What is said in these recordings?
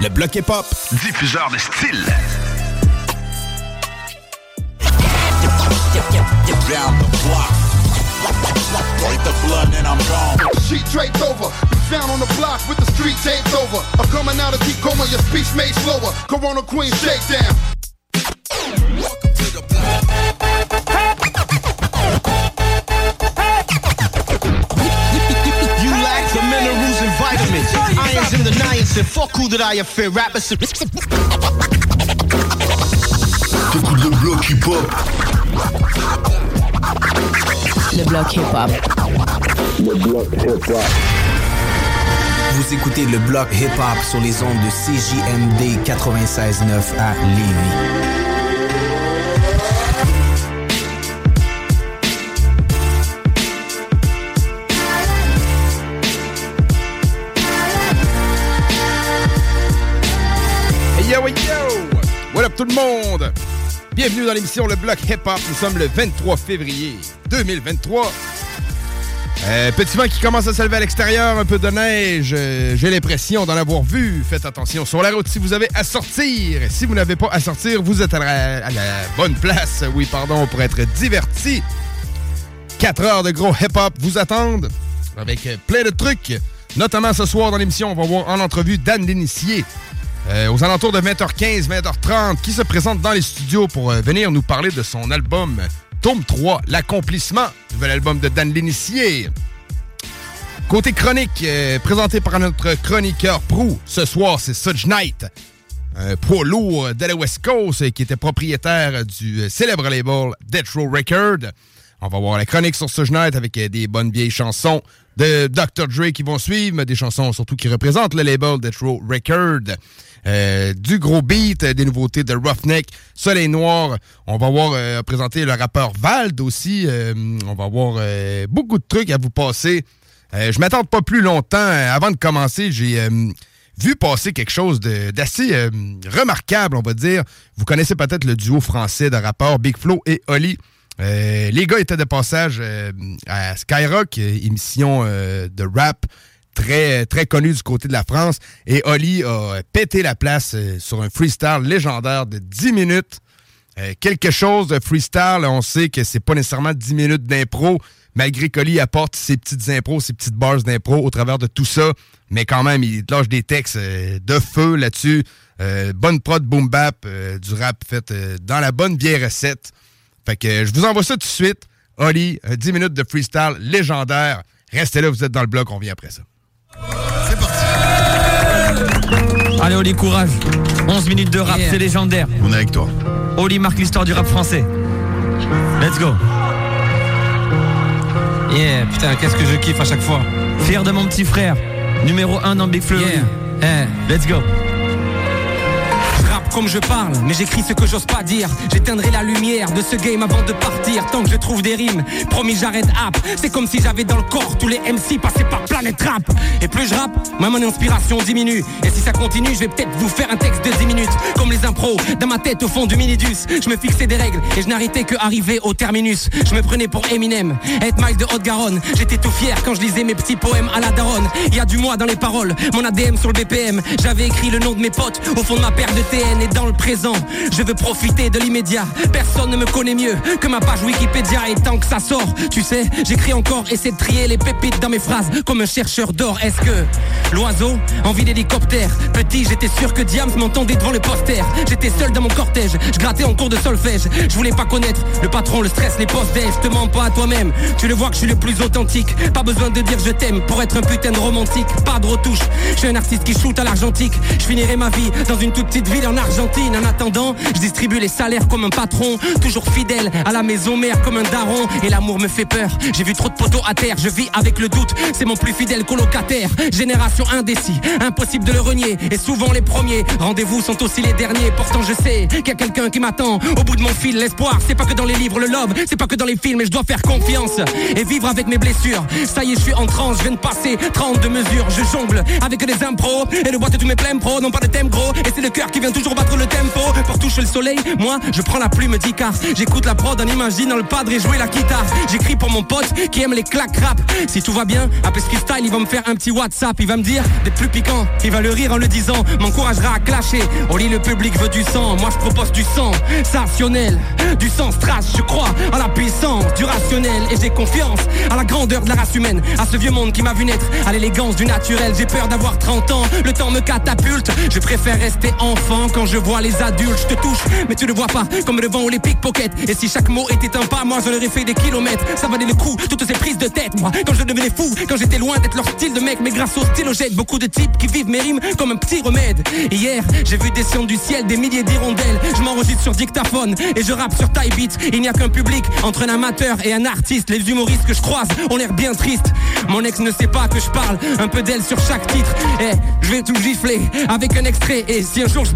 Le bloc hip-hop. diffuseur de style. down the block. Break the blood and I'm gone. Sheet draped over, be found on the block with the street taped over. I'm coming out of deep coma, your speech made slower. Corona Queen shakedown. In the niacin. Fuck who that I fear. Rappers. T'écoutes le bloc hip-hop. Le bloc hip-hop. Vous écoutez le bloc hip-hop sur les ondes de CJMD 96.9 à Lévis. What tout le monde? Bienvenue dans l'émission Le Bloc Hip Hop. Nous sommes le 23 février 2023. Euh, petit vent qui commence à se lever à l'extérieur, un peu de neige. euh, J'ai l'impression d'en avoir vu. Faites attention sur la route si vous avez à sortir. Si vous n'avez pas à sortir, vous êtes à la, bonne place. Oui, pardon, pour être diverti. 4 heures de gros hip-hop vous attendent avec plein de trucs. Notamment ce soir dans l'émission, on va voir en entrevue Dan L'Initié. Euh, aux alentours de 20h15, 20h30, qui se présente dans les studios pour euh, venir nous parler de son album Tome 3, L'accomplissement, nouvel album de Dan L'Initié. Côté chronique, euh, présenté par notre chroniqueur Prou, ce soir, c'est Suge Knight, un poids lourd de la West Coast euh, qui était propriétaire du euh, célèbre label Death Row Record. On va voir la chronique sur Suge Knight avec euh, des bonnes vieilles chansons de Dr. Dre qui vont suivre, mais des chansons surtout qui représentent le label Death Row Record. Euh, du gros beat, euh, des nouveautés de Roughneck, Soleil Noir. On va voir euh, présenter le rappeur Vald aussi. Euh, on va voir euh, beaucoup de trucs à vous passer. Je m'attends pas plus longtemps. Avant de commencer, j'ai vu passer quelque chose d'assez remarquable, on va dire. Vous connaissez peut-être le duo français de rappeurs Big Flo et Oli. Euh, les gars étaient de passage à Skyrock, émission de rap très, très connue du côté de la France. Et Oli a pété la place euh, sur un freestyle légendaire de 10 minutes. Euh, quelque chose de freestyle, on sait que c'est pas nécessairement 10 minutes d'impro, malgré qu'Oli apporte ses petites impros, ses petites bars d'impro au travers de tout ça. Mais quand même, il lâche des textes euh, de feu là-dessus. Euh, bonne prod boom bap, du rap fait dans la bonne vieille recette. Fait que je vous envoie ça tout de suite. Oli, euh, 10 minutes de freestyle légendaire. Restez là, vous êtes dans le bloc, on vient après ça. Allez Oli, courage. 11 minutes de rap, c'est légendaire. On est avec toi. Oli marque l'histoire du rap français. Let's go. Yeah, putain, qu'est-ce que je kiffe à chaque fois. Fier de mon petit frère. Numéro 1 dans Big Fleury. Yeah, eh. Let's go. Comme je parle, mais j'écris ce que j'ose pas dire. J'éteindrai la lumière de ce game avant de partir. Tant que je trouve des rimes, promis j'arrête app. C'est comme si j'avais dans le corps tous les MC passés par Planète Rap. Et plus je rappe, moins mon inspiration diminue. Et si ça continue, je vais peut-être vous faire un texte de 10 minutes. Comme les impros, dans ma tête au fond du minidus. Je me fixais des règles et je n'arrêtais que arriver au terminus. Je me prenais pour Eminem, être Mike de Haute-Garonne. J'étais tout fier quand je lisais mes petits poèmes à la daronne. Y a du moi dans les paroles, mon ADM sur le BPM. J'avais écrit le nom de mes potes au fond de ma paire de TN dans le présent. Je veux profiter de l'immédiat. Personne ne me connaît mieux que ma page Wikipédia. Et tant que ça sort, tu sais, j'écris encore, essaie de trier les pépites dans mes phrases comme un chercheur d'or. Est-ce que l'oiseau, envie d'hélicoptère? Petit, j'étais sûr que Diams m'entendait devant le poster. J'étais seul dans mon cortège, je grattais en cours de solfège. Je voulais pas connaître le patron, le stress, les postes Je te mens pas à toi-même. Tu le vois que je suis le plus authentique. Pas besoin de dire je t'aime pour être un putain de romantique. Pas de retouche. Je suis un artiste qui shoot à l'argentique. Je finirai ma vie dans une toute petite ville en Argentine. En attendant, je distribue les salaires comme un patron. Toujours fidèle à la maison mère comme un daron. Et l'amour me fait peur. J'ai vu trop de poteaux à terre. Je vis avec le doute. C'est mon plus fidèle colocataire. Génération indécis. Impossible de le renier. Et souvent les premiers rendez-vous sont aussi les derniers. Pourtant je sais qu'il y a quelqu'un qui m'attend. Au bout de mon fil, l'espoir, c'est pas que dans les livres, le love, c'est pas que dans les films. Et je dois faire confiance et vivre avec mes blessures. Ça y est, je suis en transe. Je viens de passer 32 mesures. Je jongle avec des impros et le boîte tous mes pleins pros. Non pas de thème gros. Et c'est le cœur qui vient toujours battre le tempo. Pour toucher le soleil, moi, je prends la plume d'Icar. J'écoute la prod en imaginant le padre et jouer la guitare. J'écris pour mon pote qui aime les claques rap. Si tout va bien, après style, il va me faire un petit WhatsApp. Il va me dire d'être plus piquant. Il va le rire en le disant. M'encouragera à clasher. Au lit, le public veut du sang. Moi, je propose du sang. Sensationnel. Du sang strass. Je crois à la puissance du rationnel. Et j'ai confiance à la grandeur de la race humaine. À ce vieux monde qui m'a vu naître. À l'élégance du naturel. J'ai peur d'avoir 30 ans. Le temps me catapulte. Je préfère rester enfant quand je vois les adultes. Je te touche, mais tu le vois pas. Comme le vent ou les pickpockets. Et si chaque mot était un pas, moi j'en aurais fait des kilomètres. Ça valait le coup, toutes ces prises de tête. Moi, quand je devenais fou, quand j'étais loin d'être leur style de mec. Mais grâce au stylo, j'aide beaucoup de types qui vivent mes rimes comme un petit remède. Hier, j'ai vu descendre du ciel des milliers d'hirondelles. Je m'enregistre sur dictaphone et je rappe sur type beat. Il n'y a qu'un public entre un amateur et un artiste. Les humoristes que je croise ont l'air bien tristes. Mon ex ne sait pas que je parle un peu d'elle sur chaque titre. Et je vais tout gifler avec un extrait. Et si un jour je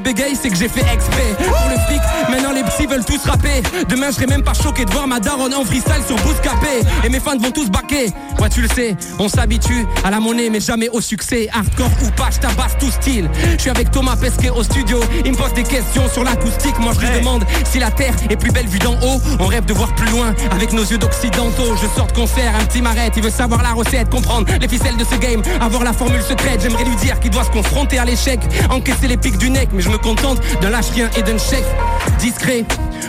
bégaye, c'est que j'ai fait exprès. Pour le fric, maintenant les psys veulent tous rapper. Demain, je serai même pas choqué de voir ma daronne en freestyle sur Bouscapé. Et mes fans vont tous baquer. Ouais, tu le sais, on s'habitue à la monnaie, mais jamais au succès. Hardcore ou pas, je tabasse tout style. Je suis avec Thomas Pesquet au studio. Il me pose des questions sur l'acoustique. Moi, je lui demande si la terre est plus belle vue d'en haut. On rêve de voir plus loin avec nos yeux d'occidentaux. Je sors de concert, un petit m'arrête. Il veut savoir la recette, comprendre les ficelles de ce game, avoir la formule secrète. J'aimerais lui dire qu'il doit se confronter à l'échec, encaisser les pics du nec, mais je me contente d'un lâche-rien et d'un chèque discret.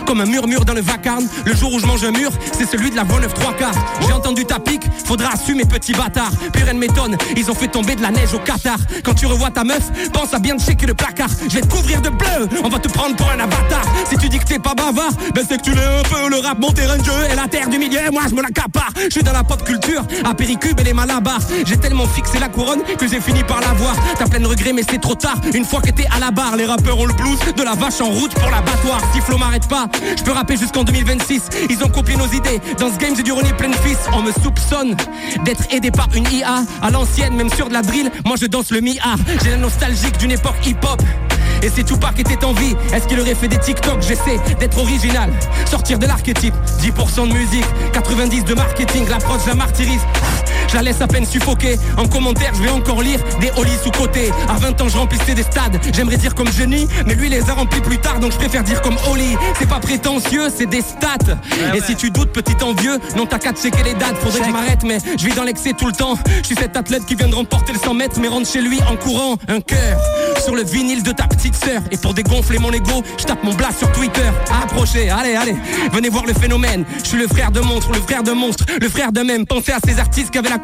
Comme un murmure dans le vacarme, le jour où je mange un mur, c'est celui de la voie 9 3 quarts. J'ai entendu ta pique, faudra assumer petit bâtard. Purée m'étonne, ils ont fait tomber de la neige au Qatar. Quand tu revois ta meuf, pense à bien checker le placard. Je vais te couvrir de bleu, on va te prendre pour un avatar. Si tu dis que t'es pas bavard, ben c'est que tu l'es un peu. Le rap, mon terrain de jeu et la terre du milieu, moi je me l'accapare. Je suis dans la pop culture, à Péricube et les malabars. J'ai tellement fixé la couronne que j'ai fini par l'avoir. T'as plein de regrets, mais c'est trop tard. Une fois que t'es à la barre, les rappeurs ont le blues de la vache en route pour l'abattoir. Si Flo m'arrête pas, je peux rapper jusqu'en 2026. Ils ont copié nos idées. Dans ce game, j'ai du renier plein de fils. On me soupçonne d'être aidé par une IA. À l'ancienne, même sur de la drill, moi je danse le mi-art. J'ai la nostalgique d'une époque hip-hop. Et si Tupac était en vie, est-ce qu'il aurait fait des TikTok? J'essaie d'être original, sortir de l'archétype 10% de musique, 90 de marketing, l'approche la martyrise je la laisse à peine suffoquer. En commentaire je vais encore lire des hollies sous côté. À 20 ans je remplissais des stades. J'aimerais dire comme génie Mais lui les a remplis plus tard Donc je préfère dire comme Oli. C'est pas prétentieux c'est des stats. Et si tu doutes petit envieux Non t'as qu'à checker les dates. Faudrait que je m'arrête mais je vis dans l'excès tout le temps. Je suis cet athlète qui vient de remporter le 100 mètres Mais rentre chez lui en courant Un cœur. Sur le vinyle de ta petite sœur. Et pour dégonfler mon ego Je tape mon blast sur Twitter. Approchez allez allez. Venez voir le phénomène. Je suis le frère de monstre Le frère de monstre Le frère de même. Pensez à ces artistes qui avaient la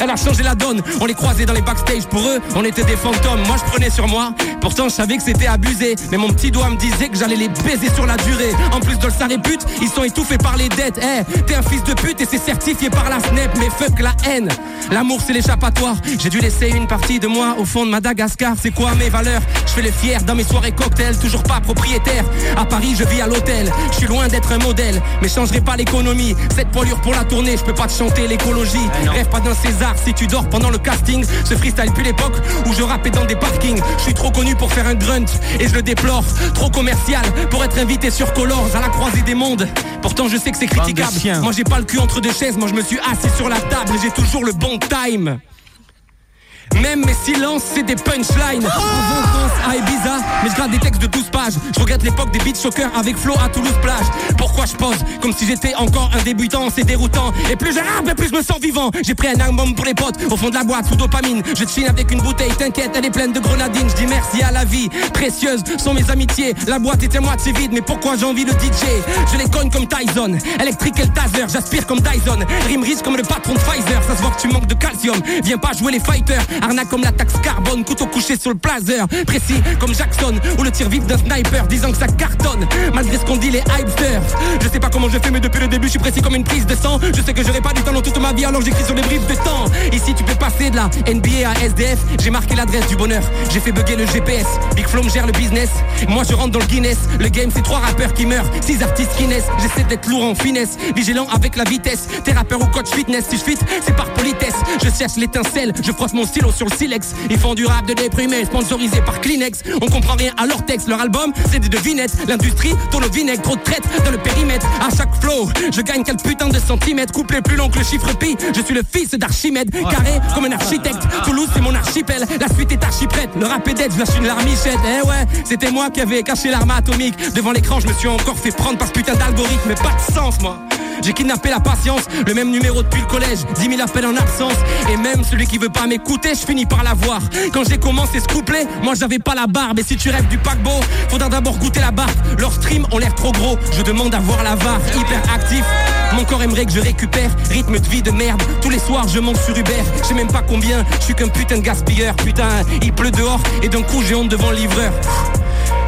elle a changé la donne, on les croisait dans les backstage Pour eux, on était des fantômes, moi je prenais sur moi. Pourtant je savais que c'était abusé. Mais mon petit doigt me disait que j'allais les baiser sur la durée. En plus de le sa répute, ils sont étouffés par les dettes. Eh, t'es un fils de pute et c'est certifié par la SNEP Mais fuck la haine, l'amour c'est l'échappatoire. J'ai dû laisser une partie de moi au fond de Madagascar. C'est quoi mes valeurs? Je fais le fier dans mes soirées cocktails, toujours pas propriétaire. À Paris, je vis à l'hôtel. Je suis loin d'être un modèle, mais changerai pas l'économie. Cette poilure pour la tournée, je peux pas te chanter l'écologie. Rêve pas d'un César si tu dors pendant le casting. Ce freestyle plus l'époque où je rappais dans des parkings. Je suis trop connu pour faire un grunt et je le déplore. Trop commercial pour être invité sur Colors à la croisée des mondes. Pourtant, je sais que c'est critiquable. Moi, j'ai pas le cul entre deux chaises. Moi, je me suis assis sur la table et j'ai toujours le bon time. Même mes silences, c'est des punchlines. En vacances à Ibiza, mais je garde des textes de 12 pages. Je regrette l'époque des beats shockers avec Flo à Toulouse plage. Pourquoi je pose comme si j'étais encore un débutant C'est déroutant? Et plus je rappe, et plus je me sens vivant. J'ai pris un album pour les potes, au fond de la boîte sous dopamine. Je chine avec une bouteille, t'inquiète, elle est pleine de grenadines. Je dis merci à la vie, précieuse sont mes amitiés. La boîte était moitié vide, mais pourquoi j'ai envie de DJ Je les cogne comme Tyson, électrique et le taser. J'aspire comme Dyson, rime riche comme le patron de Pfizer. Ça se voit que tu manques de calcium. Viens pas jouer les fighters. Arnaque comme la taxe carbone, couteau couché sur le plazer. Précis comme Jackson, ou le tir vif d'un sniper, disant que ça cartonne. Malgré ce qu'on dit les hypesters. Je sais pas comment je fais, mais depuis le début, je suis précis comme une prise de sang. Je sais que j'aurai pas du dans toute ma vie, alors j'écris sur les briefs de temps. Ici, tu peux passer de la NBA à SDF. J'ai marqué l'adresse du bonheur. J'ai fait bugger le GPS. Big Flom gère le business. Moi, je rentre dans le Guinness. Le game, c'est trois rappeurs qui meurent. Six artistes qui naissent. J'essaie d'être lourd en finesse. Vigilant avec la vitesse. T'es rappeur ou coach fitness. Si je fit, c'est par politesse. Je cherche l'étincelle. Je frotte mon stylo sur le silex. Ils font du rap de déprimé, sponsorisé par Kleenex. On comprend rien à leur texte, leur album, c'est des devinettes. L'industrie tourne au vinaigre, trop de traite dans le périmètre. À chaque flow, je gagne quel putain de centimètres. Couplé plus long que le chiffre pi, je suis le fils d'Archimède. Carré comme un architecte. Toulouse, c'est mon archipel. La suite est archiprête. Le rap est dead, je lâche une larmichette. Eh ouais, c'était moi qui avais caché l'arme atomique. Devant l'écran, je me suis encore fait prendre par ce putain d'algorithme. Mais pas de sens, moi. J'ai kidnappé la patience, le même numéro depuis le collège, 10 000 appels en absence. Et même celui qui veut pas m'écouter, je finis par l'avoir. Quand j'ai commencé ce couplet, moi j'avais pas la barbe. Et si tu rêves du paquebot, faudra d'abord goûter la barbe. Leurs streams ont l'air trop gros, je demande à voir la VAR. Hyper actif, mon corps aimerait que je récupère. Rythme de vie de merde, tous les soirs je monte sur Uber. Je sais même pas combien, je suis qu'un putain de gaspilleur. Putain, il pleut dehors et d'un coup j'ai honte devant livreur.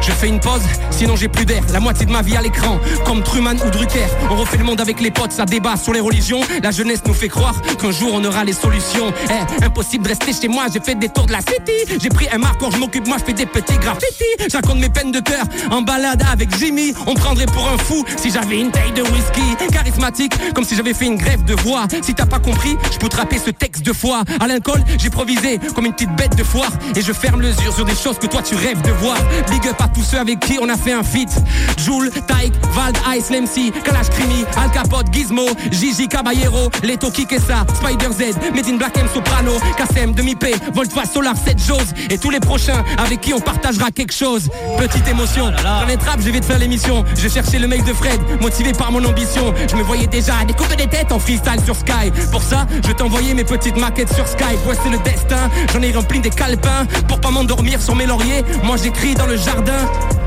Je fais une pause, sinon j'ai plus d'air. La moitié de ma vie à l'écran, comme Truman ou Drucker. On refait le monde avec les potes, ça débat sur les religions. La jeunesse nous fait croire qu'un jour on aura les solutions. Eh, impossible de rester chez moi, j'ai fait des tours de la city. J'ai pris un marqueur, je m'occupe, moi je fais des petits graffitis. Je mes peines de cœur en balade avec Jimmy. On prendrait pour un fou si j'avais une taille de whisky. Charismatique, comme si j'avais fait une grève de voix. Si t'as pas compris, je peux te rapper ce texte de foi. À l'alcool, j'ai improvisé comme une petite bête de foire. Et je ferme les yeux sur des choses que toi tu rêves de voir. Big up à tous ceux avec qui on a fait un feat. Joule, Tyke, Vald, Ice, Lemcy, Kalash Krimi, Al Capote, Gizmo, Gigi Caballero, Leto Kikessa, Spider Z, Made in Black M Soprano, Kassem, Demi-P, Voltva, Solar, 7 Jose et tous les prochains avec qui on partagera quelque chose. Petite émotion, les trappes, je vais te faire l'émission. Je cherchais le mec de Fred, motivé par mon ambition. Je me voyais déjà découper des têtes en freestyle sur Sky. Pour ça, je t'envoyais mes petites maquettes sur. Ouais, c'est le destin, j'en ai rempli des calepins pour pas m'endormir sur mes lauriers. Moi, j'écris dans le jardin.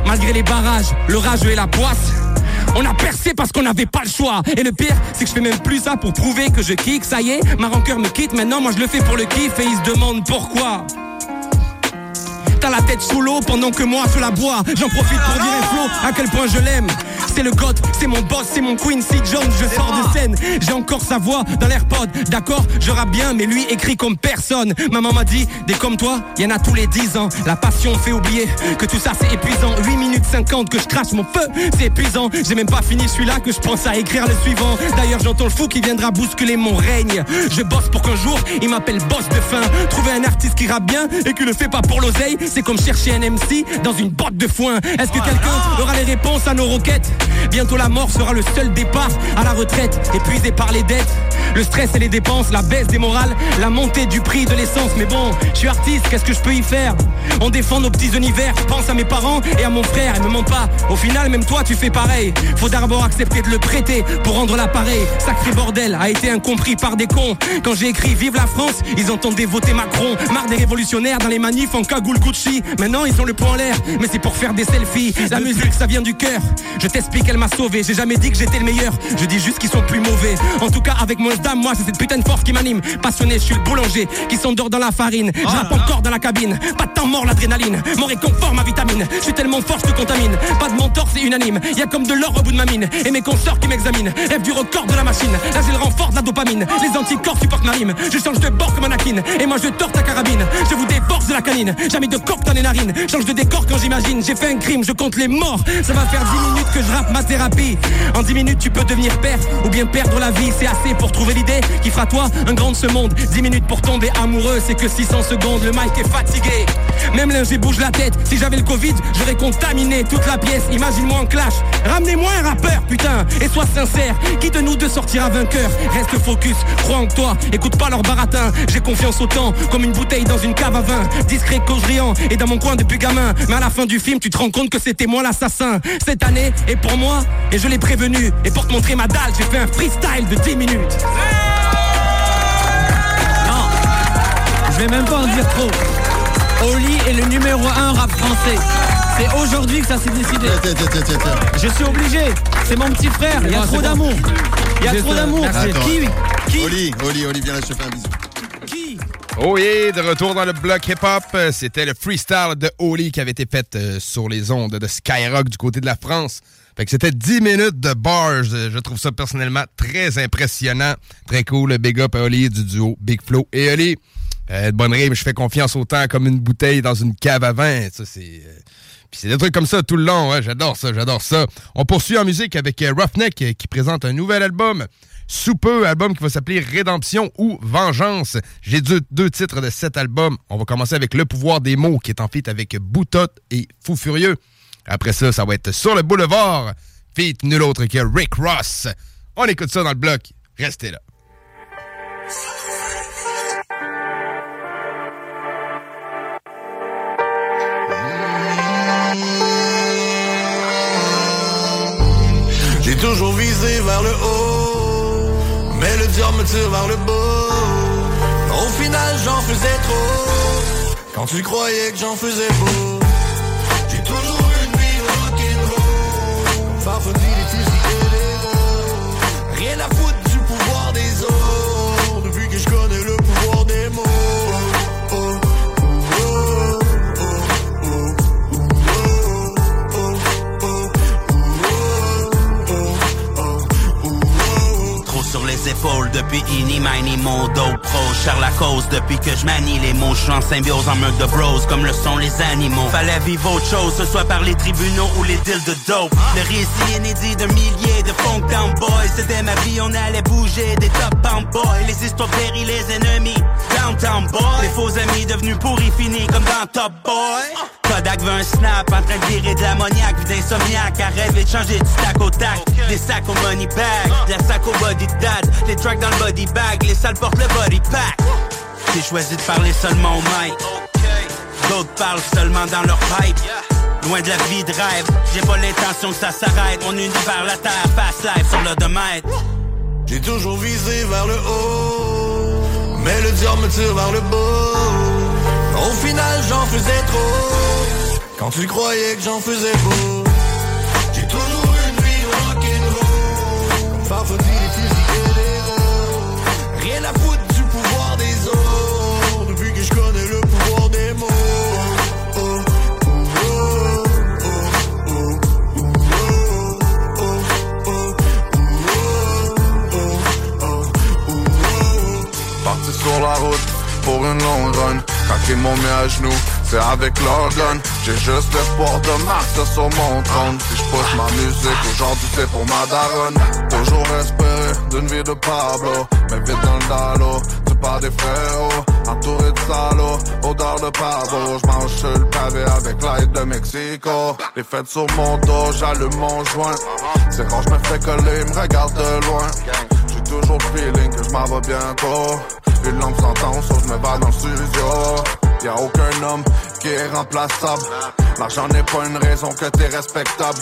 Malgré les barrages, le rageux et la poisse on a percé parce qu'on n'avait pas le choix Et le pire c'est que je fais même plus ça pour prouver que je kick Ça y est, ma rancœur me quitte Maintenant moi je le fais pour le kiff Et ils se demandent pourquoi T'as la tête sous l'eau pendant que moi je la bois J'en profite pour dire à à quel point je l'aime c'est le God, c'est mon boss, c'est mon Quincy Jones, je sors de scène, j'ai encore sa voix dans l'AirPod, d'accord, je rappe bien, mais lui écrit comme personne. Maman m'a dit, des comme toi, y en a tous les 10 ans. La passion fait oublier que tout ça c'est épuisant. 8 minutes 50 que je crache mon feu, c'est épuisant. J'ai même pas fini celui-là que je pense à écrire le suivant. D'ailleurs, j'entends le fou qui viendra bousculer mon règne. Je bosse pour qu'un jour, il m'appelle boss de fin. Trouver un artiste qui rappe bien et qui le fait pas pour l'oseille, c'est comme chercher un MC dans une botte de foin. Est-ce que quelqu'un aura les réponses à nos requêtes? Bientôt la mort sera le seul départ à la retraite, épuisé par les dettes. Le stress et les dépenses, la baisse des morales, la montée du prix de l'essence. Mais bon, je suis artiste, qu'est-ce que je peux y faire? On défend nos petits univers, je pense à mes parents et à mon frère, et me ment pas. Au final, même toi, tu fais pareil. Faut d'abord accepter de le prêter pour rendre l'appareil. Sacré bordel a été incompris par des cons. Quand j'ai écrit Vive la France, ils entendaient voter Macron. Marre des révolutionnaires dans les manifs en cagoule Gucci. Maintenant, ils ont le poing en l'air, mais c'est pour faire des selfies. La musique, ça vient du cœur. Je t'explique, elle m'a sauvé. J'ai jamais dit que j'étais le meilleur. Je dis juste qu'ils sont plus mauvais. En tout cas, avec mon dame, moi, c'est cette putain de force qui m'anime. Passionné, je suis le boulanger qui s'endort dans la farine. Je rappe encore dans la cabine. Pas de temps mort l'adrénaline, mon réconfort, ma vitamine. Je suis tellement fort, je te contamine. Pas de mentor, c'est unanime. Y a comme de l'or au bout de ma mine. Et mes consorts qui m'examinent. Rêve du record de la machine. Là, j'ai le renfort de la dopamine. Les anticorps supportent ma rime. Je change de bord comme Anakin. Et moi, je tords ta carabine. Je vous déforce de la canine. Jamais de corps dans les narines. Change de décor quand j'imagine. J'ai fait un crime, je compte les morts. Ça va faire 10 minutes que je rappe ma thérapie. En 10 minutes, tu peux devenir père ou bien perdre la vie. C'est assez pour trouver l'idée qui fera toi un grand de ce monde. 10 minutes pour tomber amoureux, c'est que 600 secondes. Le mic est fatigué. Même j'ai bouge la tête. Si j'avais le Covid, j'aurais contaminé toute la pièce. Imagine-moi en clash. Ramenez-moi un rappeur, putain. Et sois sincère. Qui de nous deux sortira vainqueur Reste focus, crois en toi. Écoute pas leur baratin. J'ai confiance au temps, comme une bouteille dans une cave à vin. Discret, cause riant, et dans mon coin depuis gamin. Mais à la fin du film, tu te rends compte que c'était moi l'assassin. Cette année est pour moi, et je l'ai prévenu. Et pour te montrer ma dalle, j'ai fait un freestyle de 10 minutes. Je vais même pas en dire trop. Oli est le numéro 1 rap français. C'est aujourd'hui que ça s'est décidé. Je suis obligé. C'est mon petit frère. Il y a trop d'amour. Il y a trop d'amour. Qui, qui Oli, Oli, Oli, viens là, je te fais un bisou. Qui Oh yeah, de retour dans le bloc hip-hop, c'était le freestyle de Oli qui avait été fait euh, sur les ondes de Skyrock du côté de la France. Fait que c'était 10 minutes de bars. Je trouve ça personnellement très impressionnant. Très cool. Big up à Oli du duo Big Flow et Oli. Euh, bonne rime, je fais confiance autant comme une bouteille dans une cave à vin. Ça, c'est... Euh, puis c'est des trucs comme ça tout le long. Hein. J'adore ça, j'adore ça. On poursuit en musique avec euh, Roughneck euh, qui présente un nouvel album. Sous peu, album qui va s'appeler Rédemption ou Vengeance. J'ai deux, titres de cet album. On va commencer avec Le pouvoir des mots qui est en feat avec Boutot et Fou Furieux. Après ça, ça va être Sur le boulevard, feat nul autre que Rick Ross. On écoute ça dans le bloc. Restez là. J'ai toujours visé vers le haut, mais le diable me tire vers le bas. Au final, j'en faisais trop, quand tu croyais que j'en faisais beau. J'ai toujours une vie rock'n'roll, farfouille les fusils et les mots. Rien à foutre épaules depuis Ini, Mini, mon dos pro. Cher la cause depuis que je manie les mots. Je suis en symbiose en meute de bros comme le sont les animaux. Fallait vivre autre chose, ce soit par les tribunaux ou les deals de dope. Le récit inédit d'un millier de funk down boys. C'était ma vie, on allait bouger des top boys. Les histoires péris, les ennemis. Downtown boys. Les faux amis devenus pourris finis comme dans Top Boy. Kodak veut un snap en train de virer de l'ammoniaque, vie d'insomniaque, à rêver de changer du stack au tac. Des sacs au money bag, de la sac au body dad, les tracks dans le body bag, les salles portent le body pack. J'ai choisi de parler seulement au mic. D'autres parlent seulement dans leur pipe. Loin de la vie de rêve, j'ai pas l'intention que ça s'arrête. Mon univers, la terre, passe live sur l'odomètre. J'ai toujours visé vers le haut, mais le diable me tire vers le bas. Au final, j'en faisais trop, quand tu croyais que j'en faisais beau. J'ai toujours une vie rock'n'roll, comme farfouille les fusils sur la route pour une longue run. Quand ils m'ont mis à genoux, c'est avec leur gun. J'ai juste l'espoir de marcher sur mon trône. Si je push ma musique, aujourd'hui c'est pour ma daronne. Toujours espérer d'une vie de Pablo. Mais vite dans le dallo, tu parles des frérots. Entouré de salauds, odeur de pavot. J'mange sur le pavé avec l'aide de Mexico. Les fêtes sur mon dos, j'allume mon joint. C'est quand je me fais coller, me regarde de loin. J'ai toujours le feeling que je m'en vais bientôt Une langue s'entend, sauf je me bats dans le studio. Y'a aucun homme qui est remplaçable. L'argent n'est pas une raison que t'es respectable.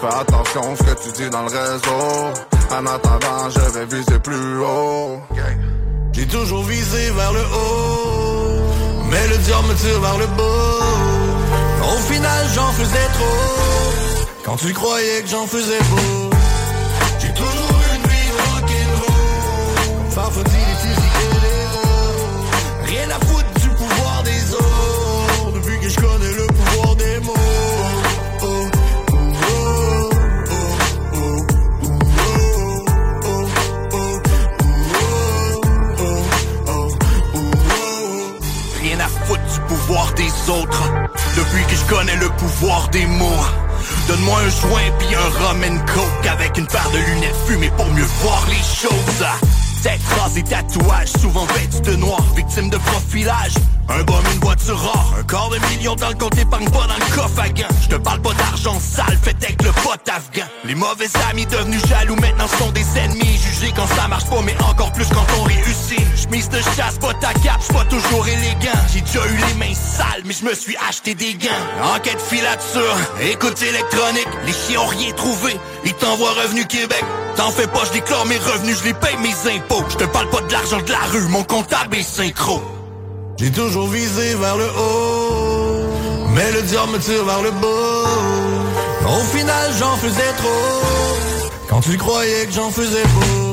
Fais attention ce que tu dis dans le réseau. En attendant, je vais viser plus haut. J'ai toujours visé vers le haut, mais le diable me tire vers le bas. Au final, j'en faisais trop, quand tu croyais que j'en faisais beau. J'ai toujours une vie rock'n'roll, farfouille Depuis que je connais le pouvoir des mots. Donne-moi un joint puis un rum and coke avec une paire de lunettes fumées pour mieux voir les choses. Tête rasée, tatouage, souvent vêtu de noir, victime de profilage. Un bum, une voiture rare, un quart de million dans le compte épargne pas dans le coffre à gants. Je te parle pas d'argent sale, fait avec le pote afghan. Les mauvais amis devenus jaloux maintenant sont des ennemis. Jugés quand ça marche pas, mais encore plus quand on réussit. J'mise de chasse, pas ta cap, j'suis pas toujours élégant. J'ai déjà eu les mains sales, mais je me suis acheté des gants. Enquête filature, écoute électronique, les chiens ont rien trouvé. Ils t'envoient Revenu Québec. T'en fais pas, je déclare mes revenus, je les paye mes impôts. Je te parle pas de l'argent de la rue, mon comptable est synchro. J'ai toujours visé vers le haut, mais le diable me tire vers le bas. Au final, j'en faisais trop, quand tu croyais que j'en faisais pas.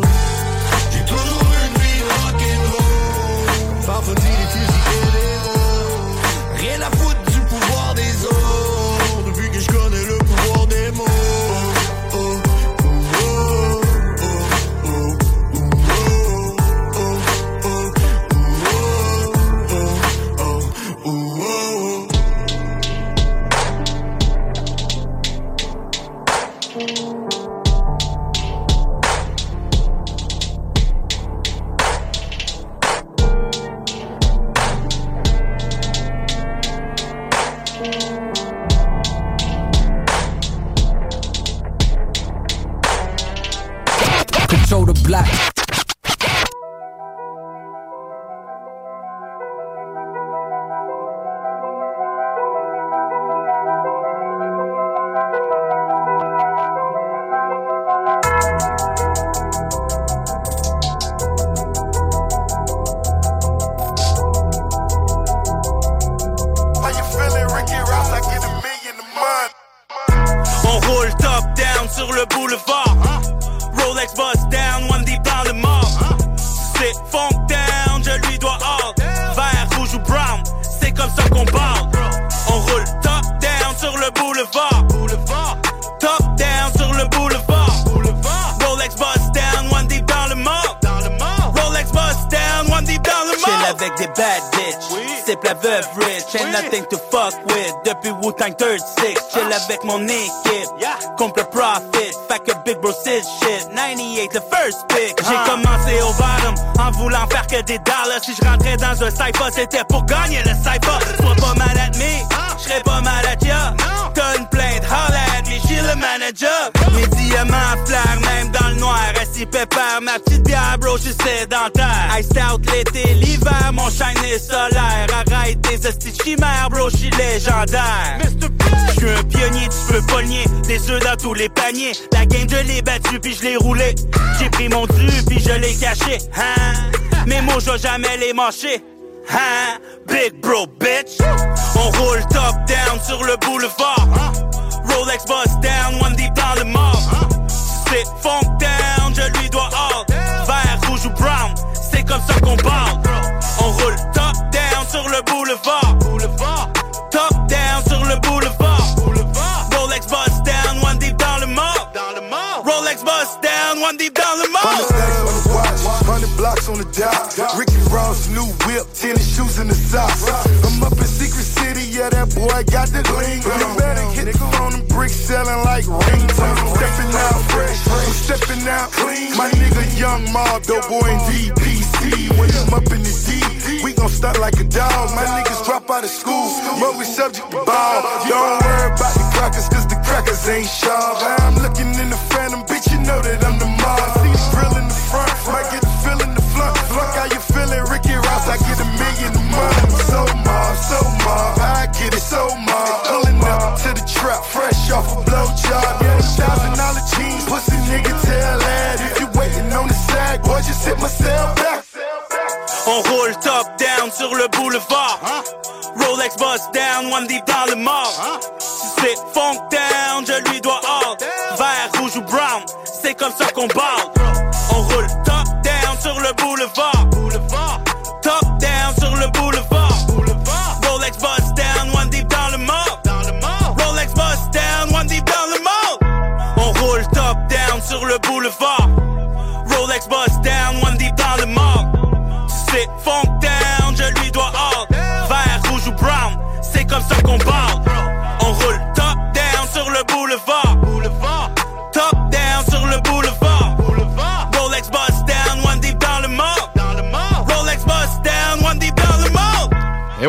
Mon équipe. Compte le profit, fait que Big Bro c'est shit. 98, the first pick. J'ai commencé au bottom, en voulant faire que des dollars. Si je rentrais dans un cypher, c'était pour gagner le cypher. Sois pas mad at me, j'serais pas mad at ya. T'as une plainte, holla at me, j'suis le manager. Mes diamants flairent, même dans le noir. Assis pépère, ma petite bière, bro, j'suis sédentaire. Iced out l'été, l'hiver, mon shine est solaire. Arrête tes de chimères, bro, j'suis légendaire. J'suis un pionnier, tu peux nier. Des œufs dans tous les paniers. La game, je l'ai battu, puis je l'ai roulé. J'ai pris mon dû, puis je l'ai caché. Hein? Mes mots, je jamais les mâcher. Hein? Big bro, bitch. On roule top down sur le boulevard. Rolex bust down, one deep dans le mort. C'est funk down, je lui dois all. Vert, rouge ou brown, c'est comme ça qu'on parle. On roule top down sur le boulevard. One deep dans le Hundred stacks on the watch, hundred blocks on the job. Ricky Ross, new whip, tennis shoes in the socks. I'm up in Secret City, yeah, that boy got the gleam. You better hit the phone and bricks selling like ringtones. Stepping out fresh, stepping out clean. My nigga Young Mob, dope boy in DPC. When I'm up in the D, we gon' start like a dog. My niggas drop out of school, but we subject to ball. Don't worry about the crackers, cause the crackers ain't sharp. I'm looking in the phantom, bitch, you know that I'm the mob. See drill in the front, might get the feel in the front. Fuck how you feeling, Ricky Ross, I get a million a month. So mob, so mob, I get it so mob. Pulling up to the trap, fresh off a blow job. Yeah, thousand On roule top down sur le boulevard. Rolex bust down, one deep dans le mort. Si c'est funk down, je lui dois all. Vert, rouge ou brown, c'est comme ça qu'on parle.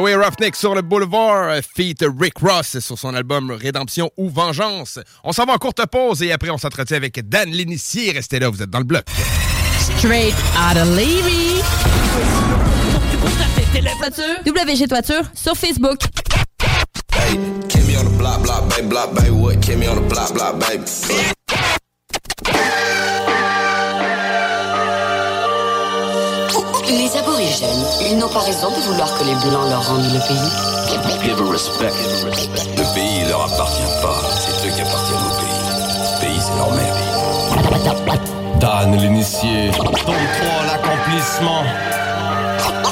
Oui, Roughneck sur le Boulevard, euh, feat Rick Ross sur son album Rédemption ou Vengeance. On s'en va en courte pause et après on s'entretient avec Dan L'Initié. Restez là, vous êtes dans le bloc. Straight out of Levy. WG Toiture sur Facebook. Hey, Les aborigènes, ils n'ont pas raison de vouloir que les blancs leur rendent le pays. Give respect. Le pays leur appartient pas, c'est eux qui appartiennent au pays. Ce pays, c'est leur mère. Dan l'initié, 3 l'accomplissement.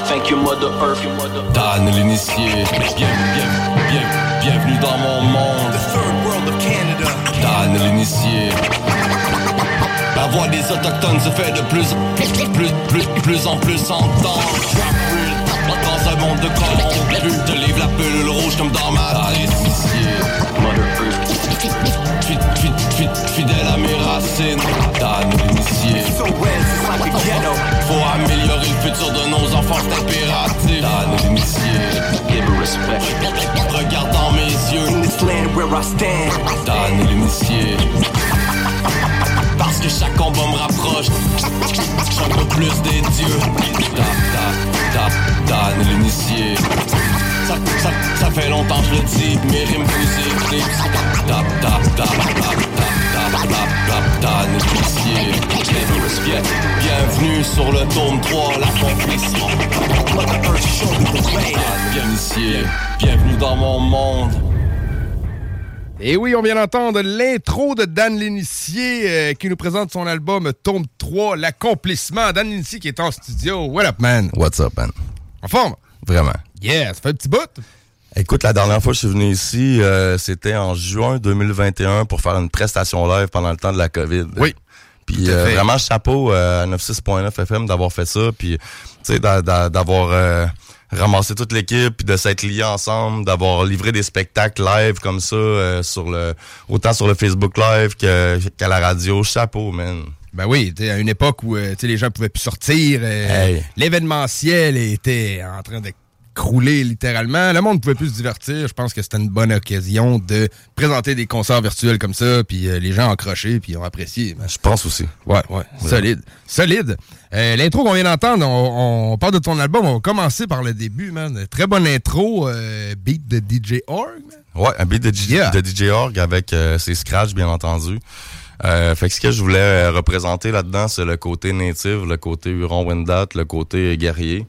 Thank you, Mother Earth. Dan l'initié, bien, bien, bien, bienvenue dans mon monde. The third world of Canada. Dan l'initié. La voix des autochtones se fait de plus en plus, plus, plus en plus entendre. Dans un monde de corrompus, je te livre la pilule rouge comme dans ma fi- Fidèle à mes racines, ghetto. Faut améliorer le futur de nos enfants, c'est impératif. Respect. Regarde dans mes yeux. In. Parce que chaque combat me rapproche un peu plus des dieux. Da, da, Dan l'initié. Ça, ça, fait longtemps que je le dis, mes rimes da, da, da, da, da, Dan l'initié. Give respect. Bienvenue sur le tome 3, l'accomplissement. Bienvenue dans mon monde. Et oui, on vient d'entendre l'intro de Dan L'Initié euh, qui nous présente son album Tome 3, L'accomplissement. Dan L'Initié qui est en studio. What up, man? What's up, man? En forme? Vraiment. Yeah, ça fait un petit bout. Écoute, la dernière fois que je suis venu ici, euh, c'était en juin 2021 pour faire une prestation live pendant le temps de la COVID. Oui. Puis euh, vraiment chapeau à 96.9 FM d'avoir fait ça, puis tu sais d'a- d'a- d'avoir ramassé toute l'équipe, puis de s'être liés ensemble, d'avoir livré des spectacles live comme ça euh, sur le autant sur le Facebook Live que qu'à la radio. Chapeau, man. Ben oui, tu sais, à une époque où euh, les gens pouvaient plus sortir, euh, Hey. l'événementiel était en train de crouler littéralement. Le monde pouvait plus se divertir. Je pense que c'était une bonne occasion de présenter des concerts virtuels comme ça, puis euh, les gens ont accroché, puis ont apprécié. Je pense aussi. Ouais, ouais, solide. Solide. Euh, L'intro qu'on vient d'entendre, on, on parle de ton album, on va commencer par le début, man. Très bonne intro, euh, beat de DJ Org, man. Ouais, un beat de, DJ Yeah. de DJ Org avec ses scratchs, bien entendu. Euh, fait que ce que je voulais représenter là-dedans, c'est le côté native, le côté Huron-Wendat, le côté guerrier.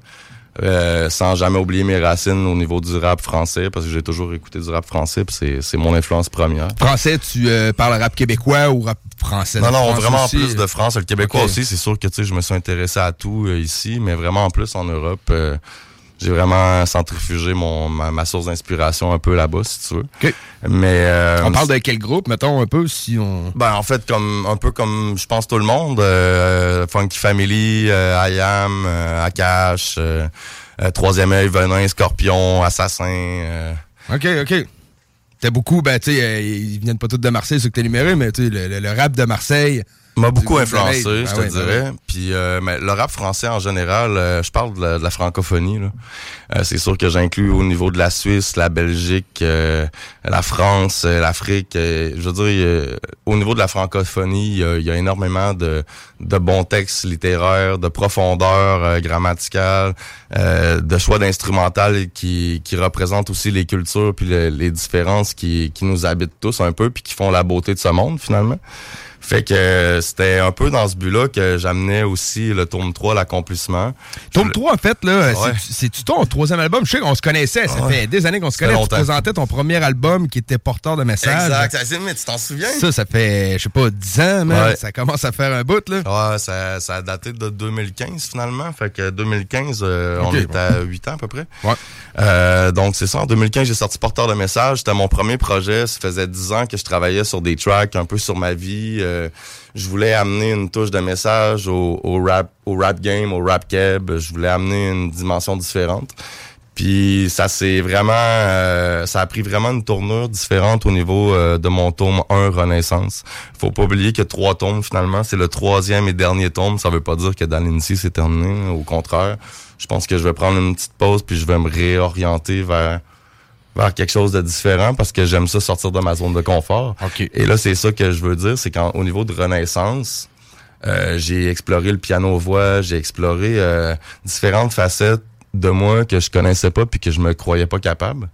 Euh, sans jamais oublier mes racines au niveau du rap français, parce que j'ai toujours écouté du rap français, puis c'est, c'est mon influence première. Français, tu euh, parles rap québécois ou rap français? Non, non, France vraiment aussi? plus de France. Le québécois aussi, c'est sûr que tu sais, je me suis intéressé à tout euh, ici, mais vraiment en plus en Europe, euh, j'ai vraiment centrifugé mon ma, ma source d'inspiration un peu là-bas, si tu veux. Mais euh, On parle de quel groupe, mettons, un peu, si on... Ben, en fait, comme un peu comme je pense tout le monde, euh, Funky Family, euh, I Am, euh, Akash, euh, Troisième œil, Venin, Scorpion, Assassin. OK, OK. T'as beaucoup, ben, tu sais, ils viennent pas tous de Marseille, ceux que t'as énumérés, mais tu sais, le, le- le rap de Marseille... m'a beaucoup influencé, Ben je te ouais, ben dirais. Puis euh, mais le rap français en général, euh, je parle de la, de la francophonie. là. Euh, c'est sûr que j'inclus au niveau de la Suisse, la Belgique, euh, la France, euh, l'Afrique. euh, je veux dire, euh, au niveau de la francophonie, il y a, il y a énormément de, de bons textes littéraires, de profondeur grammaticale, euh, de choix d'instrumental qui, qui représentent aussi les cultures puis le- les différences qui, qui nous habitent tous un peu puis qui font la beauté de ce monde finalement. Fait que euh, c'était un peu dans ce but-là que j'amenais aussi le tome 3, l'accomplissement. Tome 3, en fait, là, Ouais. c'est-tu ton troisième album? Je sais qu'on se connaissait, ça Ouais. fait des années qu'on se connaît. Tu présentais ton premier album qui était porteur de messages. Exact. Mais tu t'en souviens? Ça, ça fait, je sais pas, 10 ans, man. Ouais. Ça commence à faire un bout, là. Ouais, ça, ça a daté de 2015 finalement. Fait que 2015, euh, on est à 8 ans à peu près. Euh, donc c'est ça, en 2015, j'ai sorti Porteur de message. C'était mon premier projet. Ça faisait 10 ans que je travaillais sur des tracks, un peu sur ma vie. Euh, je voulais amener une touche de message au, rap, au rap game, au rap keb. Je voulais amener une dimension différente. Puis ça s'est vraiment, euh, ça a pris vraiment une tournure différente au niveau euh, de mon tome 1 Renaissance. Faut pas oublier que trois tomes finalement, c'est le troisième et dernier tome. Ça veut pas dire que dans l'initie c'est terminé. Au contraire, je pense que je vais prendre une petite pause puis je vais me réorienter vers vers quelque chose de différent parce que j'aime ça sortir de ma zone de confort. Et là, c'est ça que je veux dire, c'est qu'au niveau de Renaissance, euh, j'ai exploré le piano-voix, j'ai exploré euh, différentes facettes de moi que je connaissais pas puis que je me croyais pas capable.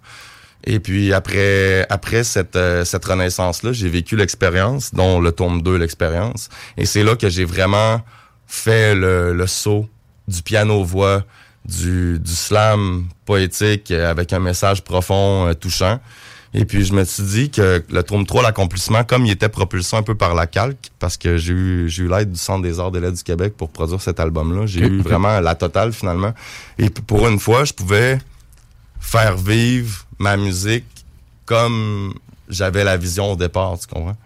Et puis après après cette euh, cette renaissance là, j'ai vécu l'expérience dont le tome 2 l'expérience et c'est là que j'ai vraiment fait le, le saut du piano voix du, du slam poétique avec un message profond euh, touchant. Et puis je me suis dit que le tome 3, l'accomplissement, comme il était propulsé un peu par la calque, parce que j'ai eu, j'ai eu l'aide du Centre des arts de l'aide du Québec pour produire cet album-là. J'ai eu vraiment la totale finalement. Et pour une fois, je pouvais faire vivre ma musique comme j'avais la vision au départ, tu comprends?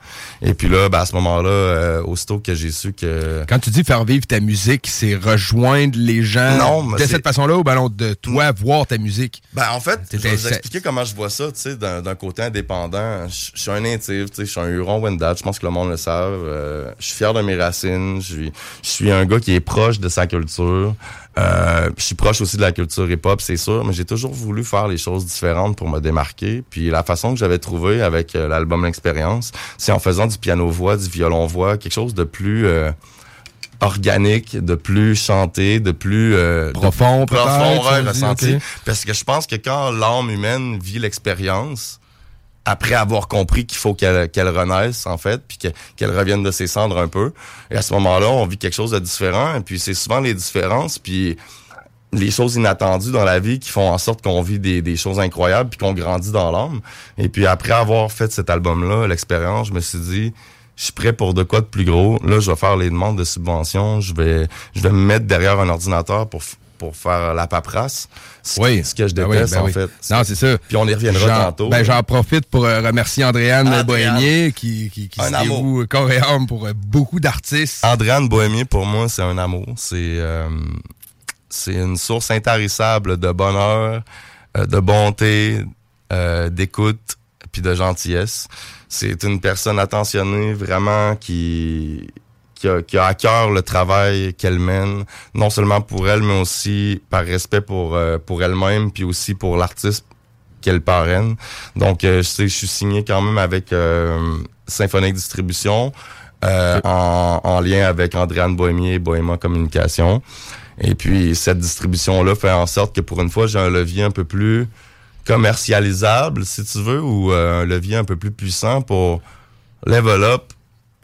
Et puis là, ben, à ce moment-là, euh, aussitôt que j'ai su que... Quand tu dis faire vivre ta musique, c'est rejoindre les gens de cette façon-là ou ben non, de toi voir ta musique? Ben en fait, je vais vous expliquer comment je vois ça, tu sais, d'un côté indépendant. Je suis un natif, tu sais, je suis un Huron-Wendat, je pense que le monde le savent. Euh, je suis fier de mes racines, je suis un gars qui est proche de sa culture. Euh, je suis proche aussi de la culture hip-hop, c'est sûr, mais j'ai toujours voulu faire les choses différentes pour me démarquer. Puis la façon que j'avais trouvé avec euh, l'album L'Expérience, c'est en faisant du piano-voix, du violon-voix, quelque chose de plus euh, organique, de plus chanté, de plus profond, profond, ressenti. Parce que je pense que quand l'âme humaine vit l'expérience, après avoir compris qu'il faut qu'elle qu'elle renaisse en fait, puis qu'elle revienne de ses cendres un peu. Et à ce moment-là, on vit quelque chose de différent. Et puis c'est souvent les différences, puis les choses inattendues dans la vie qui font en sorte qu'on vit des, des choses incroyables, puis qu'on grandit dans l'âme. Et puis après avoir fait cet album-là, l'expérience, je me suis dit, je suis prêt pour de quoi de plus gros. Là, je vais faire les demandes de subventions. Je vais, je vais me mettre derrière un ordinateur pour pour faire la paperasse. Oui. Ce que je ben déteste, ben en fait. Non, c'est ça. Puis on y reviendra tantôt. Ben, j'en profite pour euh, remercier Andréane Bohémier qui, qui, qui se dévoue corps et âme pour euh, beaucoup d'artistes. Andréane Bohémier, pour moi, c'est un amour. C'est euh, c'est une source intarissable de bonheur, de bonté, d'écoute, puis de gentillesse. C'est une personne attentionnée, vraiment, qui qui a, qui a à cœur le travail qu'elle mène, non seulement pour elle, mais aussi par respect pour, euh, pour elle-même, puis aussi pour l'artiste qu'elle parraine. Donc, euh, je sais, je suis signé quand même avec euh, Symphonique Distribution, en, en, lien avec Andréane Bohémier et Bohéma Communication. Et puis, cette distribution-là fait en sorte que pour une fois, j'ai un levier un peu plus commercialisable, si tu veux, ou un levier un peu plus puissant pour level up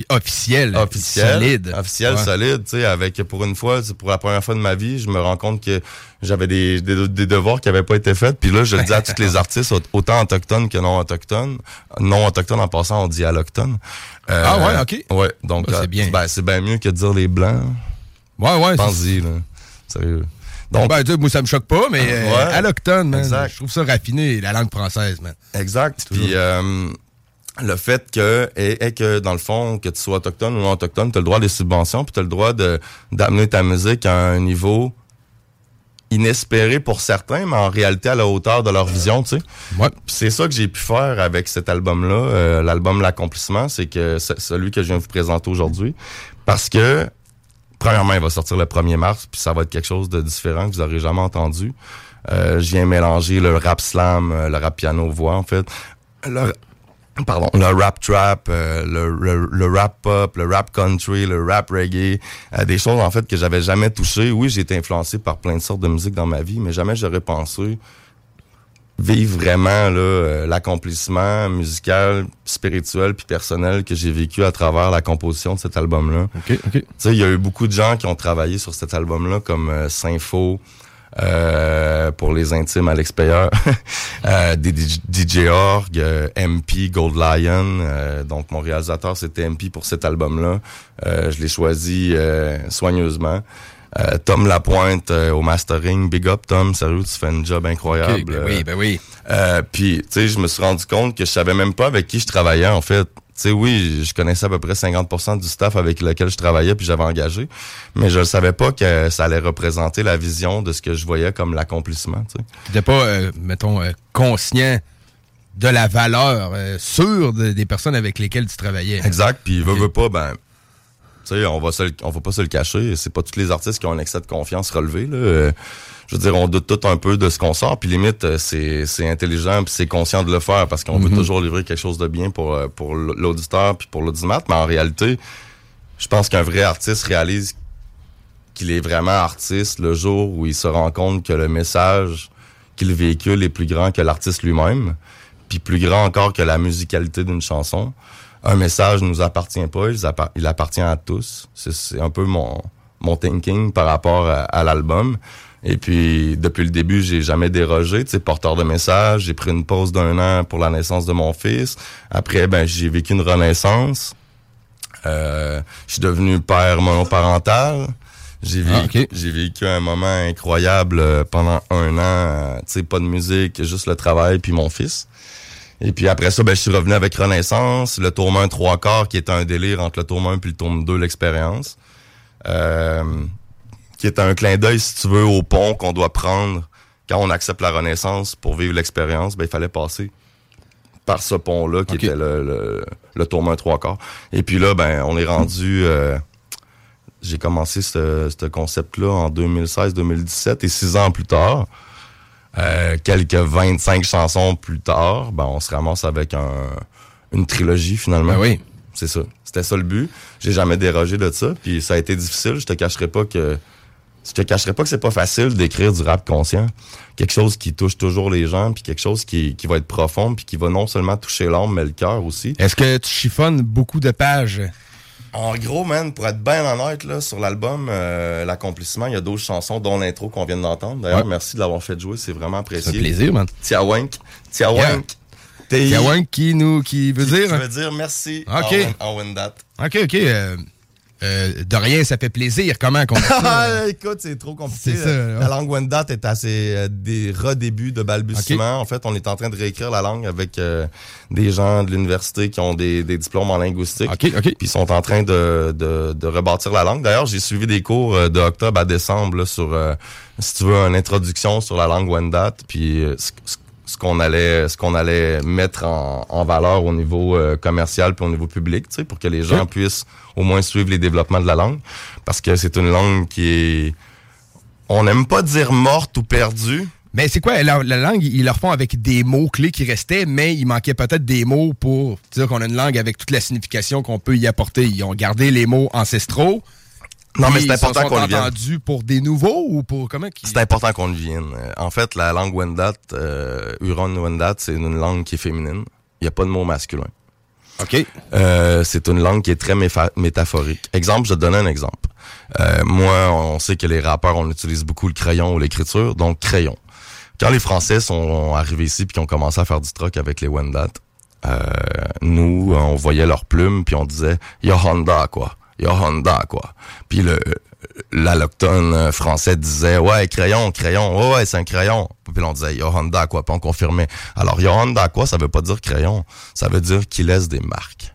officiel, officiel, solide. Officiel, solide, tu sais, avec, pour une fois, pour la première fois de ma vie, je me rends compte que j'avais des, des, devoirs qui n'avaient pas été faits. Puis là, je le dis à tous les artistes, autant autochtones que non autochtones. Non autochtones, en passant, on dit allochtones. Euh, ah ouais, OK. Ouais, donc, c'est bien. Ben, c'est bien mieux que de dire les blancs. Ouais, ouais. Pense-y, là. Sérieux. Donc, ben, moi, ça me choque pas, mais euh, allochtone, man, je trouve ça raffiné, la langue française, man. Exact. Puis, euh, le fait que est, que dans le fond que tu sois autochtone ou non autochtone, tu as le droit des subventions, puis tu as le droit de d'amener ta musique à un niveau inespéré pour certains, mais en réalité à la hauteur de leur vision, tu sais. Ouais. C'est ça que j'ai pu faire avec cet album-là, euh, l'album L'accomplissement, c'est que c'est celui que je viens de vous présenter aujourd'hui, parce que premièrement, il va sortir le 1er mars, puis ça va être quelque chose de différent que vous n'aurez jamais entendu. Euh, je viens mélanger le rap slam, euh, le rap piano voix en fait. Le, pardon, le rap trap, euh, le, le, rap pop, le rap country, le rap reggae, euh, des choses en fait que j'avais jamais touchées. Oui, j'ai été influencé par plein de sortes de musique dans ma vie, mais jamais j'aurais pensé vivre vraiment euh, l'accomplissement musical, spirituel puis personnel que j'ai vécu à travers la composition de cet album-là. OK, OK. Tu sais, il y a eu beaucoup de gens qui ont travaillé sur cet album-là comme euh, pour les intimes à l'extérieur. euh, DJ Org, euh, MP, Gold Lion. Euh, donc, mon réalisateur, c'était MP pour cet album-là. je l'ai choisi soigneusement. Tom Lapointe au mastering. Big up, Tom. Sérieux, tu fais un job incroyable. ben oui, ben oui. Puis, tu sais, je me suis rendu compte que je savais même pas avec qui je travaillais, en fait. Tu sais, oui, je connaissais à peu près 50% du staff avec lequel je travaillais puis j'avais engagé, mais je ne savais pas que ça allait représenter la vision de ce que je voyais comme l'accomplissement. Tu n'étais pas, euh, mettons, euh, conscient de la valeur euh, sûre des personnes avec lesquelles tu travaillais. Exact, puis veut, veut pas, ben, tu sais, on va on va pas se le cacher, c'est pas tous les artistes qui ont un excès de confiance relevé, là je veux dire, on doute tout un peu de ce qu'on sort, puis limite, euh, c'est, c'est intelligent, puis c'est conscient de le faire, parce qu'on veut mhm. toujours livrer quelque chose de bien pour, euh, pour l'auditeur, puis pour l'audimat, mais en réalité, je pense qu'un vrai artiste réalise qu'il est vraiment artiste le jour où il se rend compte que le message qu'il véhicule est plus grand que l'artiste lui-même, puis plus grand encore que la musicalité d'une chanson. Un message ne nous appartient pas, il, appartient à tous. C'est, un peu mon, mon thinking par rapport à l'album. Et puis, depuis le début, j'ai jamais dérogé. Tu sais, porteur de message. J'ai pris une pause d'un an pour la naissance de mon fils. Après, ben, j'ai vécu une renaissance. Euh, je suis devenu père monoparental. J'ai ah, vécu, j'ai vécu un moment incroyable euh, pendant un an. Euh, tu sais, pas de musique, juste le travail puis mon fils. Et puis après ça, ben, je suis revenu avec Renaissance, le tourment trois quarts qui était un délire entre le tourment puis le tourment 2, l'expérience. Euh, qui est un clin d'œil, si tu veux, au pont qu'on doit prendre quand on accepte la Renaissance pour vivre l'expérience. Ben, il fallait passer par ce pont-là, qui était le, le, le tourment trois quarts. Et puis là, ben, on est rendu... Euh, j'ai commencé ce, concept-là en 2016-2017 et six ans plus tard, euh, quelques 25 chansons plus tard, ben, on se ramasse avec un, une trilogie finalement. Ben oui. C'est ça. C'était ça le but. J'ai jamais dérogé de ça. Puis ça a été difficile. Je te cacherai pas que je te cacherai pas que c'est pas facile d'écrire du rap conscient. Quelque chose qui touche toujours les gens, puis quelque chose qui, qui va être profond, puis qui va non seulement toucher l'âme, mais le cœur aussi. Est-ce que tu chiffonnes beaucoup de pages? En gros, man, pour être bien honnête, là, sur l'album, euh, l'accomplissement, il y a d'autres chansons, dont l'intro qu'on vient d'entendre. D'ailleurs, merci de l'avoir fait jouer, c'est vraiment apprécié. C'est un plaisir, man. Tiawank. Tiawank. Tiawank qui nous, qui veut dire? Qui veut dire merci OK. en, Wendat. OK, OK. Euh, euh, de rien, ça fait plaisir. Comment qu'on ça? Écoute, c'est trop compliqué. la langue Wendat est à ses euh, des redébuts de balbutiement. En fait, on est en train de réécrire la langue avec euh, des gens de l'université qui ont des, des, diplômes en linguistique. OK, OK. Puis ils sont en train de, de, de rebâtir la langue. D'ailleurs, j'ai suivi des cours de octobre à décembre là, sur, si tu veux, une introduction sur la langue Wendat. Puis ce qu'on allait ce qu'on allait mettre en, en, valeur au niveau commercial puis au niveau public, tu sais, pour que les gens puissent au moins suivre les développements de la langue. Parce que c'est une langue qui est... On n'aime pas dire morte ou perdue. Mais c'est quoi, la, langue, ils leur font avec des mots-clés qui restaient, mais il manquait peut-être des mots pour dire qu'on a une langue avec toute la signification qu'on peut y apporter. Ils ont gardé les mots ancestraux. Non, mais c'est important qu'on le vienne. entendu pour des nouveaux ou pour comment C'est important qu'on le vienne. En fait, la langue Wendat, euh, Huron-Wendat, c'est une langue qui est féminine. Il n'y a pas de mot masculin. OK. Euh, c'est une langue qui est très métaphorique. Exemple, je te donne un exemple. Euh, moi, on sait que les rappeurs, on utilise beaucoup le crayon ou l'écriture, donc crayon. Quand les Français sont arrivés ici puis ont commencé à faire du troc avec les Wendat, euh, nous, on voyait leurs plumes puis on disait « Yo Honda, quoi. Yo Honda, quoi. » Puis le l'alloctone euh, français disait ouais crayon crayon ouais c'est un crayon puis on disait Honda quoi puis on confirmait alors Honda quoi ça veut pas dire crayon ça veut dire qu'il laisse des marques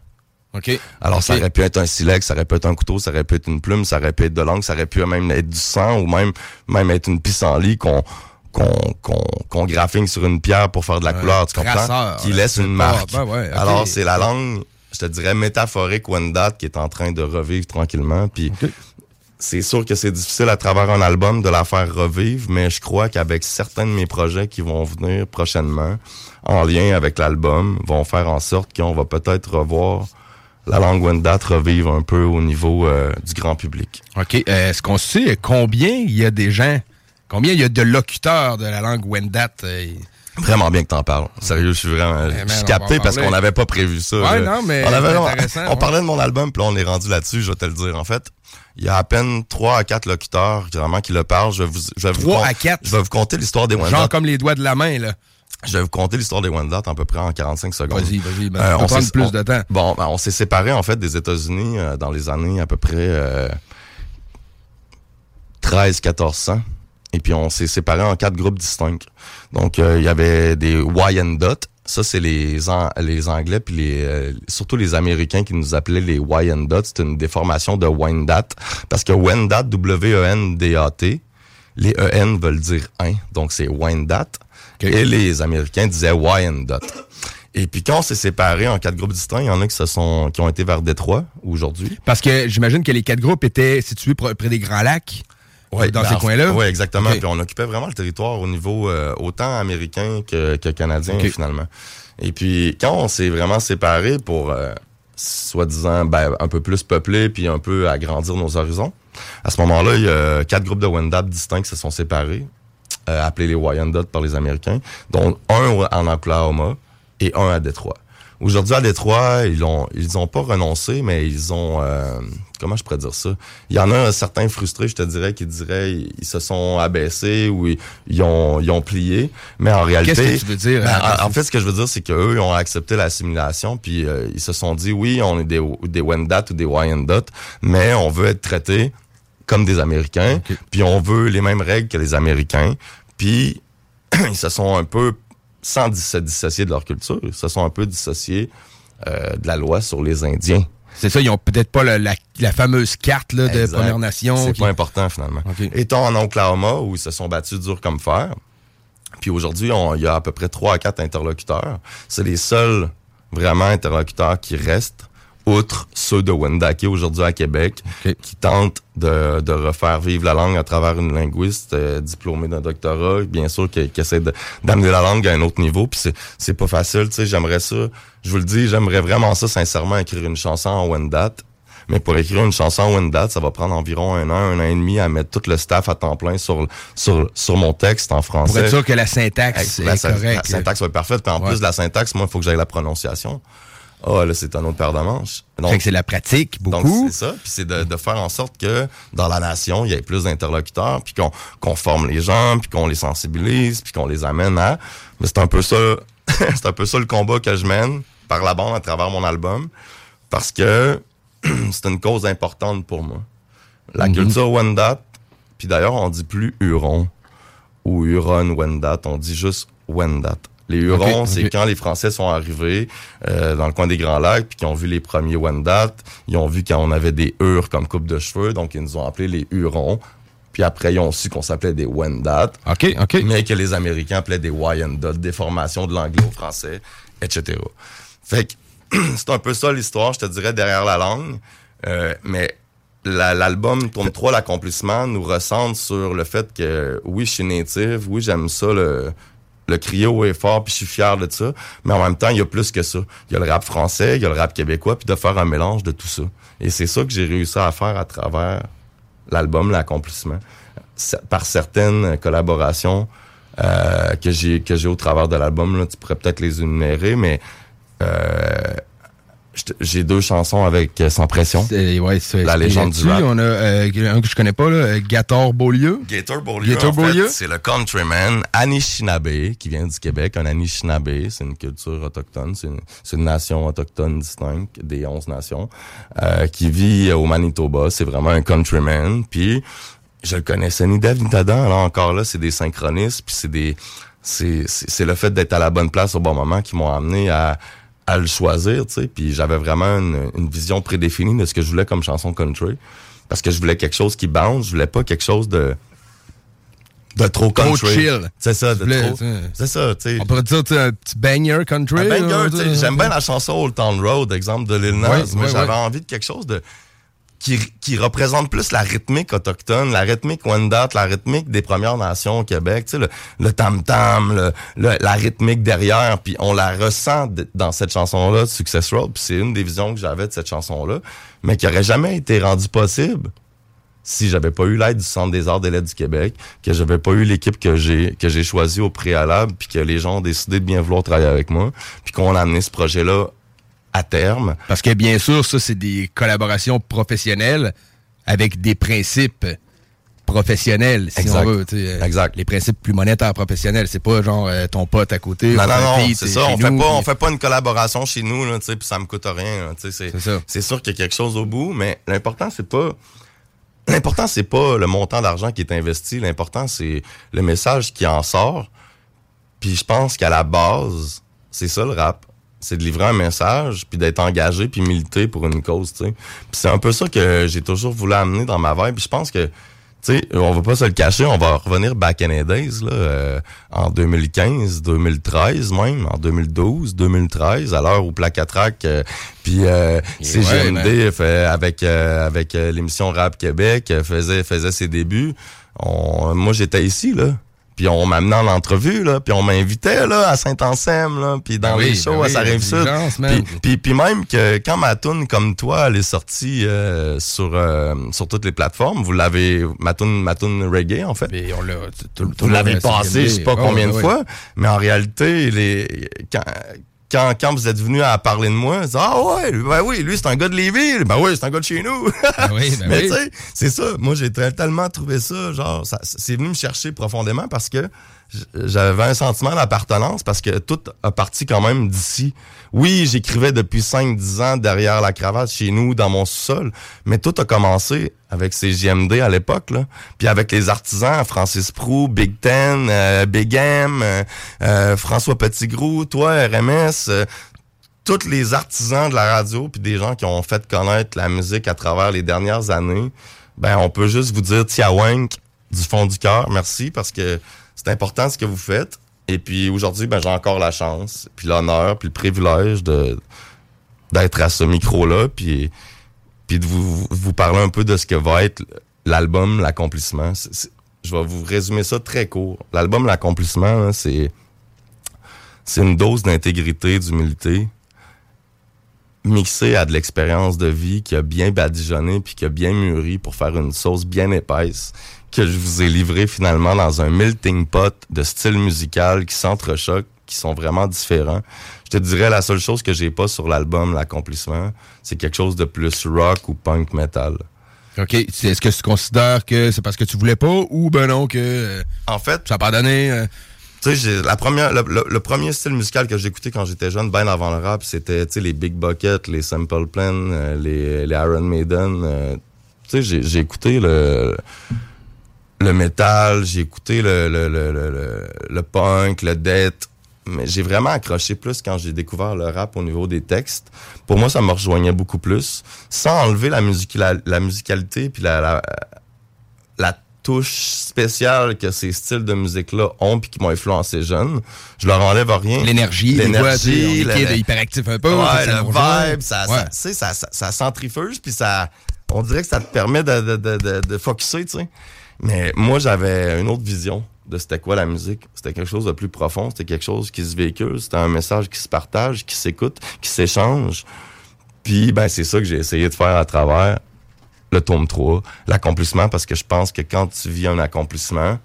OK. Alors, ça aurait pu être un silex, ça aurait pu être un couteau, ça aurait pu être une plume, ça aurait pu être de l'encre, ça aurait pu même être du sang ou même, même être une pissenlit qu'on qu'on qu'on qu'on graphine sur une pierre pour faire de la couleur, tu comprends? Qui laisse une marque. Ben Alors, c'est la langue, je te dirais, métaphorique Wendat qui est en train de revivre tranquillement. Puis c'est sûr que c'est difficile à travers un album de la faire revivre, mais je crois qu'avec certains de mes projets qui vont venir prochainement, en lien avec l'album, vont faire en sorte qu'on va peut-être revoir la langue Wendat revivre un peu au niveau euh, du grand public. OK. Est-ce qu'on sait combien il y a des gens, combien il y a de locuteurs de la langue Wendat? Vraiment bien que t'en parles. Sérieux, je suis vraiment, je suis capté parce qu'on n'avait pas prévu ça. Ouais, non, mais on, parlait de mon album, puis là, on est rendu là-dessus, je vais te le dire. En fait, il y a à peine 3 à 4 locuteurs vraiment qui le parlent. Je vais vous, je vais 3 à 4? Je vais vous conter l'histoire des Wendat. Genre comme les doigts de la main, là. Je vais vous conter l'histoire des Wendat à peu près en 45 secondes. Vas-y, vas-y. Ben, euh, on prendre plus de temps. Bon, ben, on s'est séparés, en fait, des États-Unis euh, dans les années à peu près euh, 13-1400. Et puis, on s'est séparés en quatre groupes distincts. Donc, euh, il y avait des Wyandotte, ça, c'est les, An- les Anglais, puis les, euh, surtout les Américains qui nous appelaient les Wyandotte. C'est une déformation de Wendat. Parce que Wendat, W-E-N-D-A-T, les E-N veulent dire un, donc c'est Wendat. Et les Américains disaient Wyandotte. Et puis quand on s'est séparés en quatre groupes distincts, il y en a qui, se sont, qui ont été vers Détroit aujourd'hui. Parce que j'imagine que les quatre groupes étaient situés pr- près des Grands Lacs. Ouais, dans ben, ces coins-là. Oui, exactement. Puis on occupait vraiment le territoire au niveau euh, autant américain que, que canadien, finalement. Et puis, quand on s'est vraiment séparés pour, euh, soi-disant, ben, un peu plus peupler puis un peu agrandir nos horizons, à ce moment-là, il y a quatre groupes de Wendat distincts qui se sont séparés, euh, appelés les Wyandotte par les Américains, dont un en Oklahoma et un à Détroit. Aujourd'hui, à Détroit, ils ont, ils ont pas renoncé, mais ils ont, euh, comment je pourrais dire ça? Il y en a certains frustrés, je te dirais, qui diraient, ils, se sont abaissés ou ils, ils ont, ils ont plié. Mais en réalité. Qu'est-ce que tu veux dire, Ben, abaissés? en, en fait, ce que je veux dire, c'est qu'eux, ils ont accepté l'assimilation, puis euh, ils se sont dit, oui, on est des, des Wendat ou des Wyandotte, mais on veut être traités comme des Américains, puis on veut les mêmes règles que les Américains, puis ils se sont un peu, sans se dissocier de leur culture, ils se sont un peu dissociés euh, de la loi sur les Indiens. C'est ça, ils ont peut-être pas la, la- la fameuse carte là, de Exact. Première Nation. C'est qui- pas important finalement. Étant en Oklahoma où ils se sont battus dur comme fer, puis aujourd'hui on- il y a à peu près trois à quatre interlocuteurs. C'est les seuls vraiment interlocuteurs qui restent, outre ceux de Wendake aujourd'hui à Québec, qui tentent de, de refaire vivre la langue à travers une linguiste euh, diplômée d'un doctorat, bien sûr qui, qui essaie d'amener la langue à un autre niveau. Puis c'est pas facile, tu sais. J'aimerais ça, je vous le dis, j'aimerais vraiment ça sincèrement écrire une chanson en Wendat. Mais pour écrire une chanson en Wendat, ça va prendre environ un an, un an et demi à mettre tout le staff à temps plein sur, sur, sur mon texte en français. Pour être sûr que la syntaxe La est syn- correcte. La syntaxe va être parfaite. Puis en Ouais. plus de la syntaxe, moi, il faut que j'aille la prononciation. Ah, là, c'est un autre paire de manches. Donc, Fait que c'est la pratique, donc, beaucoup. c'est ça. Puis c'est de, de faire en sorte que dans la nation, il y ait plus d'interlocuteurs, puis qu'on qu'on forme les gens, puis qu'on les sensibilise, puis qu'on les amène à... Mais c'est un peu ça... c'est un peu ça le combat que je mène par la bande à travers mon album. Parce que c'est une cause importante pour moi. La Mhm. culture Wendat, puis d'ailleurs, on dit plus Huron ou Huron Wendat, on dit juste Wendat. Les Hurons, c'est quand les Français sont arrivés euh, dans le coin des Grands Lacs, puis qu'ils ont vu les premiers Wendat, ils ont vu qu'on avait des Hurs comme coupe de cheveux, donc ils nous ont appelés les Hurons. Puis après, ils ont su qu'on s'appelait des Wendat. OK, OK. Mais que les Américains appelaient des Wyandotte, déformation de l'anglais au français, etc. Fait que c'est un peu ça l'histoire, je te dirais, derrière la langue. Euh, mais la- l'album Tourne 3, l'accomplissement, nous recentre sur le fait que oui, je suis native, oui, j'aime ça, le, le haut et fort, puis je suis fier de ça. Mais en même temps, il y a plus que ça. Il y a le rap français, il y a le rap québécois, puis de faire un mélange de tout ça. Et c'est ça que j'ai réussi à faire à travers l'album, l'accomplissement, par certaines collaborations euh, que j'ai que j'ai au travers de l'album. Là, tu pourrais peut-être les énumérer, mais euh, j'ai deux chansons avec euh, Sans pression. C'est- ouais, c'est- La c'est légende du rap. On a euh, un que je connais pas, là, euh, Gator Beaulieu. Gator Beaulieu, Gator en fait, Beaulieu. c'est le countryman Anishinaabe qui vient du Québec. Un Anishinaabe, c'est une culture autochtone, c'est une, c'est une nation autochtone distincte des 11 nations euh, qui vit au Manitoba. C'est vraiment un countryman. Puis je le connaissais ni Dave ni Tadan. Là encore là, c'est des synchronistes. Puis c'est des c'est c'est c'est le fait d'être à la bonne place au bon moment qui m'ont amené à à le choisir, tu sais. Puis j'avais vraiment une, une vision prédéfinie de ce que je voulais comme chanson country. Parce que je voulais quelque chose qui bounce, je voulais pas quelque chose de de trop Trop country. chill. C'est ça, de voulais, trop. C'est ça, tu sais. On pourrait dire un petit banger country. Un banger, tu sais, J'aime bien la chanson Old Town Road, exemple de Lil Nas, mais j'avais envie de quelque chose de qui, qui représente plus la rythmique autochtone, la rythmique Wendat, la rythmique des Premières Nations au Québec, tu sais, le, le tam-tam, le, le- la rythmique derrière, puis on la ressent dans cette chanson-là, Success Road, puis c'est une des visions que j'avais de cette chanson-là, mais qui aurait jamais été rendue possible si j'avais pas eu l'aide du Centre des Arts des Lettres du Québec, que j'avais pas eu l'équipe que j'ai que j'ai choisie au préalable, puis que les gens ont décidé de bien vouloir travailler avec moi, puis qu'on a amené ce projet-là à terme. Parce que bien sûr, ça, c'est des collaborations professionnelles avec des principes professionnels, si Exact. on veut. euh, Exact. Les principes plus monétaires professionnels. C'est pas genre euh, ton pote à côté. Non, non, non, c'est ça. On fait pas, on fait pas une collaboration chez nous, là, tu sais, puis ça me coûte rien, c'est sûr qu'il y a quelque chose au bout, mais l'important c'est pas, l'important c'est pas le montant d'argent qui est investi. L'important c'est le message qui en sort. Puis je pense qu'à la base, C'est ça le rap. C'est de livrer un message, puis d'être engagé, puis militer pour une cause, tu sais. Puis c'est un peu ça que j'ai toujours voulu amener dans ma vibe. Puis je pense que, tu sais, on va pas se le cacher, on va revenir back in the days, là, euh, en 2015, 2013 même, en 2012, 2013, à l'heure où Placatrac, euh, puis euh, CGMD fait, avec, euh, avec l'émission Rap Québec faisait, faisait ses débuts. On- moi, j'étais ici, là. Puis on m'amenait en entrevue, là, puis on m'invitait là, à Saint-Anselme, là, puis dans Ben les shows ben à oui, sa rive sud. Puis, même que quand ma tune comme toi, elle est sortie euh, sur, euh, sur toutes les plateformes, vous l'avez, ma tune, ma tune reggae, en fait. on l'a, tout, tout vous l'avez passé, je sais pas CGMD. combien Oh, de fois, mais en réalité, les, quand, quand, quand vous êtes venu à parler de moi, ah ouais, ben oui, lui c'est un gars de Lévis, ben oui, c'est un gars de chez nous. oui, ben mais oui. tu sais, c'est ça. Moi, j'ai tellement trouvé ça, genre, ça, c'est venu me chercher profondément parce que j'avais un sentiment d'appartenance parce que tout a parti quand même d'ici. Oui, j'écrivais depuis 5-10 ans derrière la cravate chez nous, dans mon sous-sol, mais tout a commencé avec ces JMD à l'époque, là. Puis avec les artisans, Francis Prou, Big Ten, euh, Big M, euh, euh, François Petitgrou, toi, RMS, tous les artisans de la radio puis des gens qui ont fait connaître la musique à travers les dernières années, ben on peut juste vous dire Tiawank du fond du cœur, merci parce que c'est important ce que vous faites. Et puis aujourd'hui, ben j'ai encore la chance, puis l'honneur, puis le privilège de d'être à ce micro-là, puis puis de vous, vous parler un peu de ce que va être l'album L'accomplissement. Je vais vous résumer ça très court. L'album L'accomplissement, c'est c'est une dose d'intégrité, d'humilité, mixée à de l'expérience de vie qui a bien badigeonné puis qui a bien mûri pour faire une sauce bien épaisse que je vous ai livrée finalement dans un melting pot de styles musicaux qui s'entrechoquent, qui sont vraiment différents. Je te dirais la seule chose que j'ai pas sur l'album L'accomplissement, c'est quelque chose de plus rock ou punk metal. OK. Est-ce que tu considères que c'est parce que tu voulais pas ou ben non que. euh, en fait. Ça n'a pas donné. euh, Tu sais, la première, le, le- le premier style musical que j'écoutais quand j'étais jeune, bien avant le rap, c'était tu sais, les Big Bucket, les Simple Plan, euh, les, les Iron Maiden. tu sais, j'ai écouté le, le metal, j'ai écouté le, le, le, le, le- punk, le death. Mais j'ai vraiment accroché plus quand j'ai découvert le rap au niveau des textes. Pour moi, ça me rejoignait beaucoup plus. Sans enlever la, musique, la, la musicalité puis la, la, la touche spéciale que ces styles de musique-là ont puis qui m'ont influencé jeune. Je leur enlève rien. L'énergie, l'énergie, hyperactif un peu, Ouais, ça le vibe, ça, Ouais. ça, tu sais, ça, ça, ça centrifuge puis ça, on dirait que ça te permet de, de, de, de, de focusser, tu sais. Mais moi, j'avais une autre vision de c'était quoi la musique. C'était quelque chose de plus profond, c'était quelque chose qui se véhicule, c'était un message qui se partage, qui s'écoute, qui s'échange. Puis, ben, c'est ça que j'ai essayé de faire à travers le tome 3, l'accomplissement, parce que je pense que quand tu vis un accomplissement,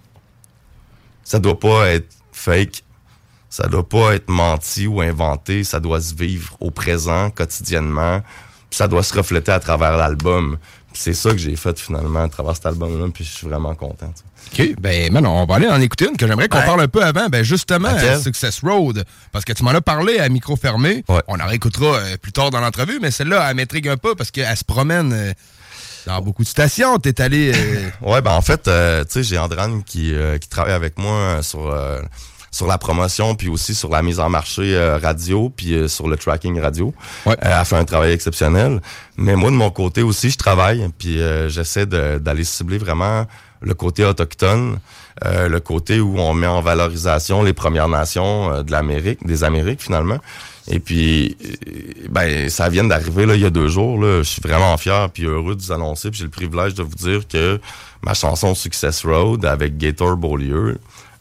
ça doit pas être fake, ça doit pas être menti ou inventé, ça doit se vivre au présent, quotidiennement, ça doit se refléter à travers l'album. C'est ça que j'ai fait finalement à travers cet album-là, puis je suis vraiment content. OK, ben man, on va aller en écouter une que j'aimerais qu'on Ouais. parle un peu avant. Ben justement, Laquelle? Success Road. Parce que tu m'en as parlé à micro fermé. On en réécoutera euh, plus tard dans l'entrevue, mais celle-là, elle m'intrigue un peu parce qu'elle se promène euh, dans beaucoup de stations. T'es allé. euh, Ouais, ben en fait, euh, tu sais, j'ai Andrane qui, euh, qui travaille avec moi euh, sur euh, sur la promotion, puis aussi sur la mise en marché euh, radio, puis euh, sur le tracking radio. Euh, elle a fait un travail exceptionnel. Mais moi, de mon côté aussi, je travaille, puis euh, j'essaie d'aller cibler vraiment le côté autochtone, euh, le côté où on met en valorisation les Premières Nations euh, de l'Amérique, des Amériques finalement. Et puis, euh, ben, ça vient d'arriver là il y a deux jours. Là. Je suis vraiment fier puis heureux de vous annoncer. Puis j'ai le privilège de vous dire que ma chanson Success Road avec Gator Beaulieu,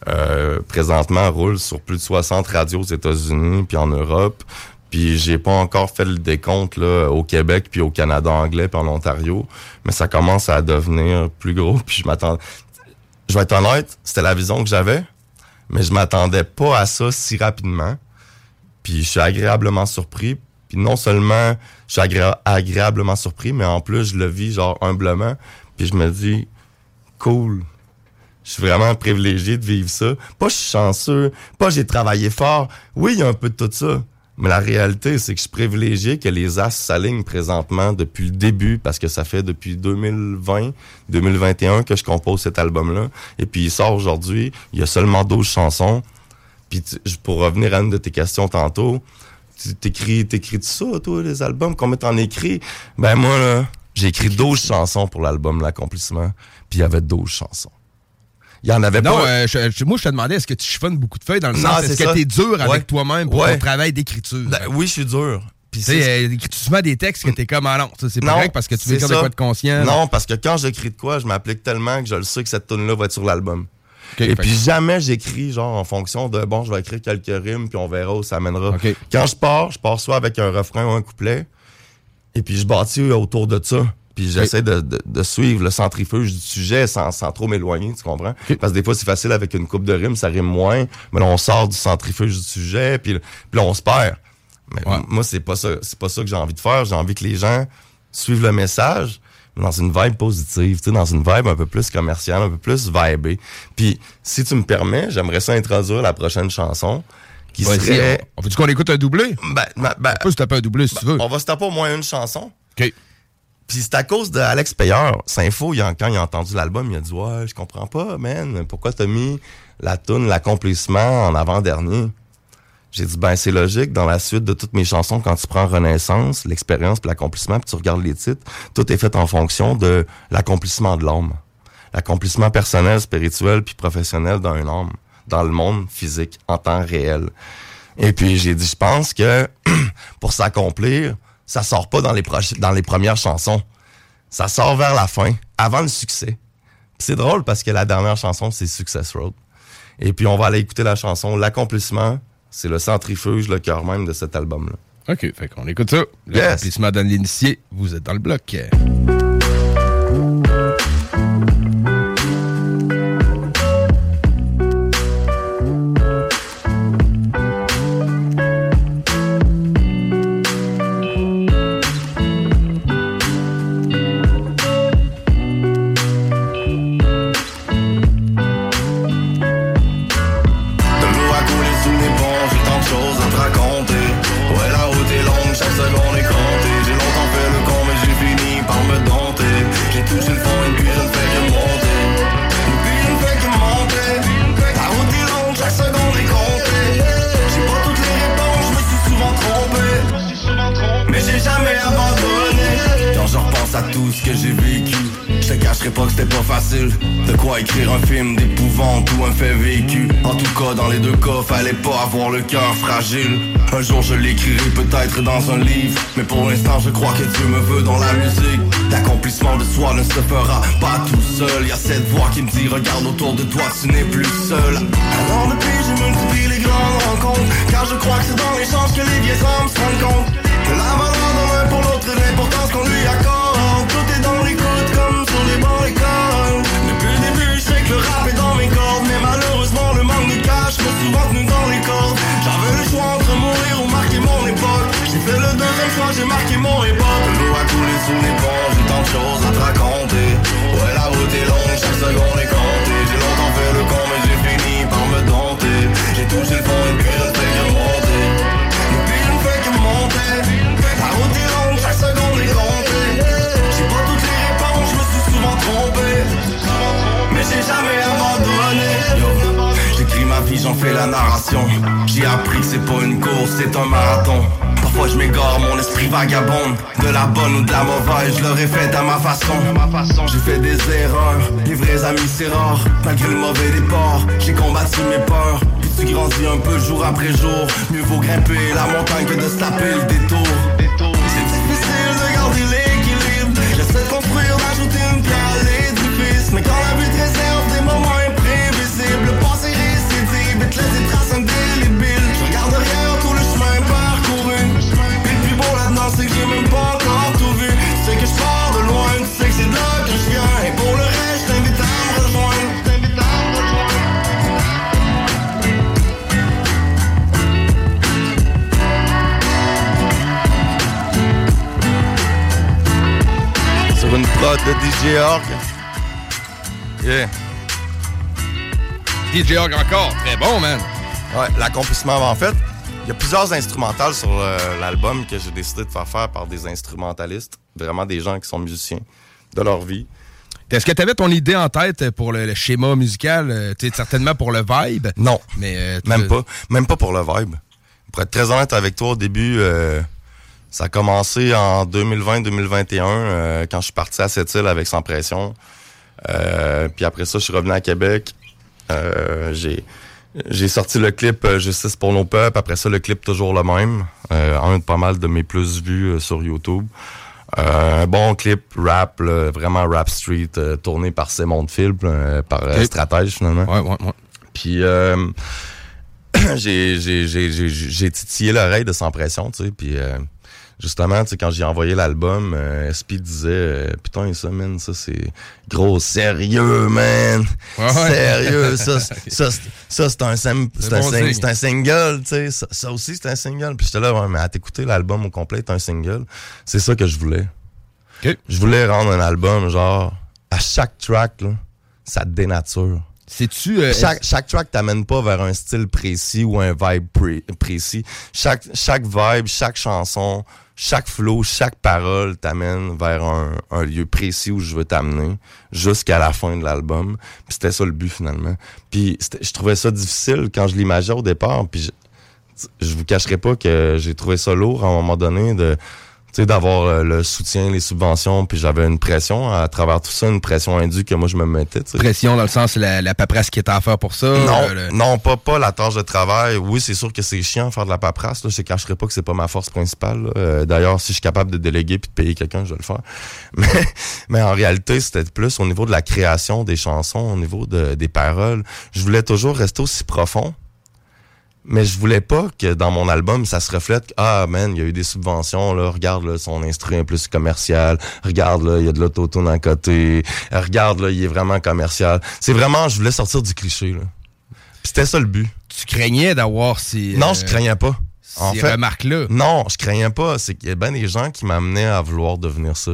euh, présentement roule sur plus de 60 radios aux États-Unis puis en Europe. Puis j'ai pas encore fait le décompte là, au Québec puis au Canada anglais puis en Ontario, mais ça commence à devenir plus gros. Puis je m'attends. Je vais être honnête, c'était la vision que j'avais, mais je m'attendais pas à ça si rapidement. Puis je suis agréablement surpris. Puis non seulement je suis agré- agréablement surpris, mais en plus je le vis genre humblement. Puis je me dis cool. Je suis vraiment privilégié de vivre ça. Pas je suis chanceux, pas j'ai travaillé fort. Oui, il y a un peu de tout ça. Mais la réalité, c'est que je suis privilégié que les as s'alignent présentement depuis le début, parce que ça fait depuis 2020, 2021 que je compose cet album-là. Et puis il sort aujourd'hui, il y a seulement 12 chansons. Puis pour revenir à une de tes questions tantôt, t'écris, t'écris tout ça, toi, les albums? Combien t'en écris? Ben moi, là, j'ai écrit 12 chansons pour l'album L'Accomplissement, puis il y avait 12 chansons. Il y en avait Non, pas... euh, je- je- moi, je te demandais, est-ce que tu chiffonnes beaucoup de feuilles dans le Non, sens, est-ce que ça. t'es dur avec toi-même pour Ouais. ton travail d'écriture? Ben oui, je suis dur. Puis Tu euh, tu souvent des textes que t'es comme, ah non, c'est pas correct parce que tu veux écrire de quoi de conscient. Non, parce que quand j'écris de quoi, je m'applique tellement que je le sais que cette tune là va être sur l'album. Et puis jamais j'écris genre en fonction de bon, je vais écrire quelques rimes puis on verra où ça mènera. Quand je pars, je pars soit avec un refrain ou un couplet et puis je bâtis autour de ça. Puis j'essaie de, de- de suivre le centrifuge du sujet sans, sans trop m'éloigner, tu comprends? Parce que des fois, c'est facile avec une coupe de rimes, ça rime moins, mais là, on sort du centrifuge du sujet, puis, puis là, on se perd. Mais moi, c'est pas ça, c'est pas ça que j'ai envie de faire. J'ai envie que les gens suivent le message, dans une vibe positive, tu sais, dans une vibe un peu plus commerciale, un peu plus vibée. Puis, si tu me permets, j'aimerais ça introduire la prochaine chanson, qui serait... on- on veut-tu qu'on écoute un doublé? Ben, ben, ben, on peut se taper un doublé si tu veux. On va se taper au moins une chanson. OK. Puis c'est à cause d'Alex Payeur. Saint-Faux, quand il a entendu l'album, il a dit Ouais, je comprends pas, man. Pourquoi t'as mis la tune L'accomplissement en avant-dernier? J'ai dit Ben, c'est logique. Dans la suite de toutes mes chansons, quand tu prends Renaissance, l'expérience puis l'accomplissement, puis tu regardes les titres, tout est fait en fonction de l'accomplissement de l'homme. L'accomplissement personnel, spirituel puis professionnel d'un homme dans le monde physique, en temps réel. Et puis j'ai dit, je pense que pour s'accomplir, ça sort pas dans les, proches- dans les premières chansons. Ça sort vers la fin, avant le succès. C'est drôle parce que la dernière chanson, c'est Success Road. Et puis on va aller écouter la chanson L'accomplissement. C'est le centrifuge, le cœur même de cet album-là. OK, fait qu'on écoute ça. Yes. L'accomplissement dans l'initié, vous êtes dans le bloc. Cacherai pas que c'était pas facile. De quoi écrire un film d'épouvante ou un fait vécu. En tout cas, dans les deux cas, fallait pas avoir le cœur fragile. Un jour je l'écrirai peut-être dans un livre. Mais pour l'instant, je crois que Dieu me veut dans la musique. L'accomplissement de soi ne se fera pas tout seul. Y a cette voix qui me dit Regarde autour de toi, tu n'es plus seul. Alors depuis, je multiplie les grandes rencontres. Car je crois que c'est dans l'échange que les vieilles hommes se rendent compte. De la valeur de l'un pour l'autre et de rap dans mes cordes. Mais malheureusement, le manque de cash m'a souvent tenu dans les cordes. J'avais le choix entre mourir ou marquer mon époque. J'ai fait le deuxième choix, j'ai marqué mon époque. L'eau a coulé sous les ponts, j'ai tant de J'en fais la narration. J'ai appris que c'est pas une course, c'est un marathon. Parfois je m'égare, mon esprit vagabonde. De la bonne ou de la mauvaise, je l'aurais fait à ma façon. J'ai fait des erreurs, les vrais amis c'est rare. Malgré le mauvais départ, j'ai combattu mes peurs. Puis tu grandis un peu jour après jour. Mieux vaut grimper la montagne que de se taper le détour. De DJ Org. Yeah. DJ Org encore, très bon, man. Ouais, l'accomplissement, en fait, il y a plusieurs instrumentales sur euh, l'album que j'ai décidé de faire faire par des instrumentalistes, vraiment des gens qui sont musiciens de leur vie. Est-ce que tu avais ton idée en tête pour le, le schéma musical? euh, tu sais, certainement pour le vibe. Non. Mais euh, Même pas. Même pas pour le vibe. Pour être très honnête avec toi, au début, euh, ça a commencé en 2020-2021, euh, quand je suis parti à cette île avec Sans Pression. Euh, puis après ça, je suis revenu à Québec. Euh, j'ai j'ai sorti le clip euh, Justice pour nos peuples. Après ça, le clip toujours le même. Euh, un de pas mal de mes plus vus euh, sur YouTube. Euh, un bon clip rap, là, vraiment rap street, tourné par Simon de Phil, euh, par. Stratège finalement. Ouais, ouais, ouais. Puis euh, j'ai j'ai j'ai j'ai j'ai titillé l'oreille de sans pression, tu sais, puis euh, justement, tu sais quand j'ai envoyé l'album, euh, SP disait euh, putain ça man, ça c'est gros sérieux man. Ouais, ouais. Sérieux, ça c'est- ça c'est- ça c'est un C'est un, bon sing- un single, tu sais, ça, ça aussi c'est un single. Puis j'étais là ouais, mais à t'écouter l'album au complet, c'est un single. C'est ça que je voulais. Je voulais rendre un album genre à chaque track là, ça te dénature. C'est-tu. euh, chaque, chaque track t'amène pas vers un style précis ou un vibe pré- précis. Chaque, chaque vibe, chaque chanson, chaque flow, chaque parole t'amène vers un, lieu précis où je veux t'amener jusqu'à la fin de l'album. Puis c'était ça le but finalement. Puis je trouvais ça difficile quand je l'imaginais au départ. Puis je, je vous cacherai pas que j'ai trouvé ça lourd à un moment donné de d'avoir euh, le soutien les subventions puis j'avais une pression à travers tout ça une pression indue que moi je me mettais. Pression dans le sens la, la paperasse qui est à faire pour ça. Non, euh, le- non, pas, pas la tâche de travail. Oui, c'est sûr que c'est chiant faire de la paperasse. Là. Je ne cacherai pas que c'est pas ma force principale. Euh, D'ailleurs, si je suis capable de déléguer puis de payer quelqu'un, je vais le faire. Mais, mais en réalité, c'était plus au niveau de la création des chansons, au niveau de, des paroles. Je voulais toujours rester aussi profond. Mais je voulais pas que dans mon album, ça se reflète que, ah, man, il y a eu des subventions, là, regarde, là, son instrument est plus commercial, regarde, là, il y a de l'autotune à côté, regarde, là, il est vraiment commercial. C'est vraiment, je voulais sortir du cliché, là. C'était ça le but. Tu craignais d'avoir ces. Non, euh, je craignais pas. En ces fait, remarques-là. Non, je craignais pas. C'est qu'il y a bien des gens qui m'amenaient à vouloir devenir ça.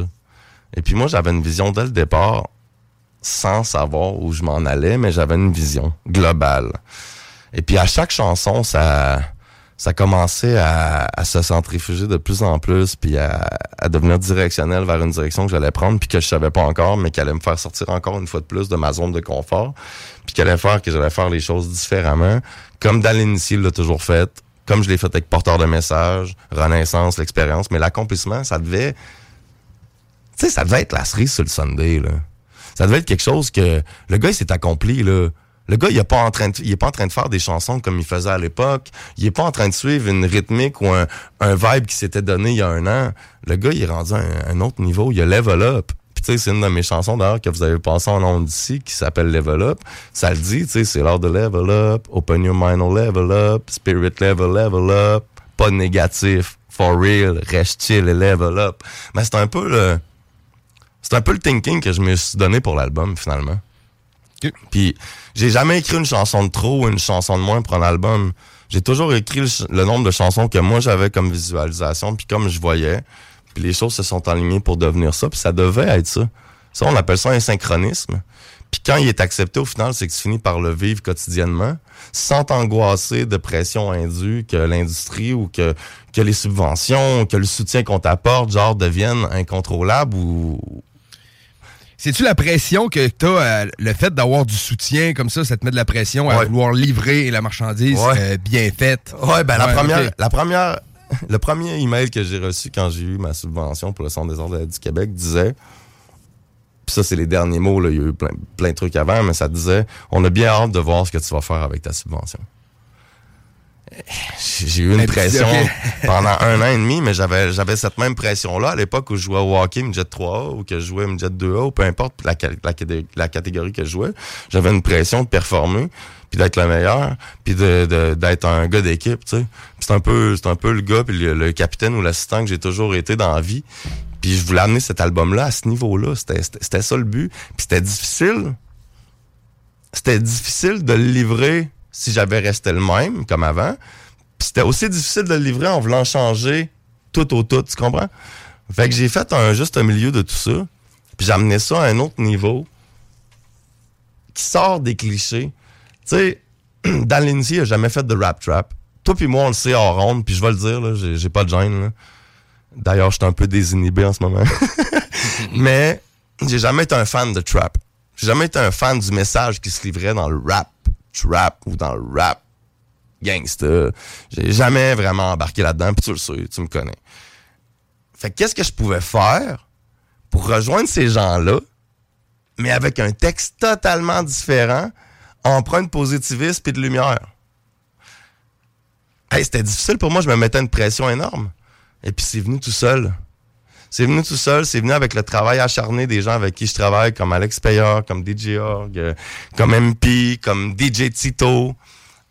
Et puis moi, j'avais une vision dès le départ, sans savoir où je m'en allais, mais j'avais une vision globale. Et puis à chaque chanson, ça, ça commençait à, se centrifuger de plus en plus, puis à, devenir directionnel vers une direction que j'allais prendre, puis que je savais pas encore, mais qui allait me faire sortir encore une fois de plus de ma zone de confort, puis qui allait faire que j'allais faire les choses différemment, comme dans l'a toujours fait, comme je l'ai fait avec Porteur de message, Renaissance, l'expérience, mais l'accomplissement, ça devait, tu sais, ça devait être la cerise sur le Sunday, là. Ça devait être quelque chose que le gars, s'est accompli, là. Le gars, il est pas en train de, il est pas en train de faire des chansons comme il faisait à l'époque. Il est pas en train de suivre une rythmique ou un, un vibe qui s'était donné il y a un an. Le gars, il est rendu à un, autre niveau. Il a level up. Puis tu sais, c'est une de mes chansons d'ailleurs que vous avez passé en ondes d'ici qui s'appelle Level Up. Ça le dit, tu sais, c'est l'heure de level up. Open your mind, oh, level up. Spirit level, level up. Pas de négatif. For real. Reste chill et level up. Mais c'est un peu le, c'est un peu le thinking que je me suis donné pour l'album finalement. Puis j'ai jamais écrit une chanson de trop ou une chanson de moins pour un album. J'ai toujours écrit le nombre de chansons que moi j'avais comme visualisation, puis comme je voyais. Puis les choses se sont alignées pour devenir ça, puis ça devait être ça. Ça, on appelle ça un synchronisme. Puis quand il est accepté au final, c'est que tu finis par le vivre quotidiennement, sans t'angoisser de pression indue que l'industrie ou que, que les subventions, que le soutien qu'on t'apporte, genre, deviennent incontrôlables ou, C'est-tu la pression que t'as, euh, le fait d'avoir du soutien comme ça, ça te met de la pression à vouloir livrer la marchandise Ouais. euh, bien faite? Ouais, ben la première, ok. la première, le premier email que j'ai reçu quand j'ai eu ma subvention pour le Centre des arts du Québec disait, puis ça c'est les derniers mots là, il y a eu plein, plein de trucs avant, mais ça disait, on a bien hâte de voir ce que tu vas faire avec ta subvention. J'ai eu une pression pendant un an et demi, mais j'avais j'avais cette même pression-là à l'époque où je jouais au hockey midget 3A ou que je jouais midget 2A ou peu importe la, la, caté- la catégorie que je jouais. J'avais une pression de performer, puis d'être le meilleur, puis de, de- d'être un gars d'équipe, tu sais. C'est un peu c'est un peu le gars puis le, le capitaine ou l'assistant que j'ai toujours été dans la vie. Puis je voulais amener cet album-là à ce niveau-là. C'était, c'était, c'était ça le but. Puis c'était difficile. C'était difficile de le livrer si j'avais resté le même, comme avant. C'était aussi difficile de le livrer en voulant changer tout au tout, tu comprends? Fait que j'ai fait un juste milieu de tout ça. Puis j'ai amené ça à un autre niveau qui sort des clichés. Tu sais, l'initié, il a jamais fait de rap trap. Toi puis moi, on le sait hors ronde, puis je vais le dire, j'ai, pas de gêne. là. D'ailleurs, je suis un peu désinhibé en ce moment. Mais j'ai jamais été un fan de trap. J'ai jamais été un fan du message qui se livrait dans le rap, trap ou dans le rap gangster. J'ai jamais vraiment embarqué là-dedans, puis tu le sais, tu me connais. Fait que qu'est-ce que je pouvais faire pour rejoindre ces gens-là, mais avec un texte totalement différent, empreinte positiviste puis de lumière? Hey, c'était difficile pour moi, je me mettais une pression énorme. Et puis c'est venu tout seul. C'est venu tout seul, c'est venu avec le travail acharné des gens avec qui je travaille, comme Alex Payer, comme DJ Org, euh, comme MP, comme DJ Tito.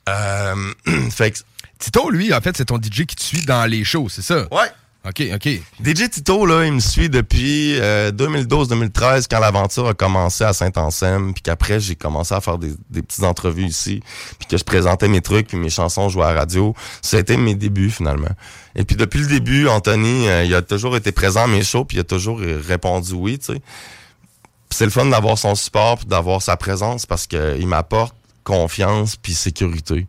Euh, fait que- Tito, lui, en fait, c'est ton DJ qui te suit dans les shows, c'est ça? Ouais. OK, OK. DJ Tito, là, il me suit depuis euh, 2012-2013 quand l'aventure a commencé à Saint-Anselme, puis qu'après j'ai commencé à faire des, des petites entrevues ici, puis que je présentais mes trucs, puis mes chansons jouaient à la radio. Été mes débuts finalement. Et puis depuis le début, Anthony, euh, il a toujours été présent à mes shows, puis il a toujours répondu oui, tu sais. C'est le fun d'avoir son support, d'avoir sa présence parce qu'il m'apporte confiance puis sécurité.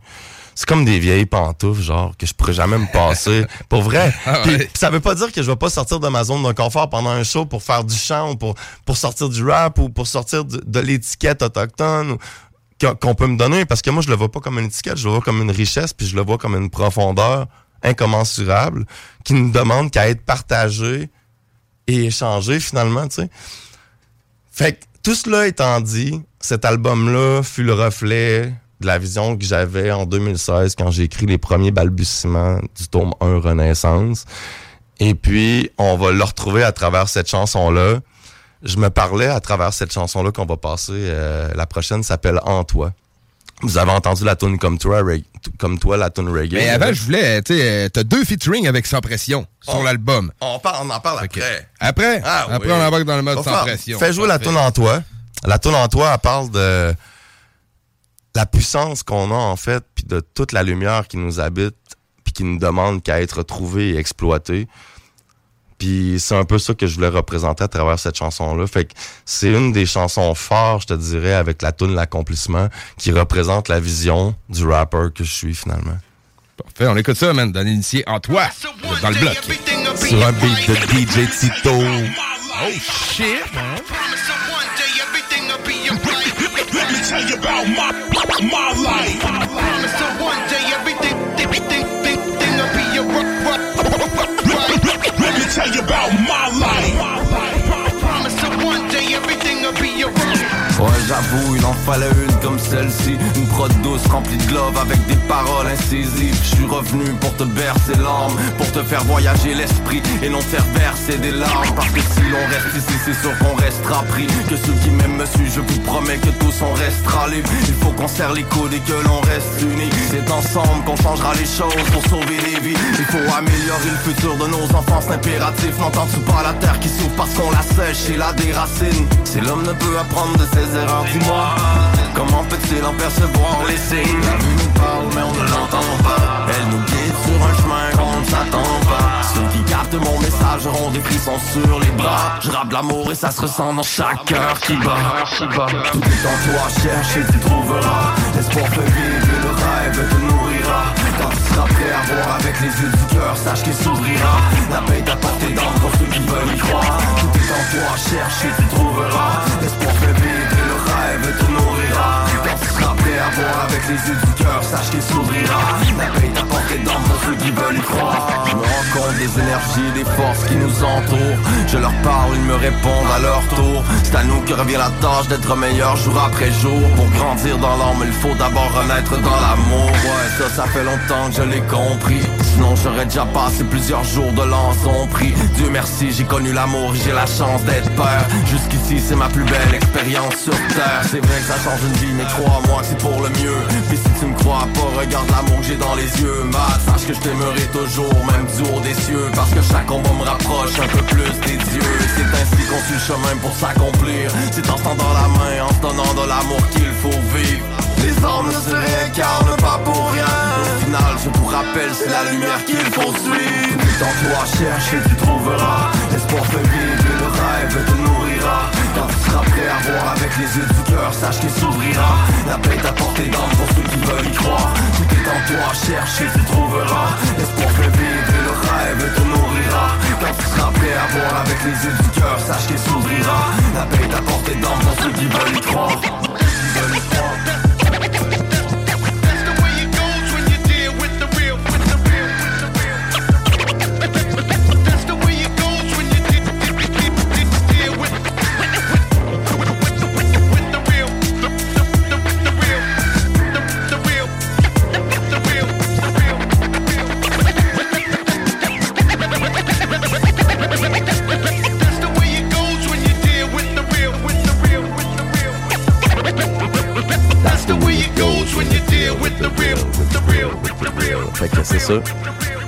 C'est comme des vieilles pantoufles, genre, que je pourrais jamais me passer. Pour vrai. Ah Puis- ouais. puis ça veut pas dire que je vais pas sortir de ma zone de confort pendant un show pour faire du chant ou pour, pour sortir du rap ou pour sortir de, de l'étiquette autochtone ou- qu'on peut me donner parce que moi je le vois pas comme une étiquette, je le vois comme une richesse puis je le vois comme une profondeur incommensurable qui ne demande qu'à être partagée et échangée finalement, tu sais. Fait que tout cela étant dit, cet album-là fut le reflet de la vision que j'avais en 2016 quand j'ai écrit les premiers balbutiements du tome 1 Renaissance. Et puis, on va le retrouver à travers cette chanson-là. Je me parlais à travers cette chanson-là qu'on va passer. euh, la prochaine s'appelle En toi. Vous avez entendu la tune comme toi, comme toi, la tune reggae. Mais avant, je voulais, tu sais, euh, t'as deux featuring avec Sans Pression sur l'album. On, parle, on en parle après. Après? Ah Après, oui. on embarque dans le mode Sans Pression. Fais jouer la toune en toi. La toune en toi, elle parle de la puissance qu'on a, en fait, puis de toute la lumière qui nous habite, puis qui ne demande qu'à être trouvée et exploitée. Puis c'est un peu ça que je voulais représenter à travers cette chanson-là. Fait que c'est une des chansons fortes, je te dirais, avec la toune L'accomplissement, qui représente la vision du rapper que je suis finalement. Parfait, on écoute ça, man, dans l'initié en toi, dans le bloc. Sur un beat de DJ Tito. Oh shit, man. Let me tell you about my my life. Promise that one day everything, everything, everything will be a right. Let me tell you about my life. Promise that one day everything will be a Ouais, j'avoue, il en fallait une comme celle-ci. Une prod douce remplie de love avec des paroles incisives. Je suis revenu pour te bercer l'âme, pour te faire voyager l'esprit et non faire verser des larmes. Parce que si l'on reste ici, c'est sûr qu'on restera pris. Que ceux qui m'aiment me suivent, je vous promets que tous on restera libres. Il faut qu'on serre les coudes et que l'on reste unis. C'est ensemble qu'on changera les choses pour sauver des vies. Il faut améliorer le futur de nos enfants, c'est impératif. N'entends-tu pas la terre qui souffre parce qu'on la sèche et la déracine? Si l'homme ne peut apprendre de ses erreurs, dis-moi Comment peut-il en percevoir les signes? La vue nous parle mais on ne l'entend pas. Elle nous guide sur un chemin qu'on ne s'attend pas. Ceux qui captent mon message auront des frissons sur les bras. Je rappe l'amour et ça se ressent dans chaque cœur qui bat. Tout est en toi, cherche et tu trouveras. L'espoir fait vivre le rêve te nourrira. Quand tu seras prêt à voir avec les yeux du cœur, sache qu'il s'ouvrira. La paix est à portée d'âme pour ceux qui veulent y croire. Tout est en toi, cherche et tu trouveras. L'espoir fait vivre seras prêt à voir avec les yeux du cœur, sache qu'il s'ouvrira. La paix est d'âme pour ceux qui veulent y croire. Je me rends compte des énergies, des forces qui nous entourent. Je leur parle, ils me répondent à leur tour. C'est à nous que revient la tâche d'être meilleur jour après jour. Pour grandir dans l'âme, il faut d'abord renaître dans l'amour. Ouais, ça, ça fait longtemps que je l'ai compris. Sinon j'aurais déjà passé plusieurs jours de l'an son prix Dieu merci, j'ai connu l'amour et j'ai la chance d'être père Jusqu'ici c'est ma plus belle expérience sur terre. C'est vrai que ça change une vie mais crois-moi que c'est pour le mieux. Puis si tu me crois pas, regarde l'amour que j'ai dans les yeux Matt, sache que je t'aimerai toujours, même du des cieux Parce que chaque combat me rapproche un peu plus des dieux. C'est ainsi qu'on suit le chemin pour s'accomplir. C'est en tendant la main, en se de l'amour qu'il faut vivre. Les hommes ne se réincarnent pas pour rien. Au final, je vous rappelle, c'est la lumière qu'il faut suivre. En toi, cherche et tu trouveras L'espoir fait vivre rêve te nourrira Quand tu seras prêt à voir avec les yeux du cœur, sache qu'il s'ouvrira La paix est à portée d'âme pour ceux qui veulent y croire Tout est en toi, cherche et tu trouveras L'espoir fait vivre et le rêve te nourrira Quand tu seras prêt à voir avec les yeux du cœur, sache qu'il s'ouvrira. La paix est à portée dans ceux. Qui veulent y croire. Fait que c'est ça.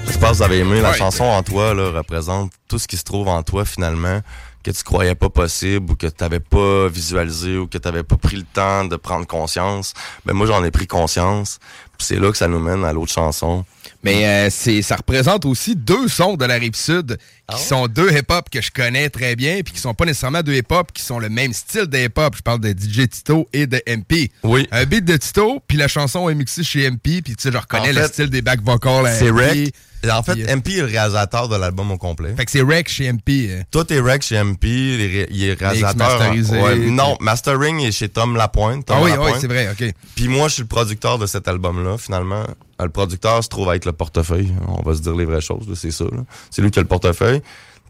J'espère que vous avez aimé. La Ouais. chanson en toi là, représente tout ce qui se trouve en toi finalement que tu croyais pas possible ou que tu n'avais pas visualisé ou que tu n'avais pas pris le temps de prendre conscience. Ben moi j'en ai pris conscience. C'est là que ça nous mène à l'autre chanson. Mais euh, c'est, ça représente aussi deux sons de la rive sud qui sont deux hip-hop que je connais très bien, puis qui sont pas nécessairement deux hip-hop qui sont le même style de hip-hop. Je parle de DJ Tito et de MP. Oui. Un beat de Tito, puis la chanson est mixée chez MP, puis tu sais, je reconnais En le style des back vocals. C'est. Rec. En fait, euh, MP est le réalisateur de l'album au complet. Fait que c'est Rec chez MP. euh. Tout est Rec chez MP, il est réalisateur. Ouais, non, mastering est chez Tom Lapointe. Tom Ah oui, Lapointe. oui, c'est vrai, ok. Puis moi, je suis le producteur de cet album-là, finalement. Euh, Le producteur se trouve à être le portefeuille. On va se dire les vraies choses, c'est ça. C'est lui qui a le portefeuille.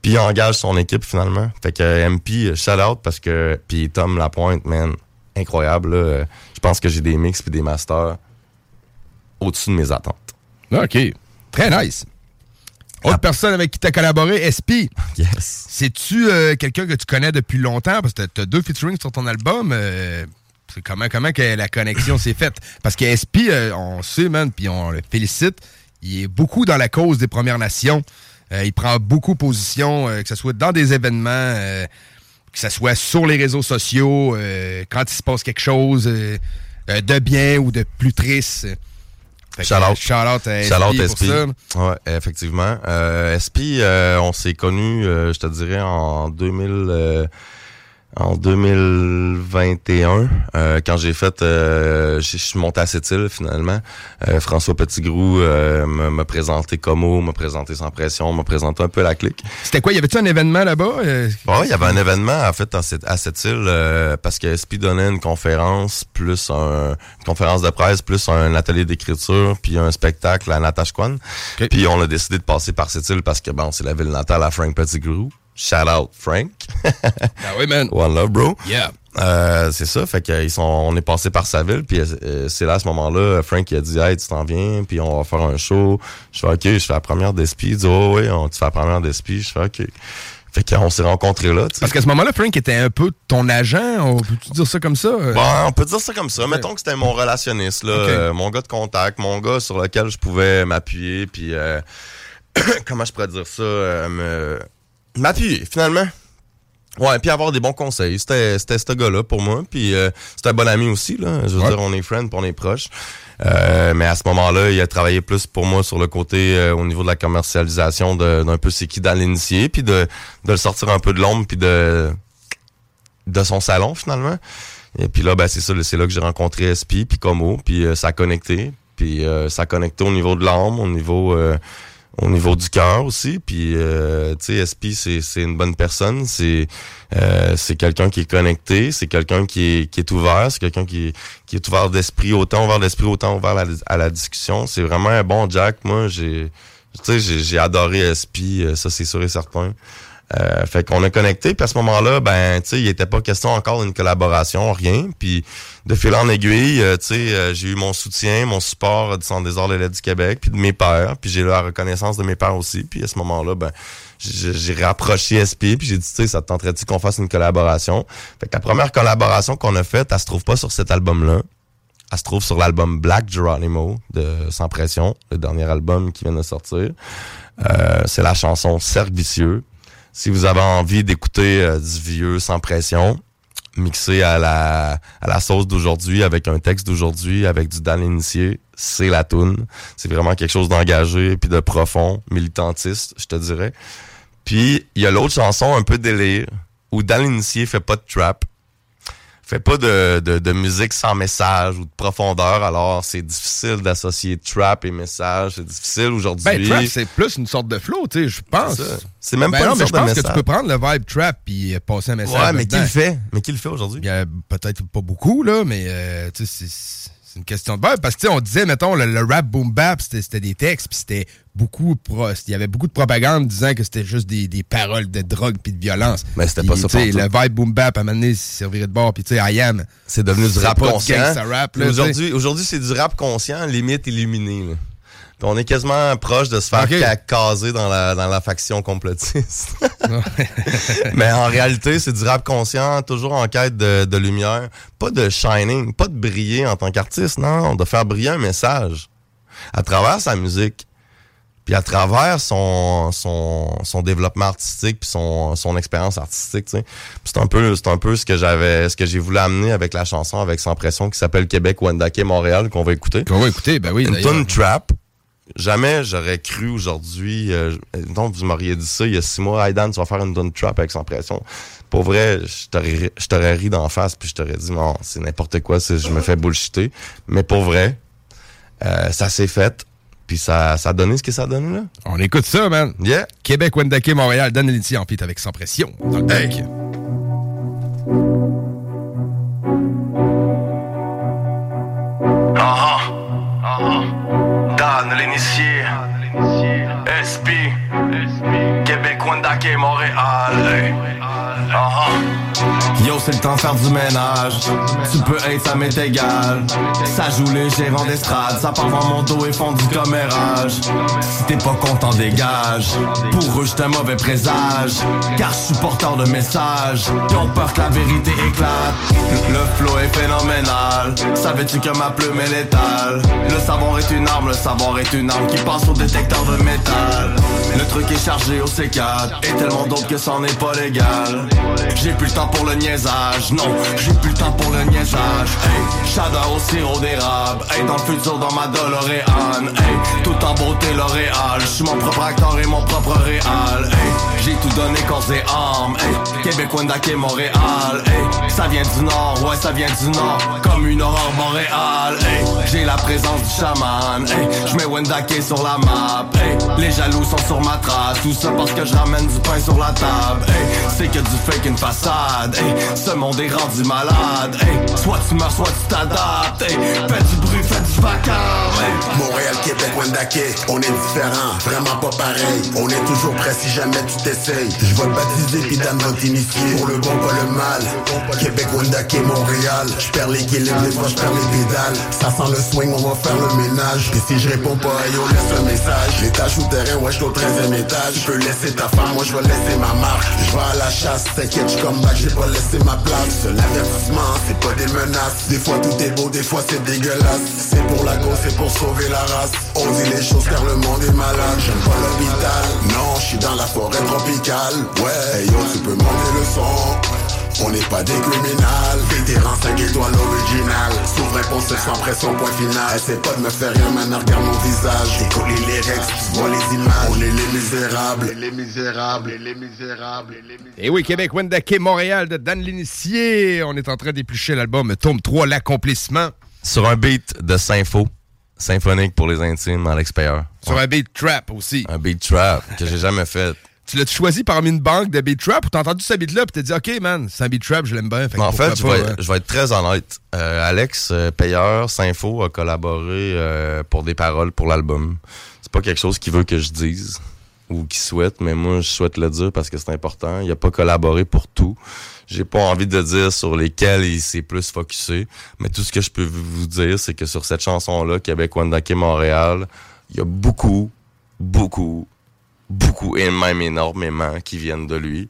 Puis il engage son équipe, finalement. Fait que euh, MP, shout out parce que... Puis Tom Lapointe, man, incroyable. là. Euh, Je pense que j'ai des mix puis des masters au-dessus de mes attentes. OK. Très nice. Autre personne avec qui tu as collaboré, SP. Yes. C'est-tu euh, quelqu'un que tu connais depuis longtemps? Parce que tu as deux featuring sur ton album. euh, comment, comment que la connexion s'est faite? Parce que SP, euh, on sait, man, puis on le félicite, il est beaucoup dans la cause des Premières Nations. Euh, il prend beaucoup position, euh, que ce soit dans des événements, que ce soit sur les réseaux sociaux, quand il se passe quelque chose de bien ou de plus triste. Shout out SP pour SP. ça. Ouais, effectivement. SP, on s'est connus, euh, je te dirais, en 2000... en 2021, euh, quand j'ai fait, euh, je suis monté à cette île finalement. Euh, François Petitgrou euh, m'a présenté Como, m'a présenté Sans Pression, m'a présenté un peu la clique. C'était quoi? Y avait-tu un événement là-bas? Euh, Ouais, il y avait un événement en fait à cette, à cette île euh, parce que SP donnait une conférence plus un une conférence de presse plus un atelier d'écriture puis un spectacle à Natashquan. Puis on a décidé de passer par cette île parce que bon, c'est la ville natale à Frank Petitgrou. Shout out Frank. Ah oui, man. One love, bro. Yeah. Euh, c'est ça, fait que ils sont, on est passé par sa ville, puis euh, c'est là à ce moment-là, Frank il a dit hey tu t'en viens, puis on va faire un show. Je fais ok, je fais la première d'Espi, il dit oh oui, on tu fais la première d'Espi, je fais ok. Fait qu'on s'est rencontrés là. Parce qu'à ce moment-là, Frank était un peu ton agent, on peut-tu dire ça comme ça? Bon, on peut dire ça comme ça. Mettons que c'était mon relationniste, là, euh, mon gars de contact, mon gars sur lequel je pouvais m'appuyer, puis comment je pourrais dire ça, me- m'appuyer finalement. Ouais, puis avoir des bons conseils. C'était c'était ce gars-là pour moi, puis euh, c'est un bon ami aussi là. Je veux Ouais. dire, on est friends, on est proches. Euh, mais à ce moment-là, il a travaillé plus pour moi sur le côté euh, au niveau de la commercialisation de- d'un peu c'est qui dans l'initié, puis de, de le sortir un peu de l'ombre, puis de de son salon finalement. Et puis là, ben c'est ça, c'est là que j'ai rencontré SP, puis Como, puis ça a connecté, puis euh, ça a connecté au niveau de l'âme, au niveau euh, au niveau du cœur aussi. Puis euh, tu sais, SP c'est une bonne personne, c'est euh, quelqu'un qui est connecté, c'est quelqu'un qui est qui est ouvert, c'est quelqu'un qui qui est ouvert d'esprit, autant ouvert d'esprit, autant ouvert à la, à la discussion. C'est vraiment un bon Jack. Moi, j'ai j'ai adoré SP, euh, ça c'est sûr et certain. Euh, fait qu'on a connecté, puis à ce moment-là, ben, tu sais, il était pas question encore d'une collaboration, rien. Puis de fil en aiguille, euh, tu sais, euh, j'ai eu mon soutien, mon support du Centre des arts de l'aide du Québec, puis de mes pères, puis j'ai eu la reconnaissance de mes pères aussi. Puis à ce moment-là, ben, j'ai rapproché SP, puis j'ai dit, tu sais, ça te tenterait-tu qu'on fasse une collaboration? Fait que la première collaboration qu'on a faite, elle se trouve pas sur cet album-là. Elle se trouve sur l'album Black Geronimo de Sans Pression, le dernier album qui vient de sortir. C'est la chanson Cercle. Si vous avez envie d'écouter euh, du vieux sans pression, mixé à la à la sauce d'aujourd'hui avec un texte d'aujourd'hui avec du Dan Initié, c'est la toune. C'est vraiment quelque chose d'engagé puis de profond, militantiste, je te dirais. Puis il y a l'autre chanson un peu délire où Dan Initié fait pas de trap. Fait pas de, de, de musique sans message ou de profondeur, alors c'est difficile d'associer trap et message. C'est difficile aujourd'hui. Ben, trap, c'est plus une sorte de flow, tu sais, je pense. C'est même Ben pas non, une mais je sorte de pense que tu peux prendre le vibe trap puis euh, passer un message. Ouais, mais qui le fait? Mais qui le fait aujourd'hui? Peut-être pas beaucoup, là, mais euh, tu sais, c'est- c'est une question de vibe. Parce que, tu sais, on disait, mettons, le, le rap boom bap, c'était des textes, puis c'était beaucoup. pro- Il y avait beaucoup de propagande disant que c'était juste des, des paroles de drogue puis de violence. Mais c'était pas ça. Le vibe boom bap, à un moment donné, servirait de bord, puis tu sais, I am. C'est devenu du rap conscient. aujourd'hui, c'est du rap conscient, limite illuminé. là. On est quasiment proche de se faire caser dans la, dans la faction complotiste. Mais en réalité, c'est du rap conscient, toujours en quête de, de lumière. Pas de shining, pas de briller en tant qu'artiste, non. De faire briller un message à travers sa musique. Puis à travers son, son, son développement artistique puis son, son expérience artistique, tu sais. Puis C'est un peu c'est un peu ce que j'avais ce que j'ai voulu amener avec la chanson avec Sans pression qui s'appelle Québec Wendake Montréal qu'on va écouter. Qu'on va écouter, ben oui. Une tune trap. Jamais j'aurais cru aujourd'hui. euh, donc vous m'auriez dit ça il y a six mois, Aidan, tu vas faire une tune trap avec Sans pression. Pour vrai, je t'aurais ri d'en face puis je t'aurais dit non, c'est n'importe quoi, je me fais bullshiter. Mais pour vrai, euh, ça s'est fait. Puis ça, ça a donné ce que ça a donné, là. On écoute ça, man. Yeah. Québec, Wendake, Montréal, donne l'initié en feat avec Sans Pression. Dans le bloc. Ah ah. Dan l'initié. SP. Québec, Wendake, Montréal. Hey. Ah ah. Yo, c'est le temps de faire du ménage. Tu peux être, ça m'est égal. Ça joue les gérants d'estrade. Ça part dans mon dos et font du commérage. Si t'es pas content, dégage. Pour eux, j'étais un mauvais présage. Car je suis porteur de messages. Ils ont peur que la vérité éclate. Le flow est phénoménal. Savais-tu que ma plume est létale? Le savoir est une arme, le savoir est une arme qui passe au détecteur de métal. Le truc est chargé au C4 Et tellement d'autres que c'en est pas légal J'ai plus le temps pour le niaisage. Non, j'ai plus le temps pour le niaisage. Hey, Shadow au sirop d'érable. Hey, dans le futur dans ma DeLorean Hey, tout en beauté L'Oréal. J'suis mon propre acteur et mon propre réal. Hey, j'ai tout donné corps et âme. Hey, Québec, Wendake, Montréal. Hey, ça vient du nord, ouais ça vient du nord. Comme une aurore boréale. Hey, j'ai la présence du chaman. Hey, j'mets Wendake sur la map. Hey, les jaloux sont sur ma trace. Tout ça parce que je ramène du pain sur la table. Hey, c'est que du fake une façade Ce monde est rendu malade soit tu meurs, soit tu t'adaptes fais du bruit, fais du vacarme. Montréal, Québec, Wendake, on est différents, vraiment pas pareil. On est toujours prêt si jamais tu t'essayes. Je vais baptiser puis va t'initier. Pour le bon, pas le mal. Québec, Wendake, Montréal. Je perds l'équilibre, des fois je perds les pédales. Ça sent le swing, on va faire le ménage. Et si je réponds pas, yo, laisse un message. L'étage souterrain, ouais, je au 13e étage. Tu peux laisser ta femme, moi je vais laisser ma marque. Je vais à la chasse, t'inquiète, je come back, pas laissé ma place. Un avertissement, c'est pas des menaces. Des fois tout est beau, des fois c'est dégueulasse. C'est pour la cause, c'est pour sauver la race. On dit les choses car le monde est malade. J'aime pas l'hôpital, non, je suis dans la forêt tropicale. Ouais, yo, tu peux monter le son. On n'est pas des criminels Vétéran 5 étoiles original S'ouvre impulsif sans pression point final. Essaie pas de me faire rien maintenant regarde mon visage. T'écoutes les lyrics, tu vois les images. On est les misérables. Les misérables. Les misérables. Et oui, Québec, Wendake, Montréal de Dan L'Initié. On est en train d'éplucher l'album Tome 3, L'accomplissement. Sur un beat de sympho, symphonique pour les intimes, Alex Payer. Sur un beat trap aussi. Un beat trap que j'ai jamais fait. Tu l'as choisi parmi une banque de beat trap ou t'as entendu ce beat-là puis t'as dit, OK, man, c'est un beat trap, je l'aime bien. Fait en fait, vais, hein? je vais être très honnête. Euh, Alex euh, Payeur, Sympho, a collaboré euh, pour des paroles pour l'album. C'est pas quelque chose qu'il veut que je dise ou qu'il souhaite, mais moi, je souhaite le dire parce que c'est important. Il a pas collaboré pour tout. J'ai pas envie de dire sur lesquels il s'est plus focusé, mais tout ce que je peux vous dire, c'est que sur cette chanson-là, Québec, Wendake, Montréal, il y a beaucoup, beaucoup, beaucoup et même énormément qui viennent de lui.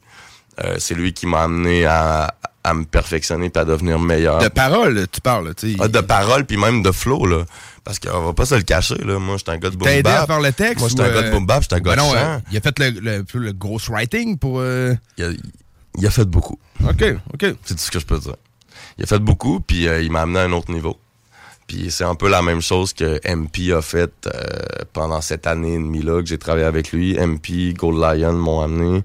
Euh, c'est lui qui m'a amené à, à me perfectionner et à devenir meilleur. De paroles, tu parles, tu sais. Ah, de paroles puis même de flow là parce qu'on va pas se le cacher là moi j'étais un gars de boom T'as aidé à faire le texte? moi j'étais un gars de euh, boom bap j'étais un gars ben de chant euh, il a fait le, le, le ghostwriting pour... euh, il, a, il a fait beaucoup OK, OK. c'est tout ce que je peux dire il a fait beaucoup puis euh, il m'a amené à un autre niveau puis c'est un peu la même chose que MP a fait euh, pendant cette année et demie là que j'ai travaillé avec lui MP Gold Lion m'ont amené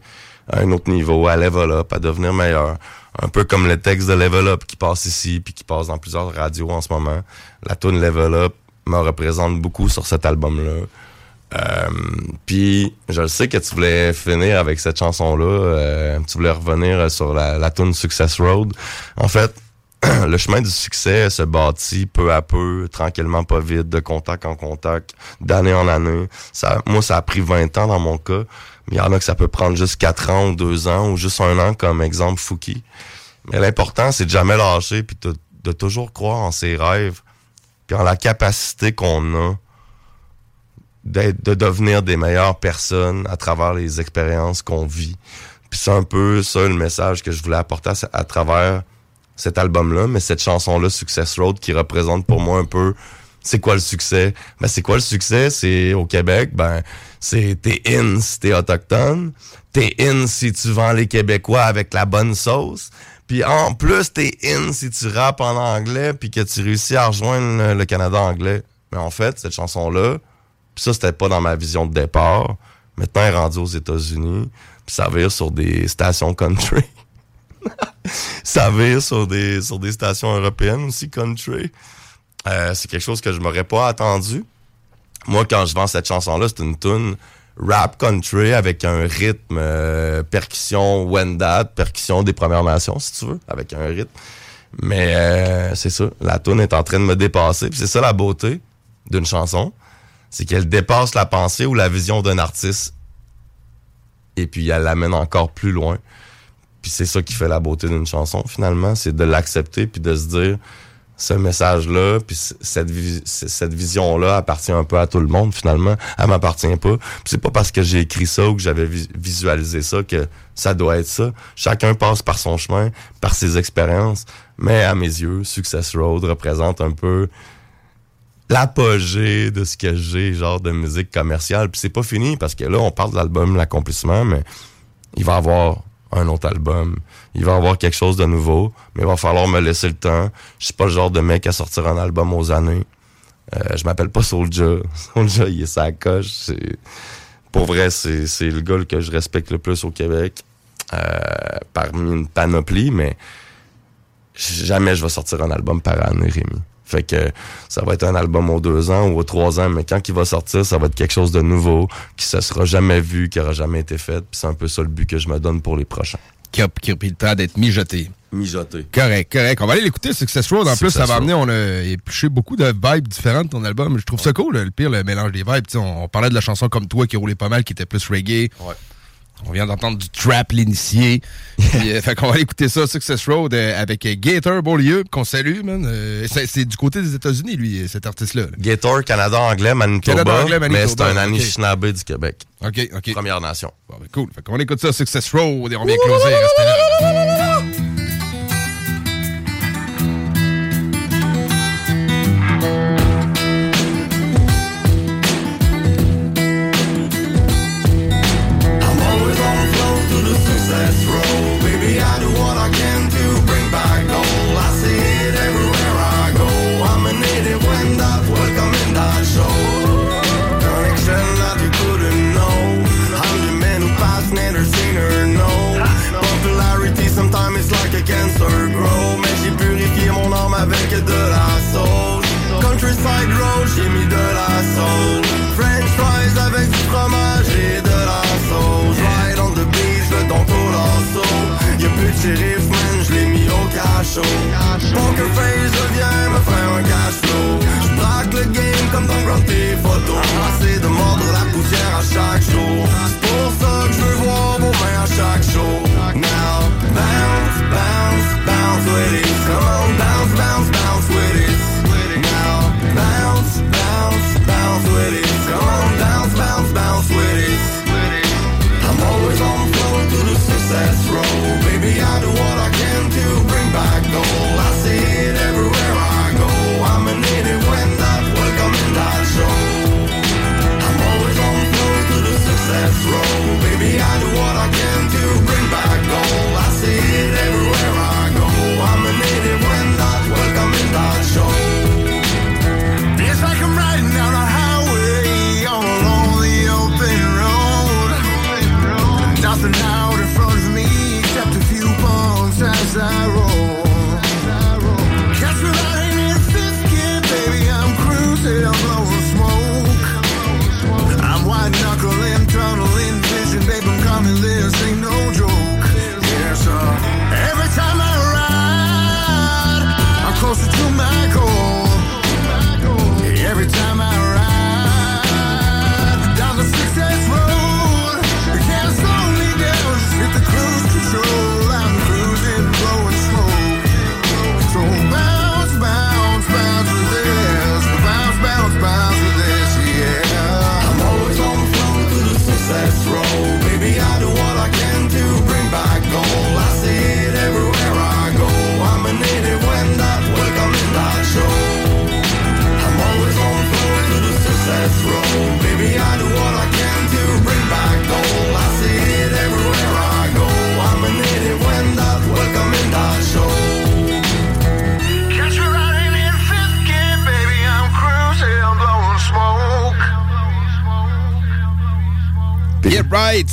à un autre niveau, à level up, à devenir meilleur. Un peu comme le texte de Level Up qui passe ici, puis qui passe dans plusieurs radios en ce moment. La tune Level Up me représente beaucoup sur cet album-là. Euh, puis je sais que tu voulais finir avec cette chanson-là. Euh, tu voulais revenir sur la, la tune Success Road. En fait, le chemin du succès se bâtit peu à peu, tranquillement, pas vite, de contact en contact, d'année en année. Ça, moi, ça a pris 20 ans dans mon cas. Mais il y en a que ça peut prendre juste 4 ans ou 2 ans ou juste un an, comme exemple Fouki. Mais l'important, c'est de jamais lâcher puis de, toujours croire en ses rêves puis en la capacité qu'on a de devenir des meilleures personnes à travers les expériences qu'on vit. Puis c'est un peu ça le message que je voulais apporter à travers cet album-là, mais cette chanson-là, Success Road, qui représente pour moi un peu c'est quoi le succès? Ben, c'est quoi le succès? C'est au Québec, ben, c'est t'es in si t'es autochtone, t'es in si tu vends les Québécois avec la bonne sauce, puis en plus t'es in si tu rappes en anglais puis que tu réussis à rejoindre le Canada anglais. Mais en fait, cette chanson-là, puis ça, c'était pas dans ma vision de départ. Maintenant, elle est rendue aux États-Unis, puis ça vire sur des stations country. ça vire sur des, stations européennes aussi, country. Euh, c'est quelque chose que je m'aurais pas attendu. Moi, quand je vends cette chanson-là, c'est une tune rap country avec un rythme euh, percussion Wendat, percussion des Premières Nations, si tu veux, avec un rythme. Mais euh, c'est ça, la tune est en train de me dépasser. C'est ça la beauté d'une chanson, c'est qu'elle dépasse la pensée ou la vision d'un artiste. Et puis elle l'amène encore plus loin. Puis c'est ça qui fait la beauté d'une chanson finalement, c'est de l'accepter puis de se dire ce message-là, puis cette, cette vision-là appartient un peu à tout le monde, finalement. Elle m'appartient pas. C'est pas parce que j'ai écrit ça ou que j'avais visualisé ça que ça doit être ça. Chacun passe par son chemin, par ses expériences. Mais à mes yeux, Success Road représente un peu l'apogée de ce que j'ai, genre de musique commerciale. Puis c'est pas fini, parce que là, on parle de l'album L'accomplissement, mais il va y avoir un autre album. Il va avoir quelque chose de nouveau, mais il va falloir me laisser le temps. Je suis pas le genre de mec à sortir un album aux années. Euh, je m'appelle pas Soulja. Soulja, il est sa coche. Pour vrai, c'est le gars que je respecte le plus au Québec. Euh, parmi une panoplie, mais jamais je vais sortir un album par année, Rémi. Fait que ça va être un album aux deux ans ou aux trois ans, mais quand il va sortir, ça va être quelque chose de nouveau, qui se sera jamais vu, qui aura jamais été fait. Puis c'est un peu ça le but que je me donne pour les prochains. Qui a, pris le temps d'être mijoté. Mijoté. Correct, correct. On va aller l'écouter, Success Road. En plus, ça va amener, on a épluché beaucoup de vibes différentes ton album. Je trouve ça cool, le pire, le mélange des vibes. On, on, parlait de la chanson comme toi qui roulait pas mal, qui était plus reggae. Ouais. On vient d'entendre du trap, l'initié. euh, fait qu'on va aller écouter ça, Success Road, euh, avec Gator Beaulieu, qu'on salue, man. Euh, c'est du côté des États-Unis, lui, cet artiste-là. Là. Gator, Canada anglais, Manitoba. Canada anglais, Manitoba. Mais c'est un Anishinaabe okay. du Québec. OK, OK. Première Nation. Bon, ben cool. Fait qu'on écoute ça, Success Road, et on vient closer. Restez là. show. Poker face.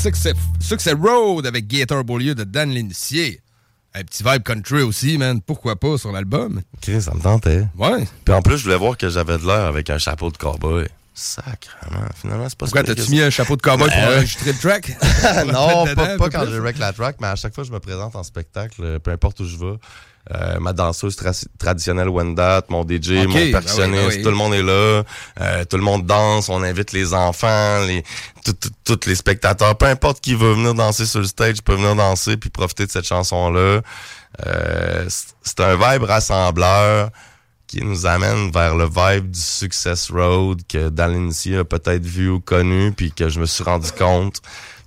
Success, Success Road avec Gator Beaulieu de Dan L'Initié. Un petit vibe country aussi, man. Pourquoi pas sur l'album? Ok, ça me tentait. Ouais. Puis en plus, je voulais voir que j'avais de l'air avec un chapeau de cowboy. Sacrement. Finalement, c'est pas Pourquoi t'as-tu mis un chapeau de cowboy pour Ben, enregistrer le track? non, pas, pas quand je wreck la track, mais à chaque fois que je me présente en spectacle, peu importe où je vais, euh, ma danseuse tra- traditionnelle Wendat, mon DJ, mon ben oui, percussionniste, ben oui. tout le monde est là, euh, tout le monde danse, on invite les enfants, les tous les spectateurs, peu importe qui veut venir danser sur le stage, peut venir danser puis profiter de cette chanson-là. Euh, c'est- un vibe rassembleur qui nous amène vers le vibe du Success Road que dans l'initié a peut-être vu ou connu puis que je me suis rendu compte.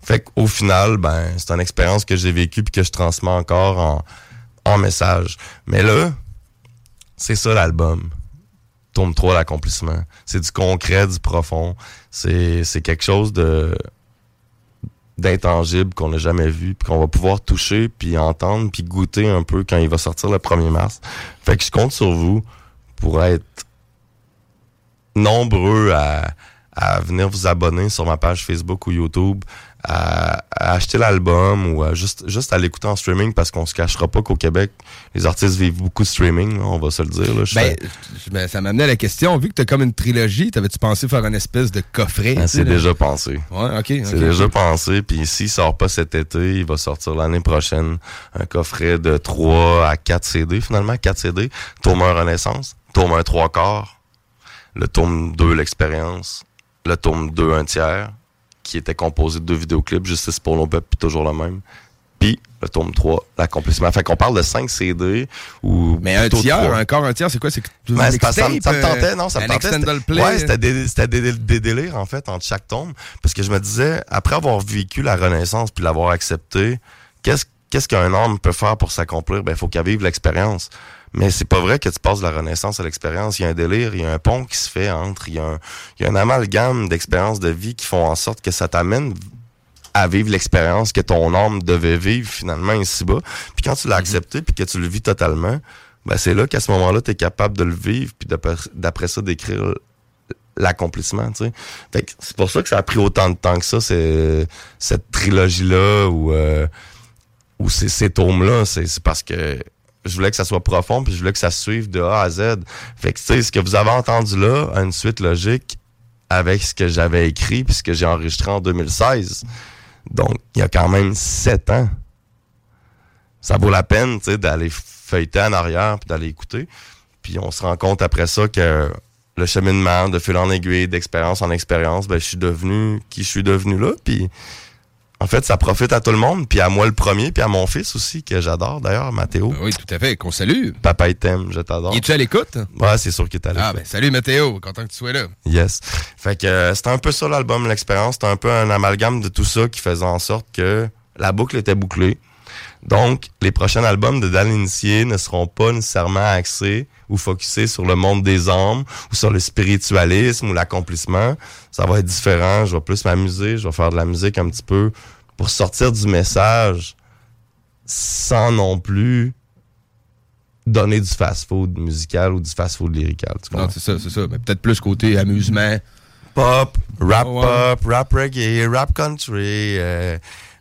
Fait qu'au final, ben, c'est une expérience que j'ai vécue puis que je transmets encore en, message. Mais là, c'est ça l'album. Tome 3, l'accomplissement. C'est du concret, du profond. C'est, quelque chose de d'intangible qu'on n'a jamais vu puis qu'on va pouvoir toucher puis entendre puis goûter un peu quand il va sortir le 1er mars. Fait que je compte sur vous pour être nombreux à venir vous abonner sur ma page Facebook ou YouTube, à, à acheter l'album ou à juste, juste à l'écouter en streaming parce qu'on se cachera pas qu'au Québec, les artistes vivent beaucoup de streaming, là, on va se le dire. Là. Ben, fais- ben, ça m'amenait à la question. Vu que t'as comme une trilogie, t'avais-tu pensé faire une espèce de coffret? Tu sais, c'est déjà pensé. Ouais, ok. C'est déjà pensé. Puis s'il sort pas cet été, il va sortir l'année prochaine un coffret de 3 à 4 CD, finalement, 4 CD. Tome 1 Renaissance, tome 1 3 quarts, le tome 2 L'expérience, le tome 2 un tiers, qui était composé de deux vidéoclips, Justice pour nos peuples, puis toujours le même. Puis le tome 3, l'accomplissement. Fait qu'on parle de 5 CD ou Mais un tiers, trois. un corps un tiers, c'est quoi? C'est que ça, ça me tentait, euh, non, ça me tentait. Ouais, c'était des, des, des délires, en fait, entre chaque tome. Parce que je me disais, après avoir vécu la Renaissance puis l'avoir accepté, qu'est-ce, qu'est-ce qu'un homme peut faire pour s'accomplir? Ben, il faut qu'il vive l'expérience. Mais c'est pas vrai que tu passes de la Renaissance à l'expérience. Il y a un délire, il y a un pont qui se fait entre, il y a un, il y a un amalgame d'expériences de vie qui font en sorte que ça t'amène à vivre l'expérience que ton âme devait vivre finalement ici-bas. Puis quand tu l'as accepté puis que tu le vis totalement, ben c'est là qu'à ce moment-là, tu es capable de le vivre puis d'après ça d'écrire l'accomplissement, tu sais. Fait que c'est pour ça que ça a pris autant de temps que ça, c'est cette trilogie-là ou euh, ou ces, ces tomes-là, c'est parce que je voulais que ça soit profond puis je voulais que ça suive de A à Z. Fait que tu sais, ce que vous avez entendu là a une suite logique avec ce que j'avais écrit puis ce que j'ai enregistré en 2016. Donc, il y a quand même sept ans. Ça vaut la peine, tu sais, d'aller feuilleter en arrière puis d'aller écouter. Puis on se rend compte après ça que le cheminement de fil en aiguille, d'expérience en expérience, ben, je suis devenu qui je suis devenu là. Puis en fait, ça profite à tout le monde, puis à moi le premier, puis à mon fils aussi, que j'adore d'ailleurs, Mathéo. Oui, tout à fait, qu'on salue. Papa, il t'aime, je t'adore. Es-tu à l'écoute? Ouais, c'est sûr qu'il est à l'écoute. Ah, ben, salut Mathéo, content que tu sois là. Yes. Fait que euh, c'était un peu ça l'album, l'expérience. C'était un peu un amalgame de tout ça qui faisait en sorte que la boucle était bouclée. Donc, les prochains albums de Dan ne seront pas nécessairement axés ou focusés sur le monde des âmes ou sur le spiritualisme ou l'accomplissement. Ça va être différent. Je vais plus m'amuser. Je vais faire de la musique un petit peu pour sortir du message sans non plus donner du fast-food musical ou du fast-food lyrical. Tu Non, c'est ça, c'est ça. Mais peut-être plus côté amusement. pop, rap pop, rap reggae, rap country, euh,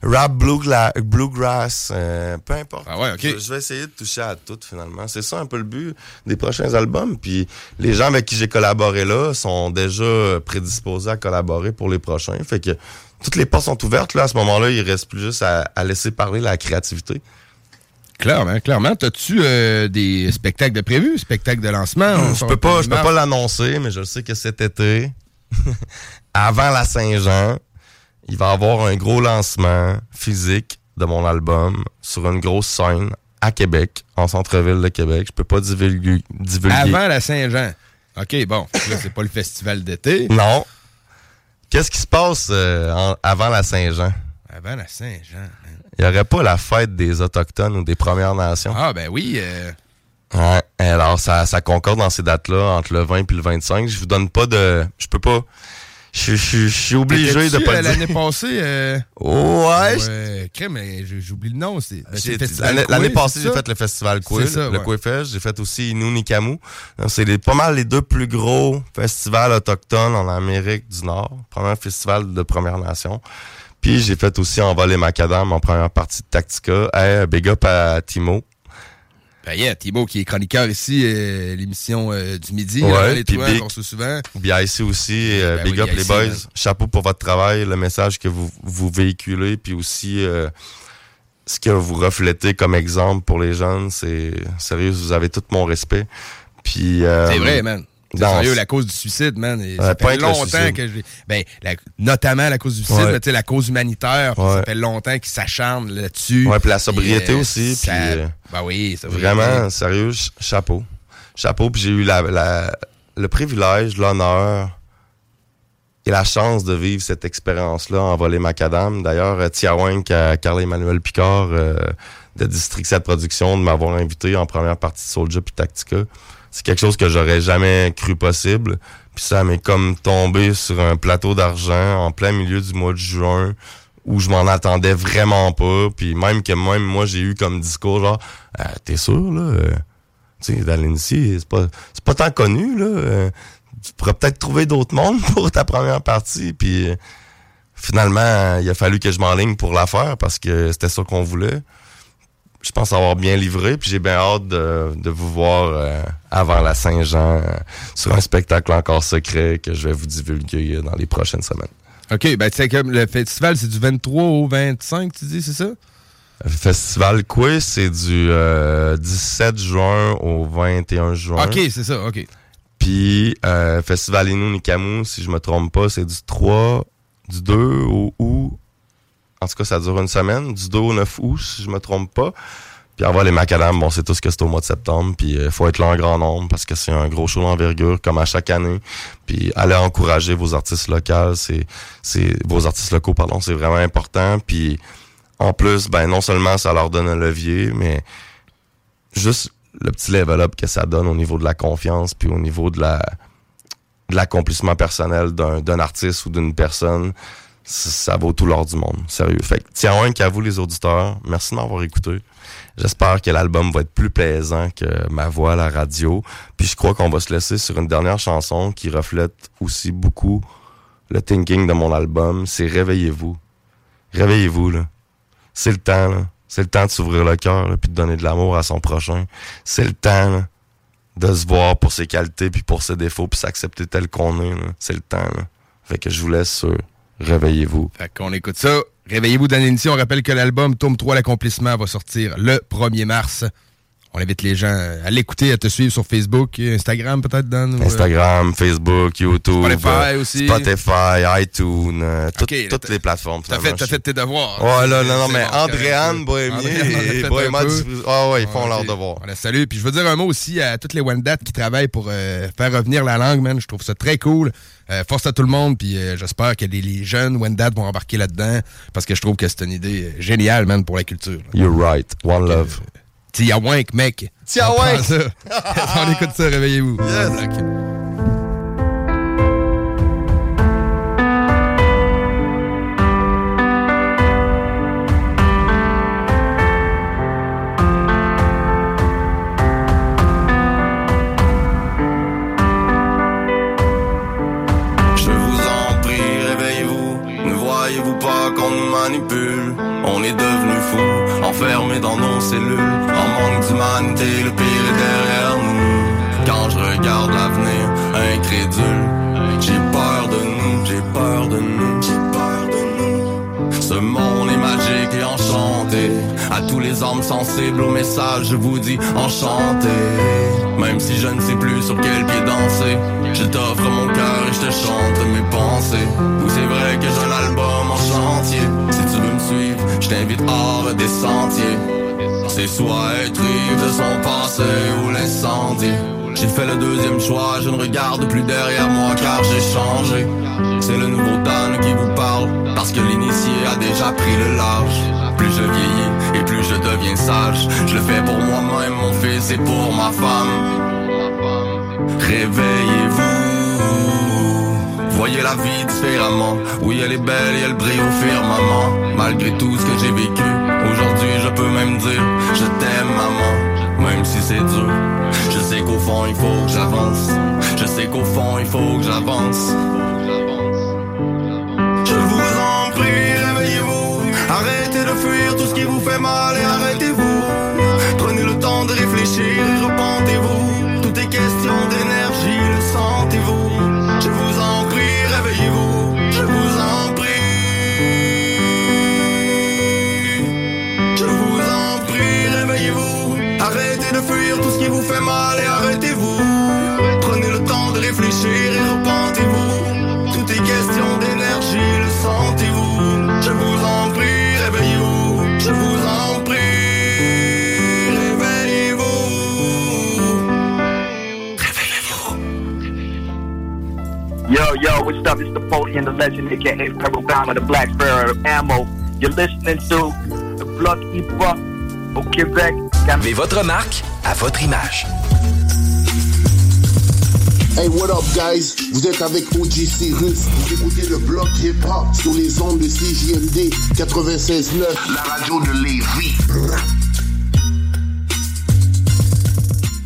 rap bluegrass, euh, peu importe. Ah ouais. Je, je vais essayer de toucher à tout finalement. C'est ça un peu le but des prochains albums. Puis les gens avec qui j'ai collaboré là sont déjà prédisposés à collaborer pour les prochains. Fait que toutes les portes sont ouvertes là. À ce moment-là, il reste plus juste à, à laisser parler la créativité. Clairement, clairement. T'as-tu euh, des spectacles de prévus, spectacles de lancement? On Je peux pas, je peux pas l'annoncer, mais je sais que cet été, avant la Saint-Jean, il va y avoir un gros lancement physique de mon album sur une grosse scène à Québec, en centre-ville de Québec. Je peux pas divulguer. divulguer. Avant la Saint-Jean. OK, bon. Là, c'est pas le festival d'été. Non. Qu'est-ce qui se passe euh, en- avant la Saint-Jean? Avant la Saint-Jean. Il y aurait pas la fête des Autochtones ou des Premières Nations? Ah, ben oui. euh, Ouais. Alors, ça, ça concorde dans ces dates-là, entre le 20 et le 25. Je vous donne pas de... Je peux pas... Je je- je suis obligé de pas euh. L'année passée. euh, Ouais. Ouais, crème, mais j'oublie le nom. c'est- L'année passée, j'ai fait le festival ça, le ouais. Fest. J'ai fait aussi Inunikamu. Donc, C'est pas mal les deux plus gros festivals autochtones en Amérique du Nord. Premier festival de Première Nation. Puis j'ai fait aussi Envoler Macadam en première partie de Tactica. Hey, big up à Timo. Yeah, Thibaut qui est chroniqueur ici, euh, l'émission euh, du midi, Ouais, hein, les toits, Big- qu'on se souvent. BIC aussi, euh, Ben big oui, up les boys. man. Chapeau pour votre travail, le message que vous, vous véhiculez, puis aussi euh, ce que vous reflétez comme exemple pour les jeunes. C'est sérieux, vous avez tout mon respect. Puis euh, C'est vrai, man. Sérieux, la cause du suicide, man. Ouais, ça fait longtemps que je Ben, la- notamment la cause du suicide, Ouais. mais tu sais, la cause humanitaire, Ouais. ça fait longtemps qu'ils s'acharnent là-dessus. Ouais, puis la sobriété euh, aussi. ça- puis, euh, Ben oui, sobriété. Vraiment, sérieux, ch- chapeau. Chapeau, puis j'ai eu la, la- le privilège, l'honneur et la chance de vivre cette expérience-là en voler macadam. D'ailleurs, euh, Tiawank à Carl-Emmanuel Picard euh, de District 7 Production de m'avoir invité en première partie de Soulja puis Tactica. C'est quelque chose que j'aurais jamais cru possible. Puis ça m'est comme tombé sur un plateau d'argent en plein milieu du mois de juin où je m'en attendais vraiment pas. Puis même que même moi, j'ai eu comme discours genre, Ah, t'es sûr, là? euh, tu sais, dans l'initié, c'est pas, c'est pas tant connu, là. euh, tu pourrais peut-être trouver d'autres mondes pour ta première partie. Puis euh, finalement, euh, il a fallu que je m'enligne pour la faire parce que c'était ça qu'on voulait. Je pense avoir bien livré, puis j'ai bien hâte de, de vous voir euh, avant la Saint-Jean euh, sur un spectacle encore secret que je vais vous divulguer euh, dans les prochaines semaines. OK, ben tu sais, comme le festival, c'est du 23 au 25, tu dis, c'est ça? Le Festival Quiz, c'est du euh, 17 juin au 21 juin. OK, c'est ça, OK. Puis euh, Festival Inou Nikamu, si je me trompe pas, c'est du 3, du 2 au août. En tout cas, ça dure une semaine. Du 2 au 9 août, si je me trompe pas. Puis avoir les macadam, bon, c'est tout ce que c'est au mois de septembre. Puis il faut être là en grand nombre parce que c'est un gros show d'envergure comme à chaque année. Puis allez encourager vos artistes locaux, c'est, c'est vos artistes locaux, pardon, c'est vraiment important. Puis en plus, ben non seulement ça leur donne un levier, mais juste le petit level up que ça donne au niveau de la confiance, puis au niveau de la de l'accomplissement personnel d'un d'un artiste ou d'une personne, ça, vaut tout l'or du monde, sérieux. Fait que tiens un qu'à vous les auditeurs, merci de m'avoir écouté. J'espère que l'album va être plus plaisant que ma voix à la radio. Puis je crois qu'on va se laisser sur une dernière chanson qui reflète aussi beaucoup le thinking de mon album, c'est Réveillez-vous. Réveillez-vous, là. C'est le temps, là. C'est le temps de s'ouvrir le cœur, puis de donner de l'amour à son prochain. C'est le temps, de se voir pour ses qualités, puis pour ses défauts, puis s'accepter tel qu'on est. C'est le temps, là. Fait que je vous laisse sur Réveillez-vous. Fait qu'on écoute ça. Réveillez-vous dans l'émission. On rappelle que l'album Tome 3 l'accomplissement va sortir le 1er mars. On invite les gens à l'écouter, à te suivre sur Facebook, Instagram peut-être, Dan? euh, Instagram, Facebook, YouTube, Spotify euh, aussi. Spotify, iTunes, euh, tout- toutes les plateformes. T'as fait, t'as fait tes devoirs. Ouais, là, non, non, mais Andréane, a et Bohéma Ah ouais, ils font leur devoir. Salue. Puis je veux dire un mot aussi à toutes les Wendat qui travaillent pour faire revenir la langue, man. Je trouve ça très cool. Euh, force à tout le monde, puis euh, j'espère que les, les jeunes Wendat vont embarquer là-dedans parce que je trouve que c'est une idée géniale, man, pour la culture. You're right. One love. Tiawank, mec. Tiawank. On écoute ça, réveillez-vous. Bloc. Je vous en prie, réveillez-vous. Ne voyez-vous pas qu'on nous manipule? Est devenus fous, enfermés dans nos cellules. En manque d'humanité, le pire est derrière nous. Quand je regarde l'avenir, incrédule, j'ai peur de nous, j'ai peur de nous, j'ai peur de nous. Ce monde est magique et enchanté. À tous les hommes sensibles au message, je vous dis enchanté. Même si je ne sais plus sur quel pied danser, je t'offre mon cœur et je te chante mes pensées. Ou c'est vrai que j'ai un je t'invite hors des sentiers. C'est soit être ivre de son passé ou l'incendie. J'ai fait le deuxième choix, je ne regarde plus derrière moi car j'ai changé. C'est le nouveau Dan qui vous parle, parce que l'initié a déjà pris le large. Plus je vieillis et plus je deviens sage. Je le fais pour moi-même, mon fils et pour ma femme. Réveillez-vous. Voyez la vie différemment. Oui, elle est belle et elle brille au firmament. Malgré tout ce que j'ai vécu, aujourd'hui je peux même dire je t'aime, maman. Même si c'est dur, je sais qu'au fond il faut que j'avance. Je sais qu'au fond il faut que j'avance. Je vous en prie, réveillez-vous. fait mal et arrêtez-vous. Prenez le temps de réfléchir et repentez-vous. Tout est question d'énergie, fait mal et arrêtez-vous. Prenez le temps de réfléchir et repentez-vous. Tout est question d'énergie, le sentez-vous. Je vous en prie, réveillez-vous. Je vous en prie, réveillez-vous. Yo, yo, what's up? It's the Podium, the legend, aka Pebble Bama, the Black Sparrow Ammo. You're listening to the Hip Hop au Québec. Mais votre marque à votre image. Hey, what up, guys? Vous êtes avec OG Cyrus. Vous écoutez le bloc hip-hop sur les ondes de CJMD 96.9. La radio de Lévis.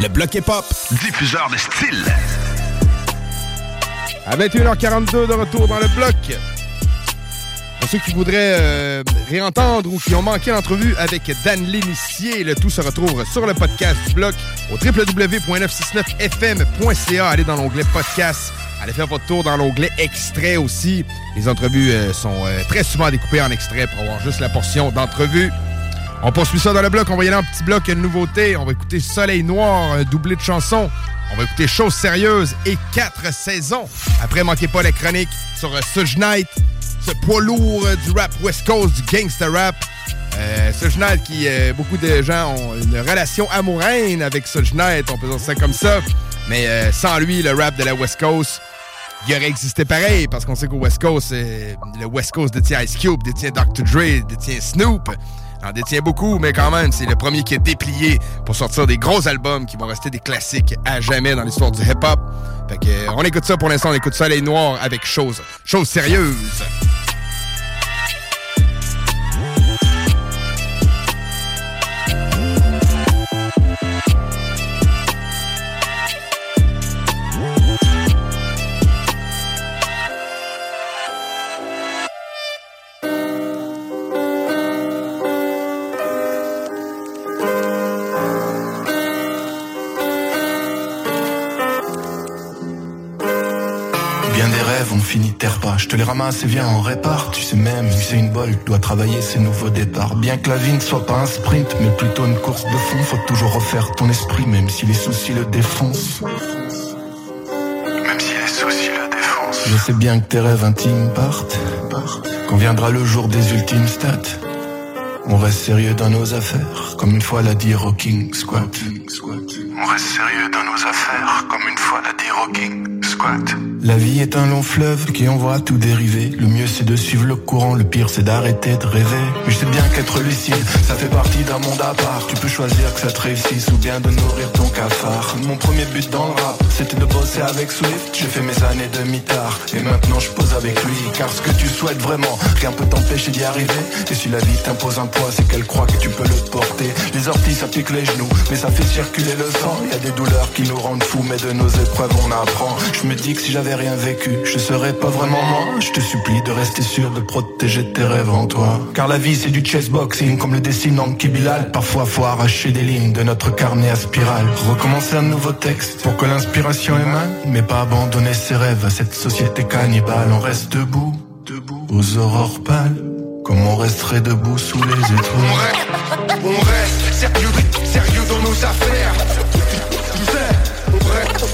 Le bloc hip-hop. Diffuseur de style. À 21h42 de retour dans le bloc. Pour ceux qui voudraient euh, réentendre ou qui ont manqué l'entrevue avec Dan Lénissier, le tout se retrouve sur le podcast du bloc au www.969fm.ca. Allez dans l'onglet podcast. Allez faire votre tour dans l'onglet extrait aussi. Les entrevues euh, sont euh, très souvent découpées en extrait pour avoir juste la portion d'entrevue. On poursuit ça dans le bloc. On va y aller en petit bloc, une nouveauté. On va écouter Soleil Noir, un doublé de chansons. On va écouter Choses sérieuses et quatre saisons. Après, manquez pas la chronique sur euh, Suge Knight, ce poids lourd euh, du rap West Coast, du gangster rap. Euh, Suge Knight qui, euh, beaucoup de gens ont une relation amoureuse avec Suge Knight, on peut dire ça comme ça. Mais euh, sans lui, le rap de la West Coast, il aurait existé pareil, parce qu'on sait qu'au West Coast, euh, le West Coast détient Ice Cube, détient Dr. Dre, détient Snoop. En détient beaucoup, mais quand même, c'est le premier qui est déplié pour sortir des gros albums qui vont rester des classiques à jamais dans l'histoire du hip-hop. Fait que, euh, on écoute ça pour l'instant, on écoute Soleil Noir avec Chose, chose sérieuse. Je te les ramasse et viens, on répare. Tu sais même, c'est une bolle, doit travailler ses nouveaux départs. Bien que la vie ne soit pas un sprint, mais plutôt une course de fond. Faut toujours refaire ton esprit, même si les soucis le défoncent. Même si les soucis le défoncent. Je sais bien que tes rêves intimes partent. Quand viendra le jour des ultimes stats. On reste sérieux dans nos affaires, comme une fois l'a dit Rocking Squat. On reste sérieux dans nos affaires, comme une fois l'a dit Rocking Squat. La vie est un long fleuve qui envoie tout dériver. Le mieux c'est de suivre le courant, le pire c'est d'arrêter de rêver. Mais je sais bien qu'être lucide, ça fait partie d'un monde à part. Tu peux choisir que ça te réussisse ou bien de nourrir ton cafard. Mon premier but dans le rap, c'était de bosser avec Swift. J'ai fait mes années de mitard et maintenant je pose avec lui. Car ce que tu souhaites vraiment, rien peut t'empêcher d'y arriver. Et si la vie t'impose un c'est qu'elle croit que tu peux le porter. Les orties ça pique les genoux, mais ça fait circuler le sang. Y a des douleurs qui nous rendent fous, mais de nos épreuves on apprend. Je me dis que si j'avais rien vécu, je serais pas vraiment moi. Je te supplie de rester sûr de protéger tes rêves en toi. Car la vie c'est du chessboxing, comme le dessine en Kibilal. Parfois faut arracher des lignes de notre carnet à spirale. Recommencer un nouveau texte pour que l'inspiration émane, mais pas abandonner ses rêves à cette société cannibale. On reste debout, debout, aux aurores pâles. Comme on resterait debout sous les étoiles. On reste sérieux, sérieux dans nos affaires. On reste,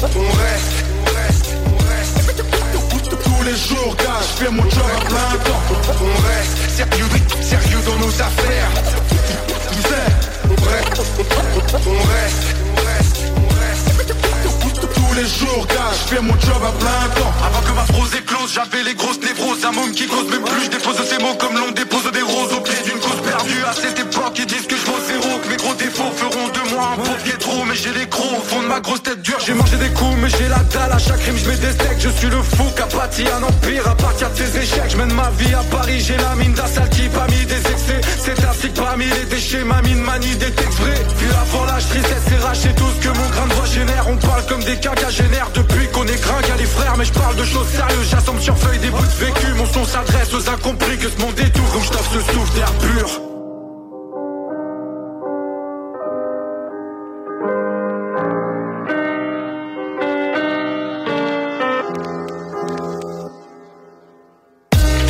on reste, on reste, on reste. Tous les jours, gars, je fais mon job à plein temps. On reste sérieux, sérieux dans nos affaires. On reste, on reste, les je fais mon job à plein temps. Avant que ma prose éclose j'avais les grosses névroses. Un môme qui cause même plus je dépose ces mots comme l'on dépose des roses au pied d'une cause perdue. À cette époque ils disent que je vaux zéro Que mes gros défauts feront de moi un pauvre trop. Mais j'ai les crocs au fond de ma grosse tête dure J'ai mangé des coups mais j'ai la dalle. À chaque rime je mets des steaks. Je suis le fou qu'a bâti un empire à partir de ses échecs. Je mène ma vie à Paris j'ai la mine d'assalle qui pas mis des excès. C'est ainsi que parmi les déchets ma mine manie des textes vrais Vu avant l'âge tristesse et raché tout ce que mon grain de voix génère. On parle comme des caca quinquagénaires depuis qu'on est gringue à les frères Mais je parle de choses sérieuses, j'assemble sur feuille des bouts de vécu Mon son s'adresse aux incompris que ce monde détourne Donc je ce souffle d'air pur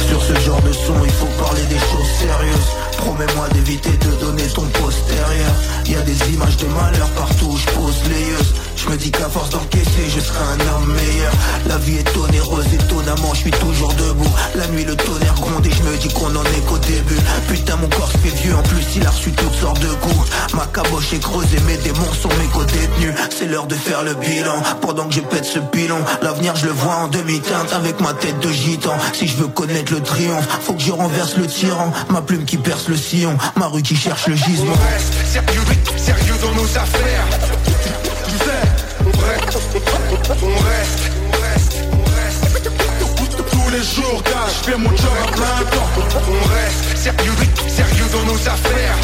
Sur ce genre de son, il faut parler des choses sérieuses. Promets-moi d'éviter de donner ton postérieur. Y a des images de malheur partout où je pose les yeux. Je me dis qu'à force d'encaisser, je serai un homme meilleur. La vie est onéreuse, étonnamment, je suis toujours debout. La nuit, le tonnerre gronde et je me dis qu'on en est qu'au début. Putain, mon corps se fait vieux, en plus, il a reçu toutes sortes de coups. Ma caboche est creusée, mes démons sont mes co-détenus. C'est l'heure de faire le bilan. Pendant que je pète ce pilon, l'avenir, je le vois en demi-teinte avec ma tête de gitan. Si je veux connaître le triomphe, faut que je renverse le tyran. Ma plume qui perce le sillon, ma rue qui cherche le gisement. Reste sérieux, sérieux dans nos affaires. Reste, on reste, on reste, on reste. Tous les jours, gars, je fais mon job à plein temps. On reste sérieux, sérieux dans nos affaires.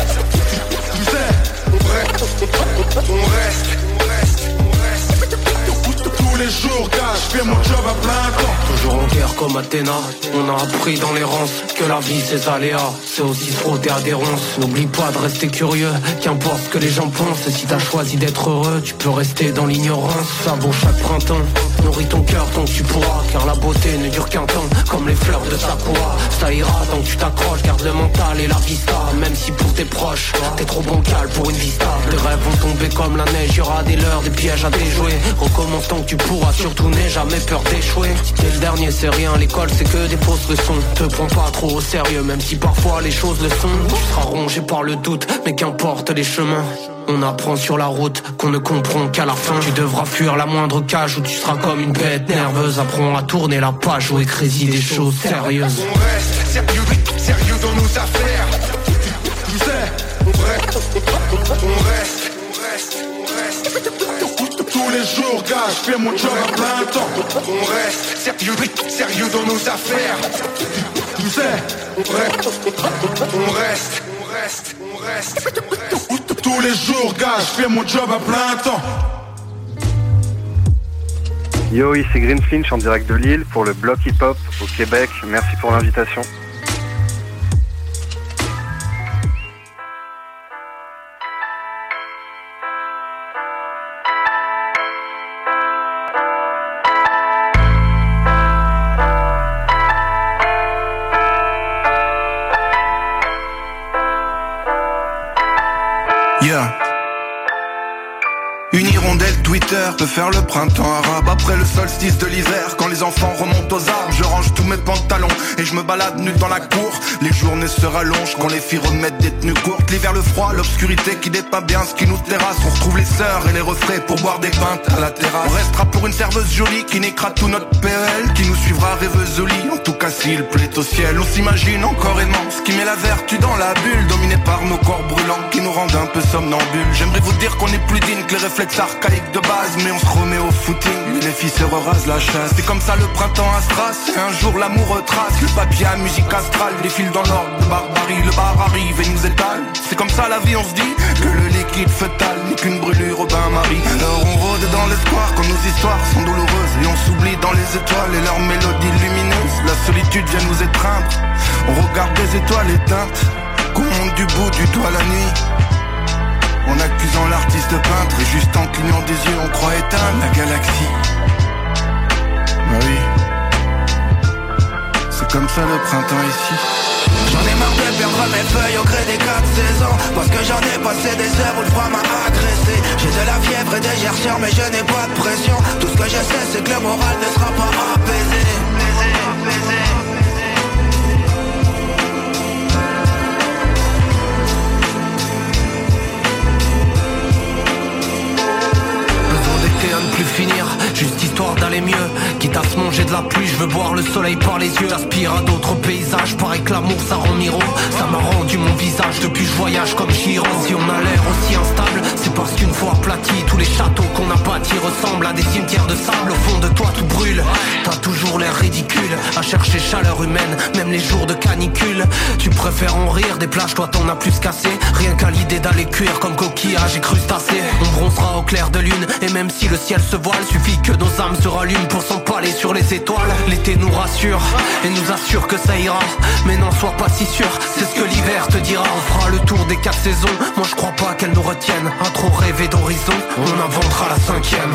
On reste, on reste, on reste. Toujours en guerre comme Athéna, on a appris dans les rances que la vie c'est aléas, c'est aussi se frotter à des ronces. N'oublie pas de rester curieux, qu'importe ce que les gens pensent. Et si t'as choisi d'être heureux, tu peux rester dans l'ignorance. Ça vaut chaque printemps, nourris ton cœur tant que tu pourras, car la beauté ne dure qu'un temps, comme les fleurs de Sakura. Ça ira tant que tu t'accroches, garde le mental et la vista, même si pour tes proches, t'es trop bancal pour une vista. Tes rêves vont tomber comme la neige, y aura des leurres, des pièges à déjouer. Recommence tant que tu surtout n'aie jamais peur d'échouer. T'es le dernier, c'est rien, l'école c'est que des fausses leçons. Te prends pas trop au sérieux, même si parfois les choses le sont. Tu seras rongé par le doute, mais qu'importe les chemins. On apprend sur la route qu'on ne comprend qu'à la fin. Tu devras fuir la moindre cage où tu seras comme une bête nerveuse. Apprends à tourner la page où écrit des choses sérieuses. On reste sérieux, dans nos affaires. On reste, on reste, les jours, gars, je fais mon job à plein temps. On reste sérieux, sérieux dans nos affaires. Tu sais, on reste, on reste, on reste. Tous les jours, gars, je fais mon job à plein temps. Yo, ici Greenfinch en direct de Lille pour le bloc hip-hop au Québec. Merci pour l'invitation. Yeah. Twitter peut faire le printemps arabe Après le solstice de l'hiver. Quand les enfants remontent aux arbres Je range tous mes pantalons Et je me balade nu dans la cour. Les journées se rallongent Quand les filles remettent des tenues courtes. L'hiver, le froid, l'obscurité qui n'est pas bien ce qui nous terrasse. On retrouve les sœurs et les refrains Pour boire des pintes à la terrasse. On restera pour une serveuse jolie Qui niquera tout notre PL Qui nous suivra rêveuse au En tout cas s'il plaît au ciel On s'imagine encore Ce qui met la vertu dans la bulle Dominé par nos corps brûlants Qui nous rendent un peu somnambules. J'aimerais vous dire qu'on est plus digne que les réflexes archaïques de Mais on se remet au footing. Les filles se rasent la chasse. C'est comme ça le printemps à Stras Et un jour l'amour retrace. Le papier à musique astrale Défile dans l'ordre. De barbarie Le bar arrive et nous étale. C'est comme ça la vie on se dit Que le liquide fœtal n'est qu'une brûlure au bain-marie. Alors on rôde dans l'espoir Quand nos histoires sont douloureuses. Et on s'oublie dans les étoiles Et leurs mélodies lumineuses. La solitude vient nous étreindre. On regarde des étoiles éteintes. Qu'on monte du bout du doigt la nuit en accusant l'artiste peintre et juste en clignant des yeux on croit éteindre la galaxie. Bah oui. C'est comme ça le printemps ici. J'en ai marre de perdre mes feuilles au gré des quatre saisons. Parce que j'en ai passé des heures où le froid m'a agressé. J'ai de la fièvre et des gerçures mais je n'ai pas de pression. Tout ce que je sais c'est que le moral ne sera pas apaisé plus finir, juste histoire d'aller mieux. Quitte à se manger de la pluie, je veux boire le le soleil par les yeux. Aspire à d'autres paysages Pareil que l'amour ça rend miro. Ça m'a rendu mon visage. Depuis je voyage comme Chiron Si on a l'air aussi instable C'est parce qu'une fois aplati Tous les châteaux qu'on a bâtis ressemblent à des cimetières de sable. Au fond de toi tout brûle. T'as toujours l'air ridicule À chercher chaleur humaine Même les jours de canicule. Tu préfères en rire des plages Toi t'en as plus cassé Rien qu'à l'idée d'aller cuire comme coquillage et crustacé On bronzera au clair de lune Et même si le ciel se voile. Suffit que nos âmes se rallument Pour s'empaler sur les étoiles. L'été nous rassure Et nous assure que ça ira. Mais n'en sois pas si sûr C'est ce que l'hiver te dira. On fera le tour des quatre saisons. Moi je crois pas qu'elles nous retiennent À trop rêver d'horizon On inventera la cinquième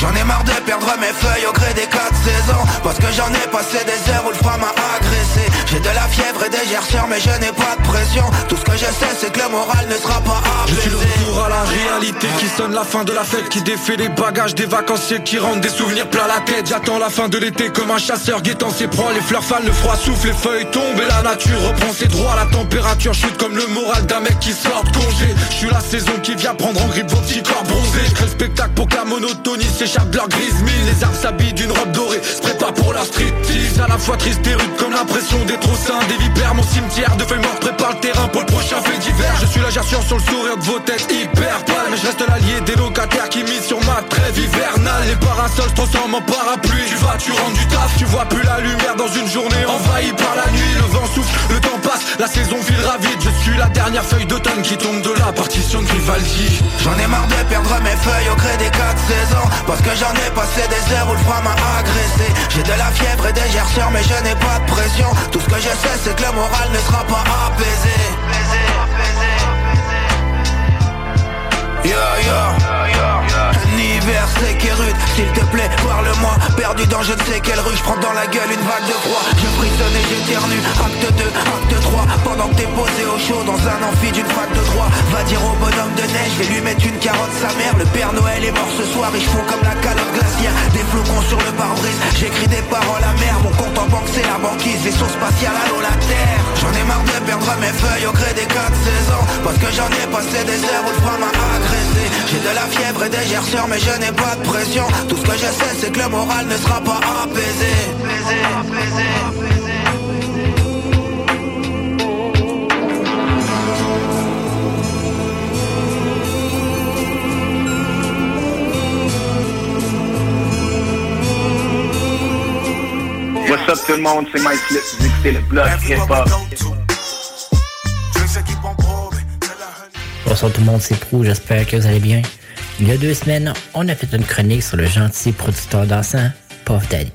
J'en ai marre de perdre mes feuilles au gré des quatre saisons. Parce que j'en ai passé des heures où le froid m'a agressé. J'ai de la fièvre et des gerçures mais je n'ai pas de pression. Tout ce que je sais c'est que le moral ne sera pas Je suis apaisé. le retour à la réalité qui sonne la fin de la fête Qui défait les bagages des vacanciers qui rendent des souvenirs plein la tête. J'attends la fin de l'été comme un chasseur guettant ses proies. Les fleurs fanent, le froid souffle, les feuilles tombent et la nature reprend ses droits. La température chute comme le moral d'un mec qui sort de congé. Je suis la saison qui vient prendre en grippe vos petits corps bronzés. Je crée le spectacle pour que la monotonie s'échappe de leur grise Les arbres s'habillent d'une robe dorée, se préparent pour la striptease À la fois triste et rude comme l'impression d'être au sein des vipères. Mon cimetière de feuilles mortes prépare le terrain pour le prochain fait d'hiver Je suis là j'assure sur le sourire de vos têtes hyper pâles. Mais je reste l'allié des locataires qui misent sur ma trêve hivernale. Les parasols se transforment en parapluie. Tu vas, tu rentres du taf, tu vois plus la lumière dans une journée envahie par la nuit. Le vent souffle, le temps passe, la saison filera vite. Je suis la dernière feuille d'automne qui tombe de la partition de Vivaldi. J'en ai marre de perdre mes feuilles au gré des quatre saisons Parce que j'en ai passé des heures où le froid m'a agressé. J'ai de la fièvre et des gerçures mais je n'ai pas de pression. Tout ce que je sais c'est que le moral ne sera pas apaisé. Yo yo Un hiver sec et rude S'il te plaît parle-moi. Perdu dans je ne sais quelle rue Je prends dans la gueule une vague de froid. Je frissonne et j'éternue Acte 2, acte 3 Pendant que t'es posé au chaud Dans un amphi d'une fac de droit. Va dire au bonhomme de neige Je vais lui mettre une carotte. Sa mère Le Père Noël est mort ce soir Ils font comme la calotte glaciaire. Des flocons sur le pare-brise J'écris des paroles amères. Mon compte en banque c'est la banquise Vaisseau spatial allô la terre. J'en ai marre de perdre mes feuilles au gré des quatre saisons. Parce que j'en ai passé des heures où le froid m'a agressé. J'ai de la fièvre et des gerçures mais je n'ai pas de pression Tout ce que je sais c'est que le moral ne sera pas apaisé What's up tout le monde, c'est Mike Flip, vous écoutez le blog hip-hop. Bonsoir tout le monde, c'est Prou, j'espère que vous allez bien. Il y a deux semaines, on a fait une chronique sur le gentil producteur dansant, Puff Daddy.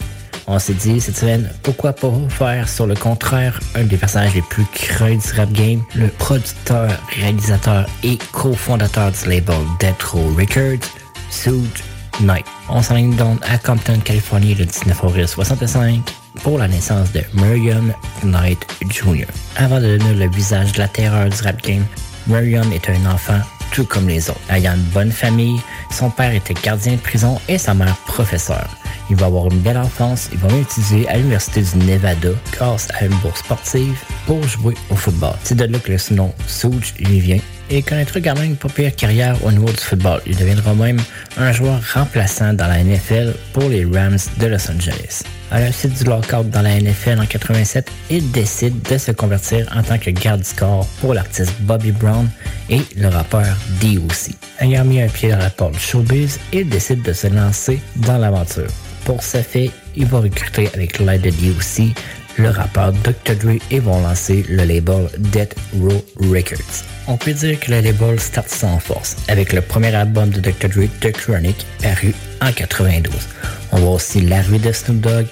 On s'est dit cette semaine, pourquoi pas faire sur le contraire un des personnages les plus creux du rap game, le producteur, réalisateur et cofondateur du label Death Row Records, Suge Knight. On s'enligne donc à Compton, Californie le 19 avril 65 pour la naissance de Marion Knight Jr. Avant de devenir le visage de la terreur du rap game, Marion est un enfant tout comme les autres. Ayant une bonne famille, son père était gardien de prison et sa mère professeur. Il va avoir une belle enfance, il va étudier à l'Université du Nevada grâce à une bourse sportive pour jouer au football. C'est de là que le surnom Suge lui vient et connaîtra également une pas pire carrière au niveau du football. Il deviendra même un joueur remplaçant dans la NFL pour les Rams de Los Angeles. À la suite du lockout dans la NFL en 87, il décide de se convertir en tant que garde du corps pour l'artiste Bobby Brown et le rappeur D.O.C. Ayant mis un pied dans la porte showbiz, il décide de se lancer dans l'aventure. Pour ce fait, il va recruter avec l'aide de D.O.C. le rappeur Dr. Dre et vont lancer le label Death Row Records. On peut dire que le label start sans force avec le premier album de Dr. Dre, The Chronic, paru en 92. On voit aussi l'arrivée de Snoop Dogg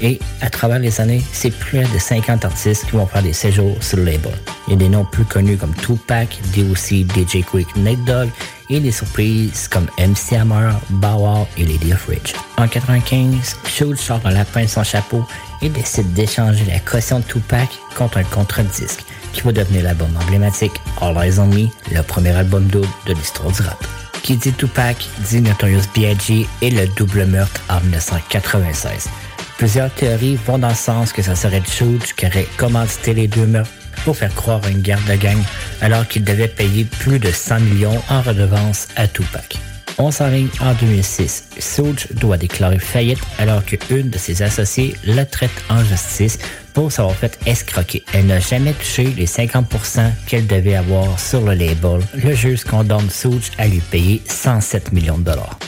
et à travers les années, c'est plus de 50 artistes qui vont faire des séjours sur le label. Il y a des noms plus connus comme Tupac, D.O.C., DJ Quick, Nate Dogg et des surprises comme MC Hammer, Wow et Lady of Rich. En 95, Schultz sort un lapin de son chapeau et décide d'échanger la caution de Tupac contre un contrat de disque qui va devenir l'album emblématique All Eyes on Me, le premier album double de l'histoire du rap. Qui dit Tupac dit Notorious B.I.G. et le double meurtre en 1996. Plusieurs théories vont dans le sens que ça serait Schultz qui aurait commandité les deux meurtres faire croire une guerre de gang alors qu'il devait payer plus de 100 millions en redevance à Tupac. On s'enligne en 2006. Soulj doit déclarer faillite alors qu'une de ses associées le traite en justice pour s'avoir fait escroquer. Elle n'a jamais touché les 50% qu'elle devait avoir sur le label. Le juge condamne Soulj à lui payer 107 millions de dollars.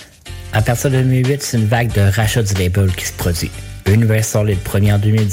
À partir de 2008, c'est une vague de rachat du label qui se produit. Universal est le premier en 2010.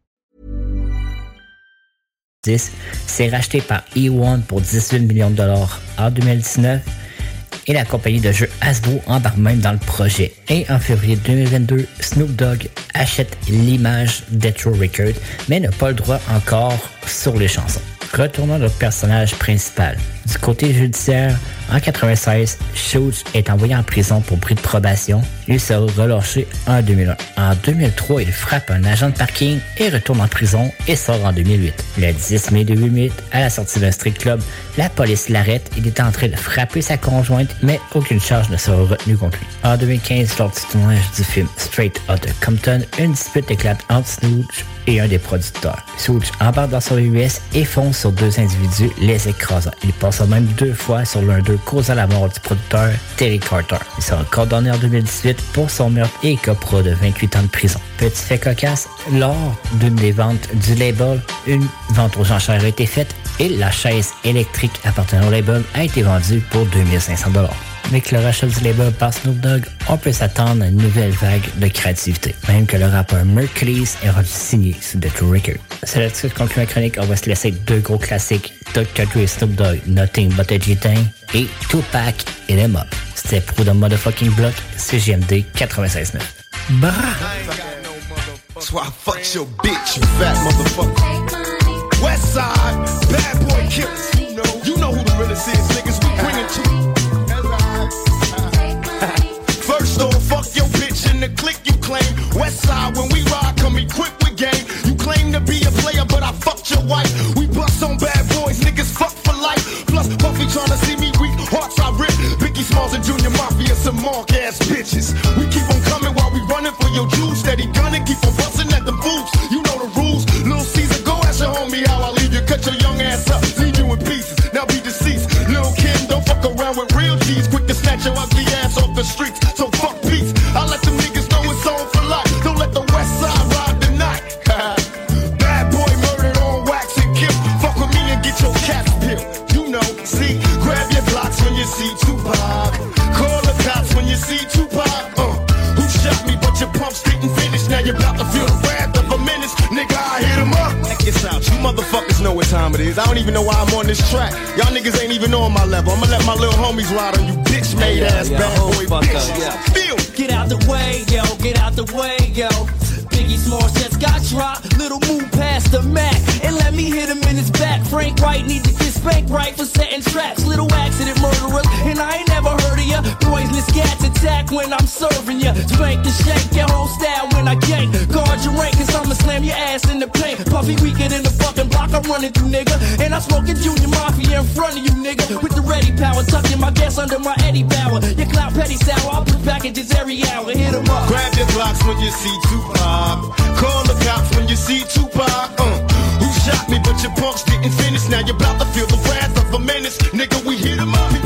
10, c'est racheté par E1 pour 18 millions de dollars. En 2019 et la compagnie de jeux Hasbro embarque même dans le projet. Et en février 2022, Snoop Dogg achète l'image d'Etro Records, mais n'a pas le droit encore sur les chansons. Retournons à notre personnage principal. Du côté judiciaire, en 96, Schultz est envoyé en prison pour bris de probation. Il sera relâché en 2001. En 2003, il frappe un agent de parking et retourne en prison et sort en 2008. Le 10 mai 2008, à la sortie d'un street club, la police l'arrête. Il est en train de frapper sa conjointe, mais aucune charge ne sera retenue contre lui. En 2015, lors du tournage du film Straight Outta Compton, une dispute éclate entre Snoop et un des producteurs. Snoop embarque dans son US et fonce sur deux individus, les écrasant. Il passe même deux fois sur l'un d'eux, causant la mort du producteur Terry Carter. Il sera condamné en 2018 pour son meurtre et copra de 28 ans de prison. Petit fait cocasse, lors d'une des ventes du label, une vente aux enchères a été faite et la chaise électrique appartenant au label a été vendue pour 2500 avec le rachat du label par Snoop Dogg, on peut s'attendre à une nouvelle vague de créativité. Même que le rappeur Mercury est rendu signé sous Death Record. C'est là-dessus que conclut ma chronique. On va se laisser deux gros classiques. Dr. Dre et Snoop Dogg, Nothing But a G-Thing et Tupac et Them Up. C'était pour The Motherfucking Block, CGMD 96.9. Brah! West side, bad boy killers. You know, who the realest is, niggas. We bring it to First off, fuck your bitch in the click you claim. West side, when we ride, come equipped with game. You claim to be a player, but I fucked your wife. We bust on bad boys, niggas fuck for life. Plus, Puffy tryna see me weak, hearts I rip. Biggie Smalls and Junior Mafia, some mark ass bitches. We keep on coming while we running for your juice. Steady gunning, keep on busting at the boots. You Cut your young ass up, leave you in pieces. Now be deceased. Little kid, don't fuck around with real G's. Quick to snatch your ugly ass off the streets. So fuck peace. I let them niggas know it's on for life. Don't let the west side ride the night. Bad boy murdered on wax and kill. Fuck with me and get your cats peeled. You know, see, grab your blocks when you see Tupac. Call the cops when you see Tupac. Uh, who shot me? But your pumps didn't finish. Now you're about to feel the motherfuckers know what time it is. I don't even know why I'm on this track. Y'all niggas ain't even on my level. I'ma let my little homies ride on you bitch made ass bad boy bitches. Feel Get out the way, yo, get out the way, yo. Biggie Smalls just got dropped. Little move past the Mac. And let me hit him in his back. Frank White needs to get spanked right for setting traps. Little accident murderers. And I ain't never Poisonous cats attack when I'm serving ya. Spank and shake your whole style when I gank. Guard your rank, cause I'ma slam your ass in the paint. Puffy weaker than the fucking block I'm running through, nigga. And I'm smoking Junior Mafia in front of you, nigga. With the ready power, tucking my gas under my Eddie Bauer. Your clout petty sour, I'll put packages every hour. Hit 'em up. Grab your blocks when you see Tupac. Call the cops when you see Tupac. Uh, who shot me? But your punks didn't finish. Now you're about to feel the wrath of a menace. Nigga, we hit 'em up.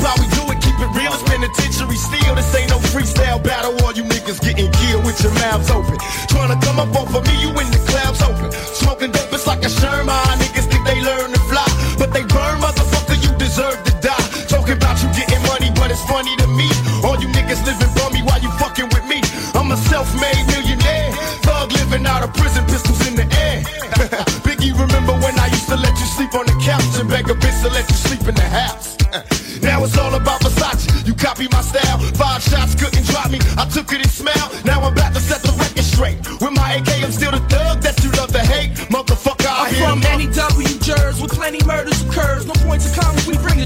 This ain't no freestyle battle. All you niggas getting killed with your mouths open. Trying to come up off of me, you in the clouds open. Smoking dope, it's like a Sherman. Niggas think they learn to fly, but they burn, motherfucker. You deserve to die. Talking about you getting money, but it's funny to me. All you niggas living bummy while you fucking with me. I'm a self-made millionaire. Thug living out of prison, pistols in the air. Biggie, remember when I used to let you sleep on the couch and beg a bitch to let you sleep in the house? Now it's all about. You copy my style. Five shots couldn't drop me. I took it and smiled. Now I'm about to set the record straight. With my AK, I'm still the thug that you love to hate. Motherfucker, I I'm from any W jurors with plenty murders occurs. No points of common, we bring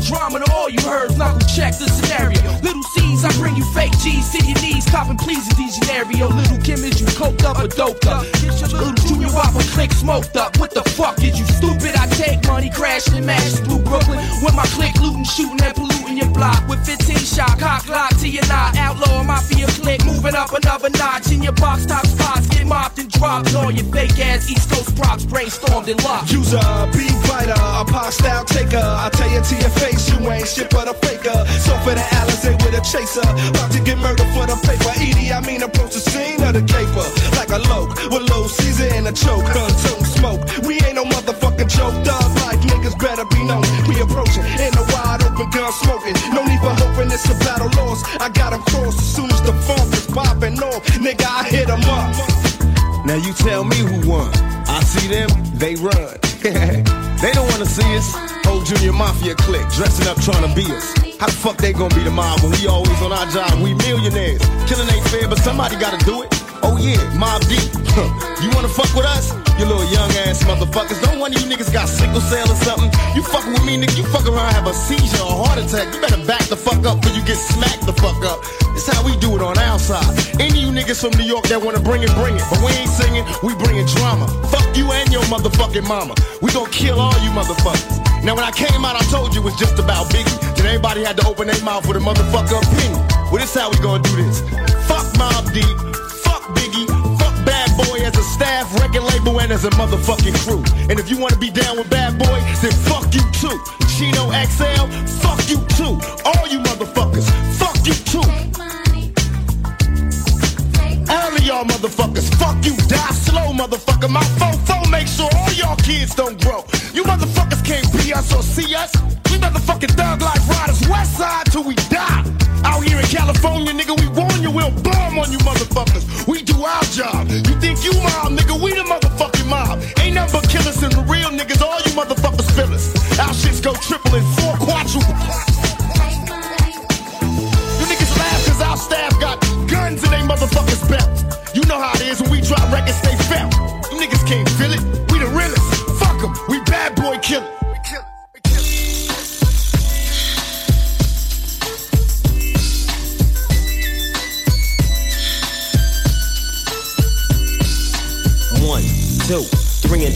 drama to all you heard. Knuckle check the scenario. Little C's, I bring you fake G's to your knees. Copping please in DeGenario. Little Kim, is you coked up or doped up? Get your little junior whopper click smoked up. What the fuck is you stupid? I take money, crashing and mashing through Brooklyn. With my click looting, shooting and polluting your block. With 15 shot, cock lock to your knot. Outlaw mafia click, moving up another notch. In your box top spots, get mopped and dropped. All your fake ass East Coast props brainstormed and locked. Use a beat fighter, a pop style taker. I tell you to your face, you ain't shit but a faker. So for the Alizé with a chaser, about to get murdered for the paper. Edie, I mean approach the scene of the caper like a loke with low season and a choke. Until smoke, we ain't no motherfucking joke. Dog like niggas better be known. We approaching in a wide open gun smoking. No need for hoping it's a battle lost. I got 'em crossed as soon as the funk is popping off. Nigga, I hit 'em up. Now you tell me who won. I see them, they run. they don't wanna see us. Whole junior mafia clique dressing up trying to be us. How the fuck they gonna be the mob when we always on our job? We millionaires. Killing ain't fair, but somebody gotta do it. Oh yeah, Mob Deep. you wanna fuck with us? You little young ass motherfuckers. Don't one of you niggas got sickle cell or something. You fucking with me, nigga. You fuck around, have a seizure or heart attack. You better back the fuck up before you get smacked the fuck up. This how we do it on our side. Any you niggas from New York that wanna bring it, bring it. But we ain't singing, we bringing drama. Fuck you and your motherfucking mama. We gon' kill all you motherfuckers. Now when I came out, I told you it was just about Biggie. Then everybody had to open their mouth with a motherfucker opinion. Well, this how we gonna do this. Fuck Mob Deep. Staff, record label, and as a motherfucking crew. And if you wanna be down with Bad Boy, then fuck you too. Chino XL, fuck you too. All you motherfuckers, fuck you too. All of y'all motherfuckers, fuck you, die slow, motherfucker. My fofo make sure all y'all kids don't grow. You motherfuckers can't be us or see us. We motherfucking thug life riders, west side till we die. Out here in California, nigga, we warn you, we'll bomb on you motherfuckers. We our job. You think you mob, nigga, we the motherfucking mob. Ain't nothing but killers and the real niggas, all you motherfuckers fillers. Our shits go triple and four quadruple.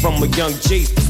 From a young G's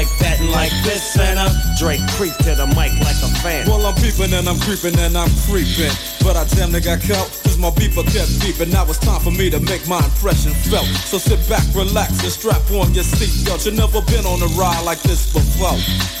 that and like this uh, Drake creep to the mic like a fan. Well, I'm peeping and I'm creeping and I'm creeping. But I damn near got caught, cause my beeper kept beeping. Now it's time for me to make my impression felt. So sit back, relax, and strap on your seatbelt. You never been on a ride like this before.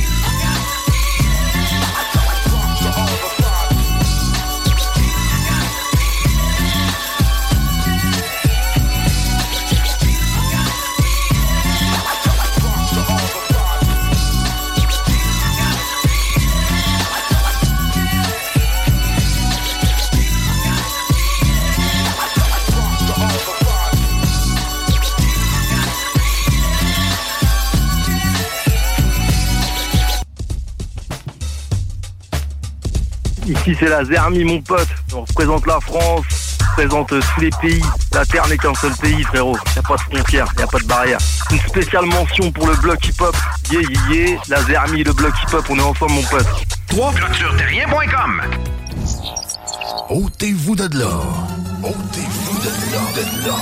Ici c'est la Zermi mon pote, on représente la France, on représente tous les pays. La Terre n'est qu'un seul pays frérot, y a pas de frontières, y a pas de barrière. Une spéciale mention pour le bloc hip-hop, yeah yeah yeah, la Zermi, le bloc hip-hop, on est ensemble mon pote. 3 sur terrien.com Ôtez-vous de là. Ôtez-vous de là. De là.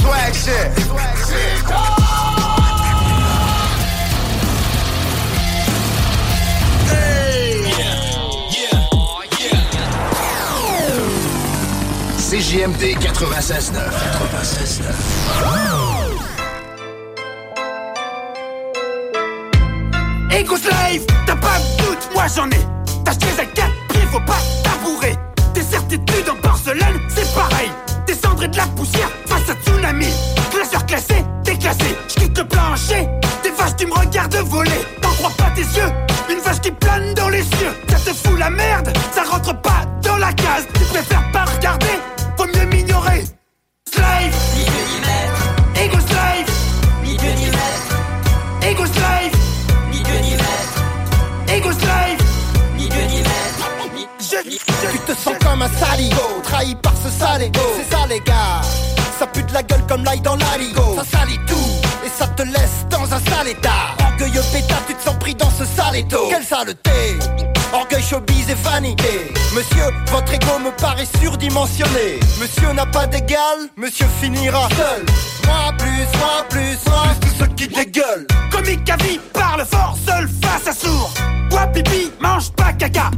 Swag shit. Swag shit. CJMD 96.9. 96.9. Ego Slave, t'as pas de doute, moi j'en ai. T'as acheté à quatre pieds, faut pas tabourer. Tes certitudes en porcelaine, c'est pareil. Des cendres et de la poussière face à tsunami. Classeur classé, déclassé. J'quitte le plancher, des vaches, tu me regardes voler. T'en crois pas tes yeux, une vache qui plane dans les cieux. Ça te fout la merde, ça rentre pas dans la case. Tu préfères pas regarder, Ego slave, ni Dieu ni maître. Ego slave, ni Dieu ni maître. Je, tu te sens comme un saligo, trahi par ce sale ego. C'est ça les gars, ça pue de la gueule comme l'ail dans l'aligo. Ça salit tout, et ça te laisse dans un sale état. Orgueilleux pétard, tu te sens pris dans ce sale étau. Quelle saleté Orgueil, showbiz et vanité Monsieur, votre ego me paraît surdimensionné Monsieur n'a pas d'égal, monsieur finira seul Moi plus, moi plus, moi plus tous ceux qui dégueulent Comique à vie, parle fort, seul face à sourd. Bois pipi, mange pas caca.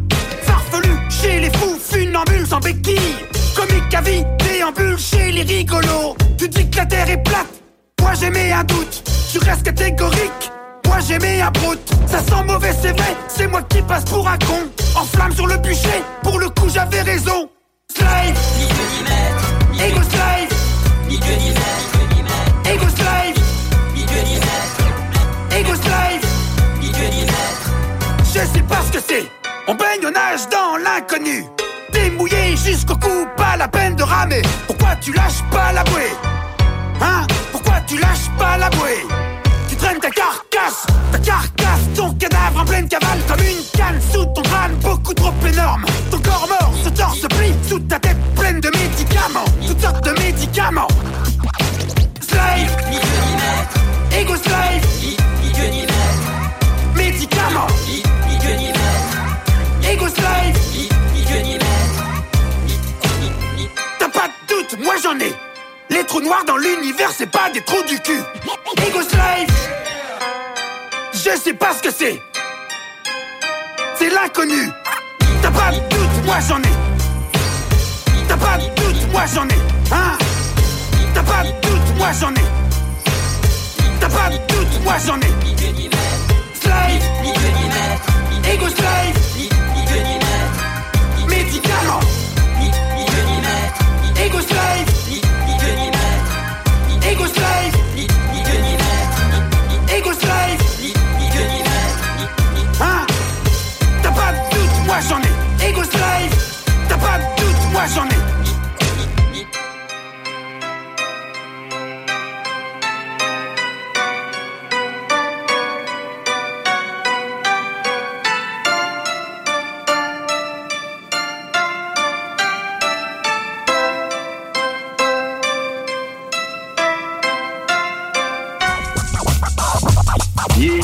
Farfelu chez les fous, funambule sans béquille. Comique à vie, déambule chez les rigolos. Tu dis que la terre est plate, moi j'ai mis un doute. Tu restes catégorique, moi j'ai mis brute. Ça sent mauvais, c'est vrai, c'est moi qui passe pour un con. En flamme sur le bûcher, pour le coup j'avais raison. Slave, ni Dieu ni maître. Ego slave, ni Dieu ni maître. Ego slave, ni Dieu ni maître. Ego slave, ni Dieu ni maître. Je sais pas ce que c'est. On baigne, on nage dans l'inconnu. T'es mouillé jusqu'au cou, pas la peine de ramer. Pourquoi tu lâches pas la bouée? Hein? Pourquoi tu lâches pas la bouée? Cadavre en pleine cavale comme une canne sous ton crâne, beaucoup trop énorme. Ton corps mort se torse plie sous ta tête pleine de médicaments, toutes sortes de médicaments. Slave. Ego slave. Médicaments. Ego slave. T'as pas de doute, moi j'en ai. Les trous noirs dans l'univers, c'est pas des trous du cul. Ego slave, je sais pas ce que c'est. C'est l'inconnu. T'as pas de doute, moi j'en ai. T'as pas de doute, moi j'en ai. Hein? T'as pas de doute, moi j'en ai. T'as pas de doute, moi j'en ai. Slave, ego slave, médicament, ego slave,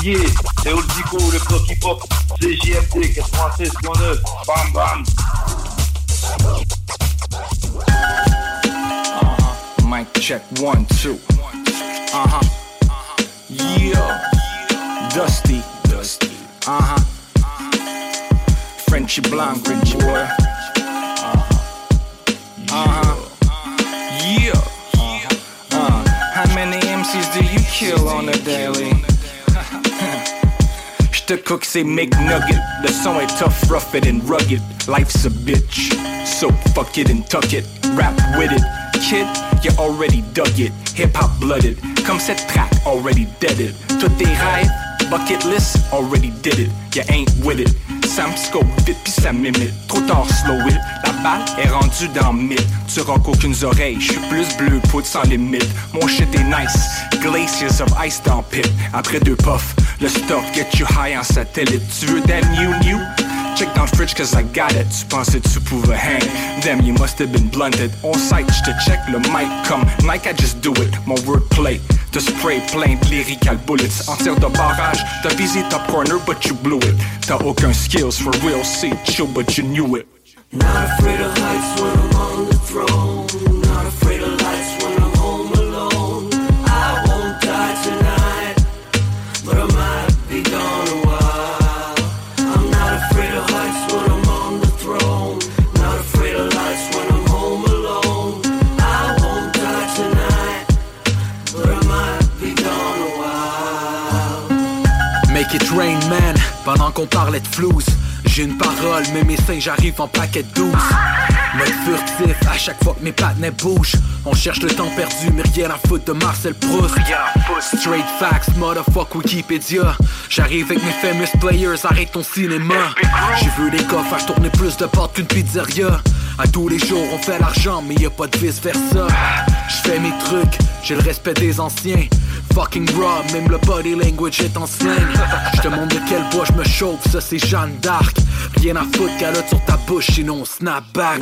Yeah, yeah, c'est Old Zico, le bloc hip-hop, c'est JMT 96.9, bam bam. Uh-huh. Mic check one, two. Uh-huh. Yeah. Dusty. Dusty. Uh-huh. Frenchy Blanc, Frenchy boy. Uh-huh. Uh-huh. Yeah. Uh-huh. Uh. How many MCs do you kill on a daily? J'te cook c'est McNugget Le son est tough, rough it and rugged Life's a bitch So fuck it and tuck it. Rap with it Kid, you already dug it. Hip hop blooded Comme cette track already dead it tes rêves, bucket list Already did it, you ain't with it Sam scope vite pis ça m'imite Trop tard slow it. La balle est rendue dans mythe Tu rock aucune oreille. J'suis plus bleu poudre sans limite. Mon shit est nice. Glaciers of ice dans pit. Après deux puffs Le stock get you high en satellite. Tu veux that new new? Check le fridge cause I got it. Sponsored to prove a hang Damn you must have been blunted. On site to check le mic Come, Nike I just do it. Mon wordplay. The spray plein de lyrical bullets. En tir de barrage. T'as visé top corner but you blew it. T'as aucun skills for real. C'est chill but you knew it. Not afraid of heights when I'm on the throne. Rain man, pendant qu'on parlait de flouze. J'ai une parole, mais mes seins j'arrive en paquet douce Mode furtif, à chaque fois que mes patinets bougent. On cherche le temps perdu, mais rien à foutre de Marcel Proust. Straight facts, motherfuck Wikipédia. J'arrive avec mes famous players, arrête ton cinéma. J'ai vu des coffres à tourner plus de portes qu'une pizzeria À tous les jours on fait l'argent, mais y a pas de vice versa J'fais mes trucs, j'ai le respect des anciens. Fucking raw, même le body language est en slang. Je montre de quel bois je me chauffe, ça c'est Jeanne d'Arc. Rien à foutre, calotte sur ta bouche, sinon on snap back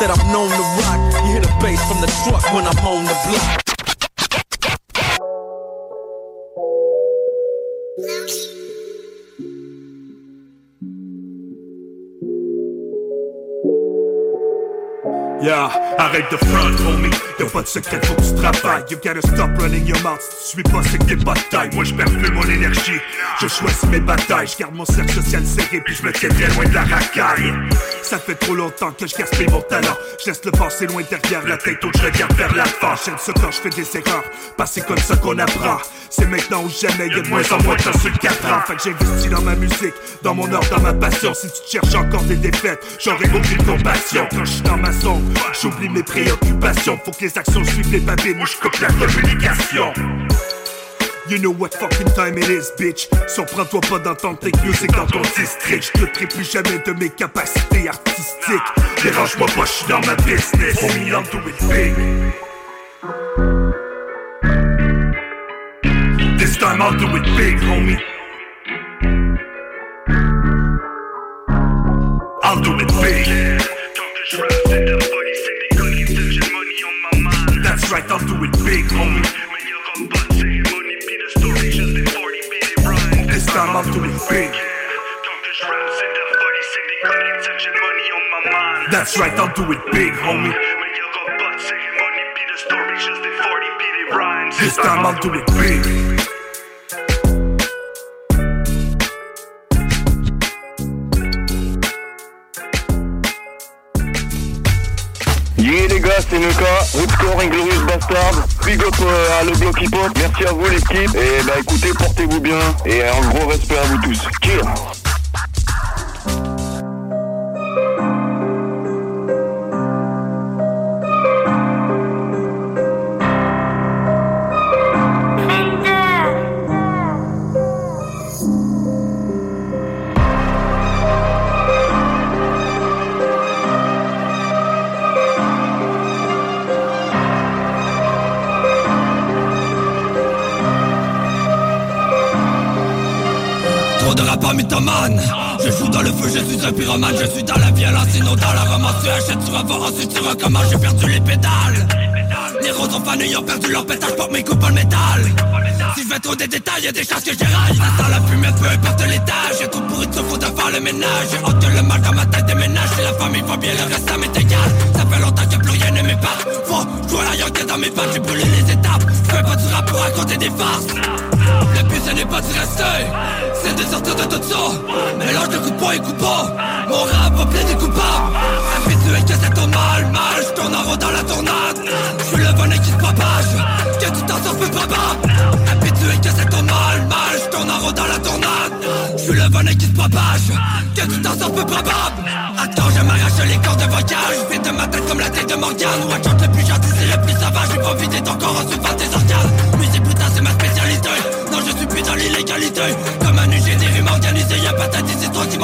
that I'm known to rock, you hear the bass from the truck when I'm on the block. Yeah, arrête de front, homie. Y'a pas de secret, faut que tu travailles. You gotta stop running your mouth suis pas, c'est que t'es pas. Moi, je plus mon énergie. Je choisis mes batailles. Je garde mon cercle social serré, puis je me tiens très loin de la racaille. Ça fait trop longtemps que je gaspille mon talent. Je laisse le passé loin derrière la tête, où je regarde vers l'avant. J'aime ça quand je fais des erreurs. C'est comme ça qu'on apprend. C'est maintenant ou jamais, y'a de moins en moins de temps sur le 4 ans. Fait que j'investis dans ma musique, dans mon art, dans ma passion. Si tu cherches encore des défaites, j'aurai aucune compassion. Quand je suis dans ma zone, j'oublie mes préoccupations. Faut que les actions suivent les babines, ou je coupe la communication. You know what fucking time it is, bitch. Surprends-toi pas d'entendre tes music dans ton district. Je douterai plus jamais de mes capacités artistiques. Dérange-moi pas, je suis dans ma business. Homie, I'm doing big. time I'll do it big, homie. I'll do it big. Right, I'll do it big, homie. This time I'll do it big. That's right, I'll do it big, homie. This time I'll do it big. C'est Nuka, Ripcore Inglorious Bastard, big up euh, à le bloc hip hop, merci à vous l'équipe, et bah écoutez, portez-vous bien, et un gros respect à vous tous. Cheers Je joue dans le feu, je suis un pyromane Je suis dans la violence, sinon dans la romance Tu achètes, tu vas ensuite tu recommences. J'ai perdu les pédales. Les roses fané, ils ont perdu leur pétage Pour mes coups, pas le métal. Si je vais trop des détails, y'a des chances que j'éraille sent la fumée, peu importe l'étage. J'ai trop pourri de ce faut de faire le ménage. J'ai honte que le mal dans ma tête déménage. Si la famille va bien, le reste ça m'est égal. Ça fait longtemps que plus rien ne m'épate. Faut jouer la yoke dans mes pattes J'ai brûlé les étapes. Fais pas du rap pour raconter des farces. Le but ce n'est pas de rester C'est de sortir de tout ça. Mélange de coups de poing et coups bas Mon rap plein des coupables. Habitué que c'est ton mal Mal, je tourne en rond dans la tournade Je suis le venin qui se propage. Que tu t'en sors peu probable. Habitué que c'est ton mal Mal, je tourne en rond dans la tournade Je suis le venin qui se propage. Que tu t'en sors peu probable. Attends, je m'arrache les cordes vocales Je fais de ma tête comme la tête de Morgane. Watch out, le plus gentil, c'est le plus sauvage. Pas vider ton corps en suivant tes organes. Musique putain, c'est ma spécialité. Non, je suis plus dans l'illégalité organisées Y'a pas tête, c'est toi qui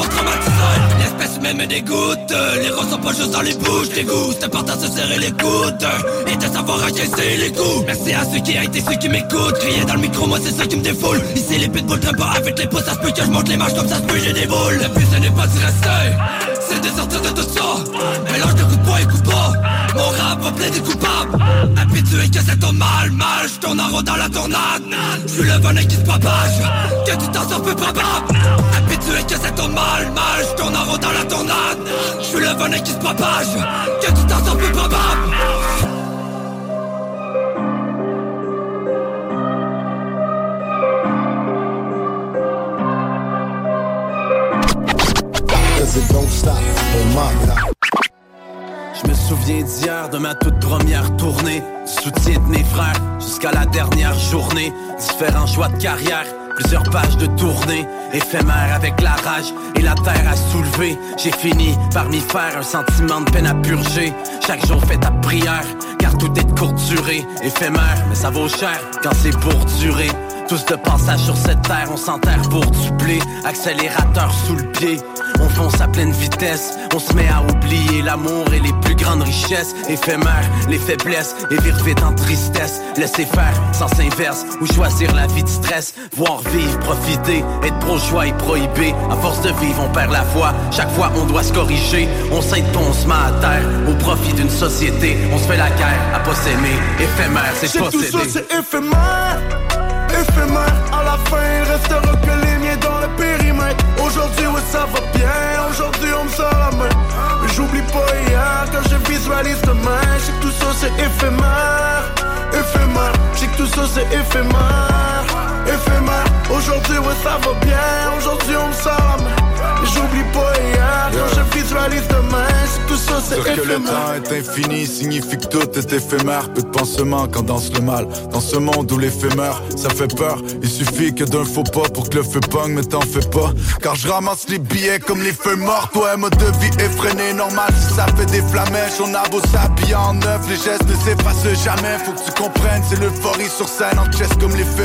L'espèce même me dégoûte Les roses sont pas juste dans les bouches Des goûts, c'est de se serrer les coudes Et de savoir encaisser les coups. Merci à ceux qui a été ceux qui m'écoutent Crier dans le micro, moi c'est ça qui me défoule. Ici les pitbulls traînent pas avec les pouces Ça se peut que je monte les marches comme ça se peut j'ai des boules. Le but ce n'est pas de rester C'est de sortir de tout ça. Mélange de coups de poing et coups bas Mon rap va plein des coupables Habitué que c'est ton mal Mal, je tourne en dans la tournade Je suis le venin qui se propage Que tu t'en sors peu probable. Habitué que c'est ton mal Mal, je tourne en dans la tournade Je suis le venin qui se propage Que tu t'en sors peu probable. Cause it don't stop on my top. Souviens d'hier, de ma toute première tournée. Du soutien de mes frères, jusqu'à la dernière journée. Différents choix de carrière, plusieurs pages de tournée. Éphémère avec la rage et la terre à soulever. J'ai fini par m'y faire un sentiment de peine à purger. Chaque jour fait ta prière, car tout est de courte durée. Éphémère, mais ça vaut cher quand c'est pour durer. Tous de passage sur cette terre, on s'enterre pour dupler Accélérateur sous le pied On fonce à pleine vitesse. On se met à oublier l'amour et les plus grandes richesses. Éphémères, les faiblesses Et vire vite en tristesse. Laisser faire, sens inverse Ou choisir la vie de stress. Voir vivre, profiter Être pro-choix et prohibé. À force de vivre, on perd la foi Chaque fois, on doit se corriger. On s'aide pas, on se met à terre Au profit d'une société. On se fait la guerre à pas s'aimer. Éphémère, c'est C'est tout ça, posséder c'est éphémère. Éphémère, à la fin il restera que les miens dans le Aujourd'hui ouais ça va bien, aujourd'hui on me sort Mais j'oublie pas hier quand je visualise demain. Je que tout ça c'est éphémère, éphémère. Je que tout ça c'est éphémère, éphémère. Aujourd'hui ouais ça va bien, aujourd'hui on me sort Mais j'oublie pas hier quand je visualise demain tout ça c'est Dire que le temps est infini signifie que tout est éphémère. Peu de pansements quand danse le mal. Dans ce monde où l'éphémère, ça fait peur. Il suffit que d'un faux pas pour que le feu pogne, mais t'en fais pas. Car je ramasse les billets comme les feux morts. Toi, mode de vie effréné, normal si ça fait des flamèches. On a beau s'habiller en neuf, les gestes ne s'effacent jamais. Faut que tu comprennes, c'est l'euphorie sur scène en chest comme les femmes.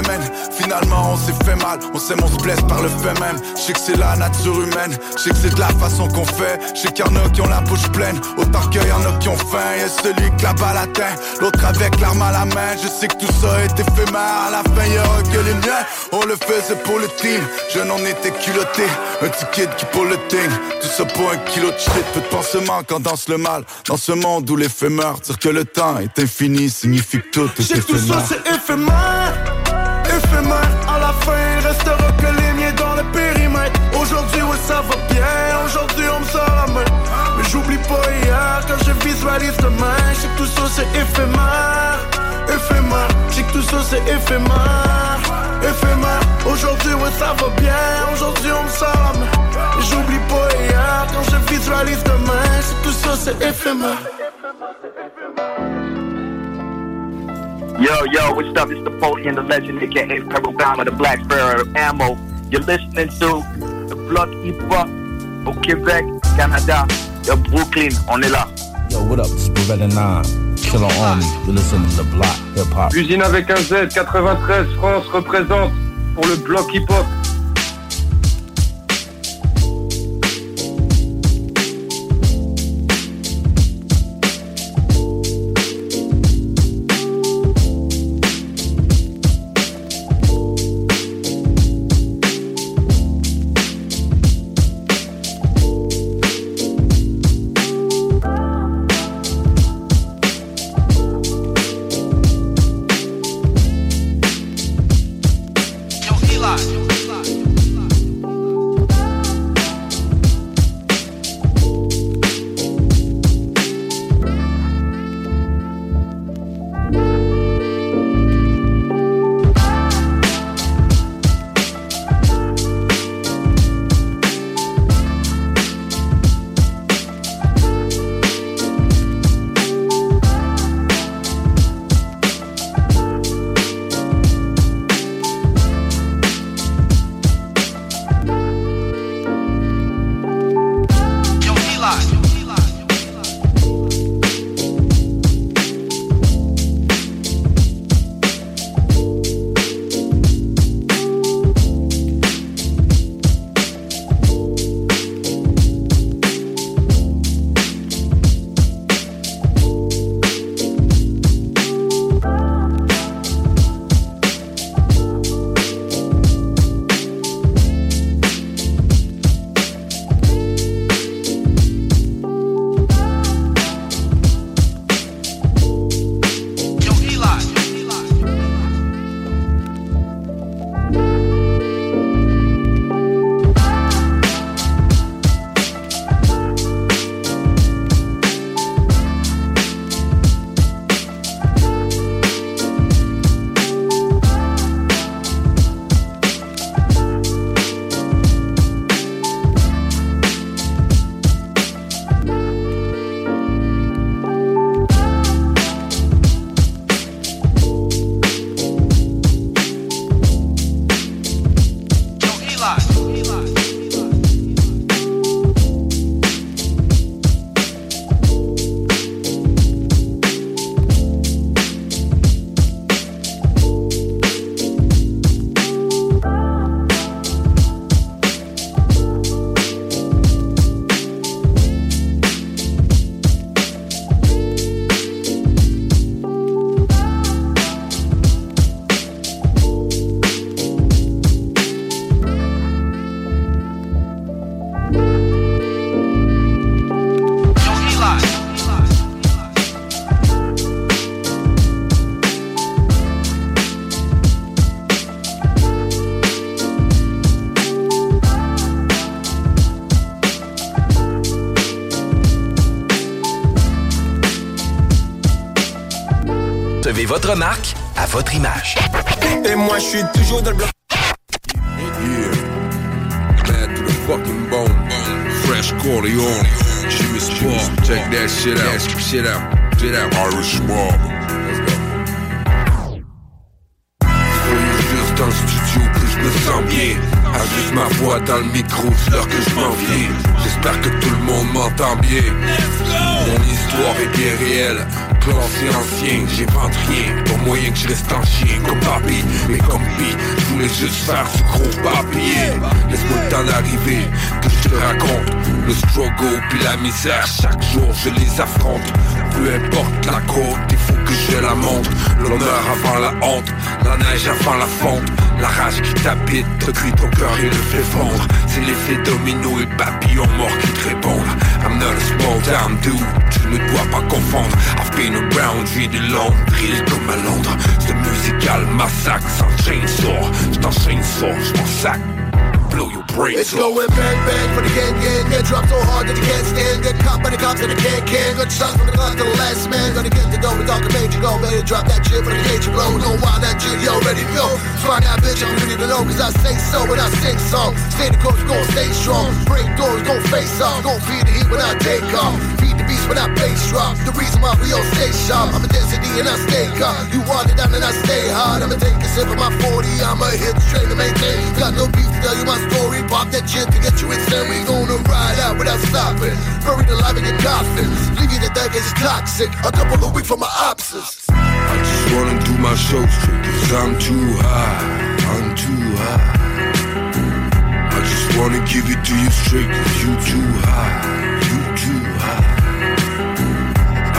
Finalement, on s'est fait mal, on s'aime, on se blesse par le fait même. Je sais que c'est la nature humaine, je sais que c'est de la façon qu'on fait. Je sais qu'il y en a qui ont la bouche pleine. Autant qu'il y en a qui ont faim, y'a celui que la balle atteint, l'autre avec l'arme à la main. Je sais que tout ça est éphémère, à la fin y'aura que les miens. On le faisait pour le team, je n'en étais culotté. Un kid qui pour le ting, tout ça pour un kilo de shit. Peu de pansements quand danse le mal, dans ce monde où l'éphémère, dire que le temps est infini signifie que tout est J'ai tout ça éphémère. c'est éphémère Éphémère à la fin il restera que les miens dans le périmètre Aujourd'hui ouais ça va bien Aujourd'hui visualise demain J'ai que tout ça c'est éphémère Éphémère J'ai que tout ça c'est éphémère Éphémère Aujourd'hui ouais ça va bien Aujourd'hui on me Mais j'oublie pas hier quand je visualise demain J'ai que tout ça c'est éphémère Yo, yo, what's up? It's Napoleon, the legend, aka Bound of the Black Sparrow Ammo. You're listening to the Block Hip Hop au Québec, Canada. Brooklyn, on est là. Yo, what up? It's Beretta 9, Killer Army. You're listening to the Block Hip Hop. Usine avec un Z, 93 France représente pour le Bloc Hip Hop. Votre marque à votre image. Et moi, je suis toujours dans le bloc. Yeah. Mad to the fucking bone. Fresh Corleone. Jimmy Sport. Check that shit out. Shit out. Shit out. Irish Mob. Let's go. Soyez juste dans le studio que je me sens bien. Ajoute ma voix dans le micro, c'est l'heure que je m'en viens. J'espère que tout le monde m'entend bien. Mon histoire est bien réelle. C'est ancien J'ai vendu rien, pour moyen que je reste en chien Comme papy, mais comme pis Je voulais juste faire ce gros papier. Laisse-moi le temps d'arriver, que je te raconte Le struggle puis la misère. Chaque jour je les affronte Peu importe la côte, il faut que je la monte. L'honneur avant la honte, la neige avant la fonte La rage qui t'habite, te crie ton cœur et le fait fondre. C'est l'effet domino et papillon mort qui te répondent. I'm not a small town dude, tu ne dois pas confondre. I've been around, j'ai des longues brille comme à Londres. C'est musical massacre sans chainsaw. J't'enchaîne sort, j't'en sac. Blow your brains It's going bang bang for the gang gang. Get dropped so hard that you can't stand Get caught by the cops and the can can. Good shots from the gun to the last man. Gonna get the dough and talk a major go Better drop that shit for the cage you blow Know why that shit you already know Find that bitch I'm to know Cause I say so when I sing song Stay the course, gon' stay strong. Break doors, gon' face off Gon' feed the heat when I take off. Feed the beast when I bass drop. The reason why we all stay sharp. I'm a density and I stay calm You want it down and I stay hard. I'ma take a sip of my 40 I'ma hit straight to maintain Got no beef to tell you my story. Pop that shit to get you insane. We gonna ride out without stopping. Buried alive in your coffin. Leave you to think it's toxic. A couple of weeks from my opposites my show straight Cause I'm too high, I'm too high. I just wanna give it to you straight Cause you too high, you too high.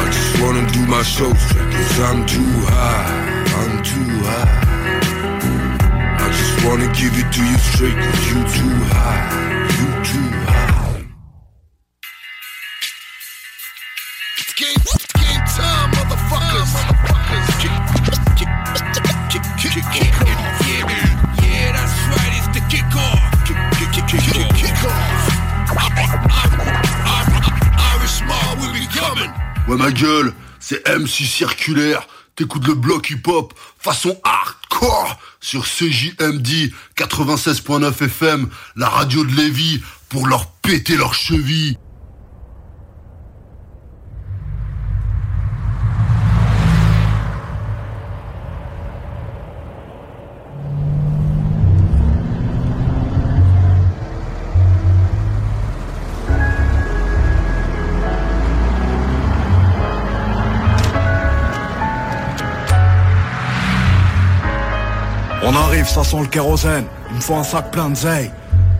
I just wanna do my show straight Cause I'm too high, I'm too high. I just wanna give it to you straight Cause you too high, MC Circulaire, t'écoutes le bloc hip-hop façon hardcore sur CJMD 96.9 FM, la radio de Lévis, pour leur péter leurs chevilles. Ça sent le kérosène. Il me faut un sac plein de zeille.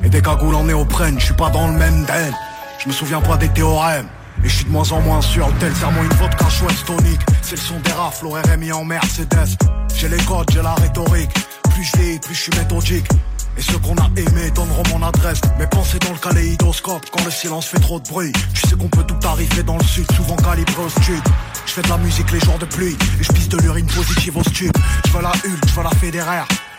Et des cagoules en néoprène, je suis pas dans le même den. Je me souviens pas des théorèmes. Et je suis de moins en moins sûr, tel serment une vodka chouette tonique. C'est le son des rafles, au RMI en Mercedes. J'ai les codes, j'ai la rhétorique. Plus je vieillis, plus je suis méthodique. Et ceux qu'on a aimés donneront mon adresse. Mes pensées dans le kaléidoscope quand le silence fait trop de bruit. Tu sais qu'on peut tout arriver dans le sud, souvent calibré au stud. Je fais de la musique les jours de pluie et je pisse de l'urine positive au stup. Je veux la Hulk, je veux la fédéraire.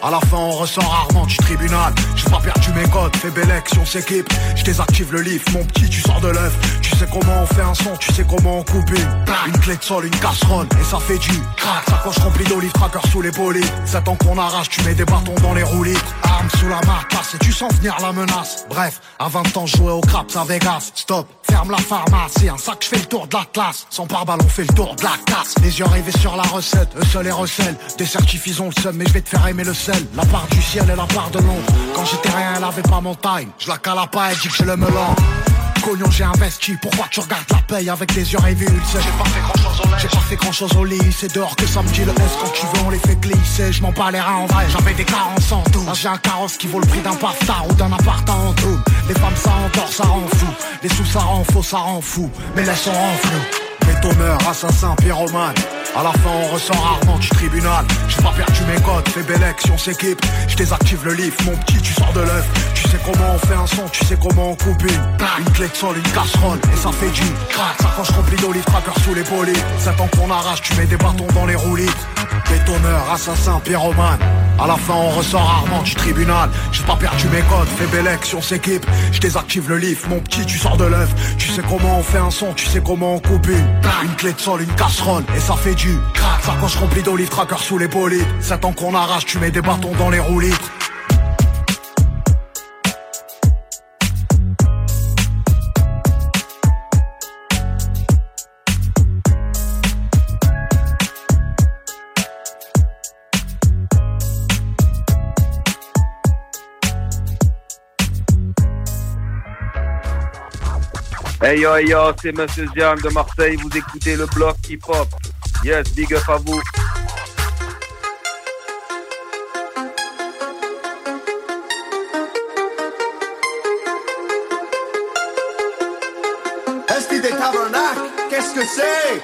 À la fin, on ressort rarement du tribunal. J'ai pas perdu mes codes, fais belle action, s'équipe. Je désactive le livre, mon petit, tu sors de l'œuf. Tu sais comment on fait un son, tu sais comment on coupe une. Une clé de sol, une casserole, et ça fait du crack. Sacoche remplie d'olive, tracker sous les polis. Ça ans qu'on arrache, tu mets des bâtons dans les roulis. Arme sous la marcasse, et tu sens venir la menace. Bref, à 20 ans, jouais au craps à Vegas. Stop, ferme la pharmacie, un sac, je fais le tour de la classe. Sans pare-balles, on fait le tour de la casse. Les yeux rivés sur la recette, eux seuls et recèlent. Des certifs, le seum, mais je vais te faire aimer le La part du ciel et la part de l'ombre. Quand j'étais rien, elle avait pas mon time. Je la cala pas, elle dit que j'ai le melon. Cognon, j'ai investi, pourquoi tu regardes la paye avec des yeux révulsés? J'ai pas fait grand chose au J'ai pas fait grand chose au lit, c'est dehors que ça me dit le S. Quand tu veux on les fait glisser, je m'en bats les reins en vrai, j'avais des carences en tout Là j'ai un carrosse qui vaut le prix d'un paftard ou d'un appart en tout Les femmes ça encore, ça rend fou, les sous ça rend faux, ça rend fou, mais laisse on rend flou Bétonneur, assassin, pyromane. À la fin on ressort rarement du tribunal. J'ai pas perdu mes codes, fais belle action, s'équipe Je désactive le livre, mon petit tu sors de l'œuf. Tu sais comment on fait un son, tu sais comment on coupe une Une clé de sol, une casserole, et ça fait du crack. Sacoche remplie d'olive, tracker sous les polis Sept ans qu'on arrache, tu mets des bâtons dans les roulis Bétonneur, assassin, pyromane. À la fin on ressort rarement du tribunal. J'ai pas perdu mes codes, fais belle action, s'équipe Je désactive le livre, mon petit tu sors de l'œuf. Tu sais comment on fait un son, tu sais comment on coupe Une clé de sol, une casserole, et ça fait du crack. Sacoche remplie d'olive tracker sous les bolides. 7 ans qu'on arrache, tu mets des bâtons dans les roues. Hey yo, hey yo, c'est Monsieur Zian de Marseille, vous écoutez le bloc hip-hop. Yes, big up à vous. Esti des tabernacles, qu'est-ce que c'est?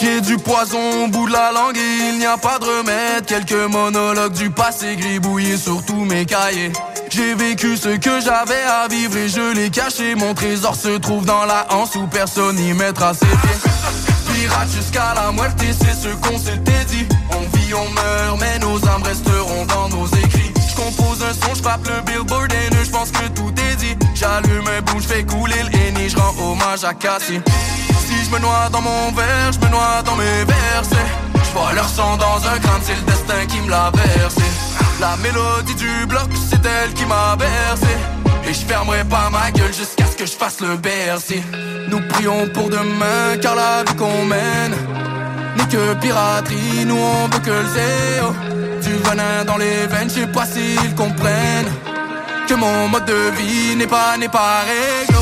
J'ai du poison au bout de la langue et il n'y a pas de remède. Quelques monologues du passé gribouillés sur tous mes cahiers. J'ai vécu ce que j'avais à vivre et je l'ai caché. Mon trésor se trouve dans la hanse où personne n'y mettra ses pieds. Pirate jusqu'à la muerte, c'est ce qu'on s'était dit. On vit, on meurt, mais nos âmes resteront dans nos écrits. Je compose un son, je le billboard et je pense que tout est dit. J'allume un bout, je fais couler le je rends hommage à Cassie. Si je me noie dans mon verre, je me noie dans mes versets. Je vois leur sang dans un crâne, c'est le destin qui me l'a versé. La mélodie du bloc, c'est elle qui m'a bercé. Et je fermerai pas ma gueule jusqu'à ce que je fasse le bercy. Nous prions pour demain, car la vie qu'on mène n'est que piraterie. Nous on veut que le zéro. Du venin dans les veines, je sais pas s'ils comprennent que mon mode de vie n'est pas, n'est pas réglo.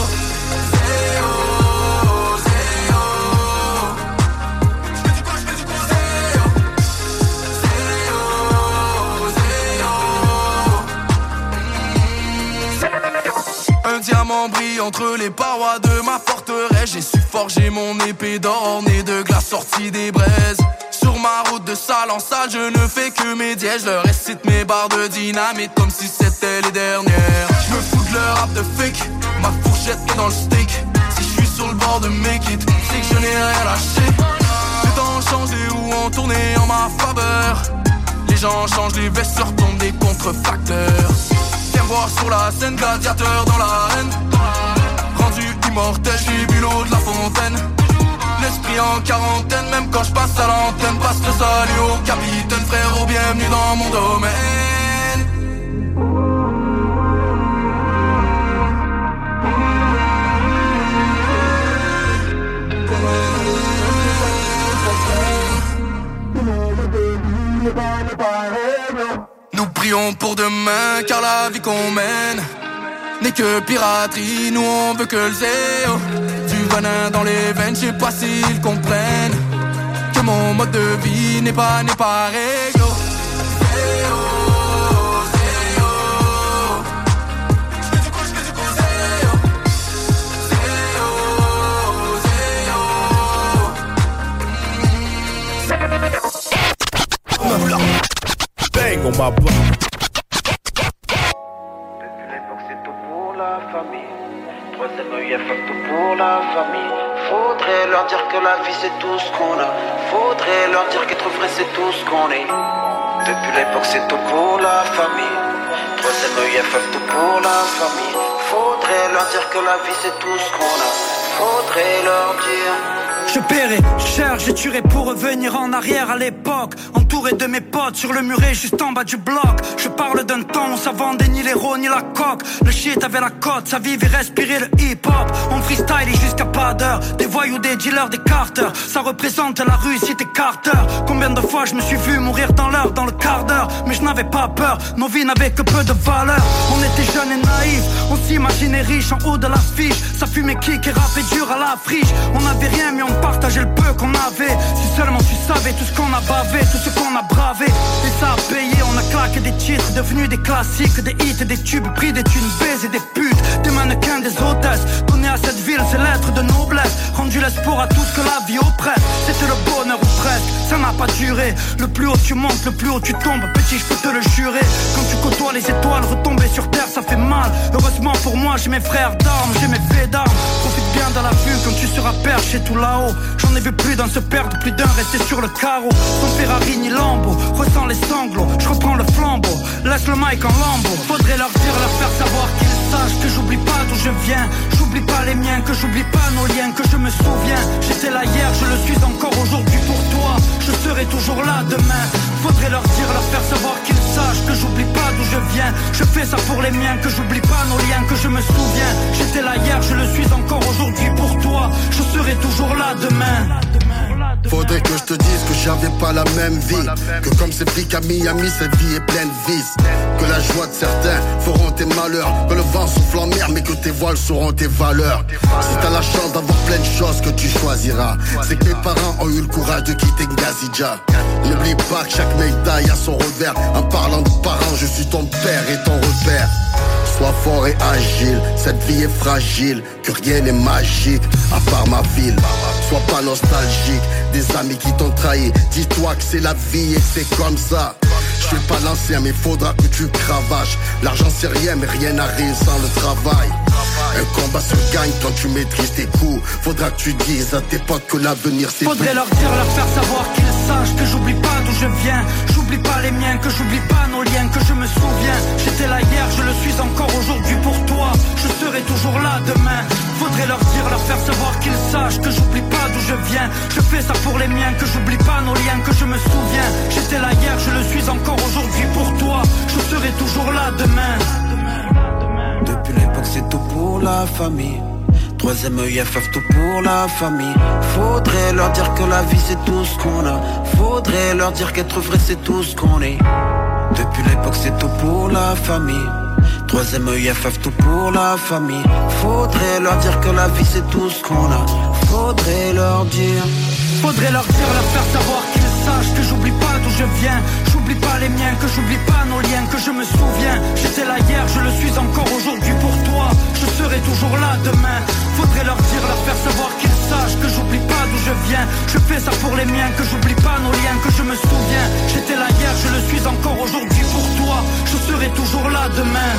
Entre les parois de ma forteresse. J'ai su forger mon épée d'or née de glace sortie des braises. Sur ma route de salle en salle, je ne fais que mes dièges. Je récite mes barres de dynamite comme si c'était les dernières. Je me fous de leur rap de fake, ma fourchette est dans le steak. Si je suis sur le bord de mes kits, c'est que je n'ai rien lâché. Les temps changé ou ont tourné en ma faveur. Les gens changent, les vestes leur tombent des contrefacteurs. Viens voir sur la scène, gladiateur dans l'arène. Rendu immortel, j'ai bu de la fontaine. L'esprit en quarantaine, même quand je passe à l'antenne, passe le salut au capitaine, frérot, bienvenue dans mon domaine. Nous prions pour demain, car la vie qu'on mène n'est que piraterie. Nous on veut que le zéro. Du venin dans les veines, je sais pas s'ils comprennent que mon mode de vie n'est pas, n'est pas réglo. Zéro. Bang on my block. pour la famille. Troisième EIF, tout pour la famille. Faudrait leur dire que la vie c'est tout ce qu'on a. Faudrait leur dire qu'être vrai c'est tout ce qu'on est. Depuis l'époque c'est tout pour la famille. Troisième EIF, tout pour la famille. Faudrait leur dire que la vie c'est tout ce qu'on a. Faudrait leur dire. Je paierai cher, je tuerai pour revenir en arrière à l'époque. Entouré de mes potes sur le muret juste en bas du bloc. Je parle d'un temps où ça vendait ni l'héros ni la coque. Le shit avait la cote, ça vivait respirer le hip hop. On freestyle et jusqu'à pas d'heure. Des voyous, des dealers, des carters. Ça représente la rue, si t'es Carter. Combien de fois je me suis vu mourir dans l'heure, dans le quart d'heure. Mais je n'avais pas peur, nos vies n'avaient que peu de valeur. On était jeunes et naïfs, on s'imaginait riches en haut de l'affiche. Ça fumait kick et rappait dur à la friche. On avait rien, mais on partageait le peu qu'on avait. Si seulement tu savais tout ce qu'on a bavé, tout ce qu'on a bravé. Et ça a payé, on a claqué des titres, devenus des classiques, des hits, des tubes, pris des thunes, baisés des putes, des mannequins, des hôtesses. Donner à cette ville, c'est l'être de noblesse. Rendu l'espoir à tout ce que la vie oppresse. C'était le bonheur ou presque, ça n'a pas duré. Le plus haut tu montes, le plus haut tu tombes. Petit, je peux te le jurer. Quand tu côtoies les étoiles, retomber sur terre, ça fait mal. Heureusement pour moi, j'ai mes frères d'armes, j'ai mes faits d'armes. Profite bien dans la vue quand tu seras perché tout là-haut. J'en ai vu plus d'un se perdre, plus d'un rester sur le carreau. Sans Ferrari ni Lambo, ressens les sanglots. Je reprends le flambeau, laisse le mic en lambeau. Faudrait leur dire, leur faire savoir qu'ils sachent que j'oublie pas d'où je viens J'oublie pas les miens, que j'oublie pas nos liens Que je me souviens, j'étais là hier, je le suis encore aujourd'hui pour Je serai toujours là demain. Faudrait leur dire, leur faire savoir qu'ils sachent Que j'oublie pas d'où je viens. Je fais ça pour les miens, que j'oublie pas nos liens Que je me souviens, j'étais là hier, je le suis encore aujourd'hui pour toi. Je serai toujours là demain. Faudrait que je te dise que j'avais pas la même vie. Que comme c'est pris qu'à Miami cette vie est pleine de vices. Que la joie de certains feront tes malheurs. Que le vent souffle en mer mais que tes voiles seront tes valeurs. Si t'as la chance d'avoir plein de choses que tu choisiras C'est que mes parents ont eu le courage de quitter Ngazidja N'oublie pas que chaque médaille a son revers. En parlant de parents je suis ton père et ton repère. Sois fort et agile, cette vie est fragile, que rien n'est magique, à part ma ville. Sois pas nostalgique, des amis qui t'ont trahi, dis-toi que c'est la vie et c'est comme ça. Je suis pas l'ancien mais faudra que tu cravaches. L'argent c'est rien mais rien n'arrive sans le travail Un combat se gagne quand tu maîtrises tes coups. Faudra que tu dises à tes potes que l'avenir c'est Faudrait leur dire, leur faire savoir qu'ils sachent que j'oublie pas d'où je viens. J'oublie pas les miens, que j'oublie pas nos liens, que je me souviens. J'étais là hier, je le suis encore aujourd'hui pour toi. Je serai toujours là demain. Faudrait leur dire, leur faire savoir qu'ils sachent que j'oublie pas d'où je viens. Je fais ça pour les miens, que j'oublie pas nos liens, que je me souviens. J'étais là hier, je le suis encore aujourd'hui pour toi. Je serai toujours là demain Depuis l'époque c'est tout pour la famille. Troisième EIFF tout pour la famille. Faudrait leur dire que la vie c'est tout ce qu'on a. Faudrait leur dire qu'être vrai c'est tout ce qu'on est. Depuis l'époque c'est tout pour la famille. Troisième EIFF tout pour la famille. Faudrait leur dire que la vie c'est tout ce qu'on a. Faudrait leur dire. Faudrait leur dire, leur faire savoir qu'ils sachent que j'oublie pas d'où je viens J'oublie pas les miens, que j'oublie pas nos liens, que je me souviens. J'étais là hier, je le suis encore aujourd'hui pour toi. Je serai toujours là demain. Faudrait leur dire, leur faire savoir qu'ils sachent que j'oublie pas d'où je viens. Je fais ça pour les miens, que j'oublie pas nos liens, que je me souviens. J'étais là hier, je le suis encore aujourd'hui pour toi. Je serai toujours là demain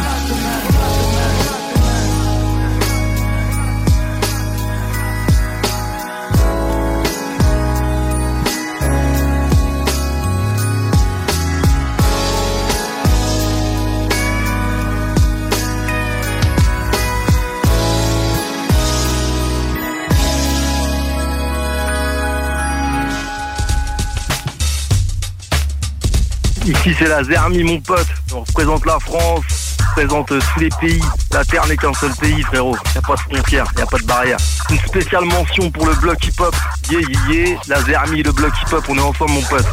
Ici c'est la Zermi mon pote, on représente la France, on représente euh, tous les pays. La Terre n'est qu'un seul pays frérot, y a pas de frontières, y a pas de barrière. Une spéciale mention pour le bloc hip-hop. Yeah yeah yeah, la Zermi, le bloc hip-hop, on est ensemble mon pote.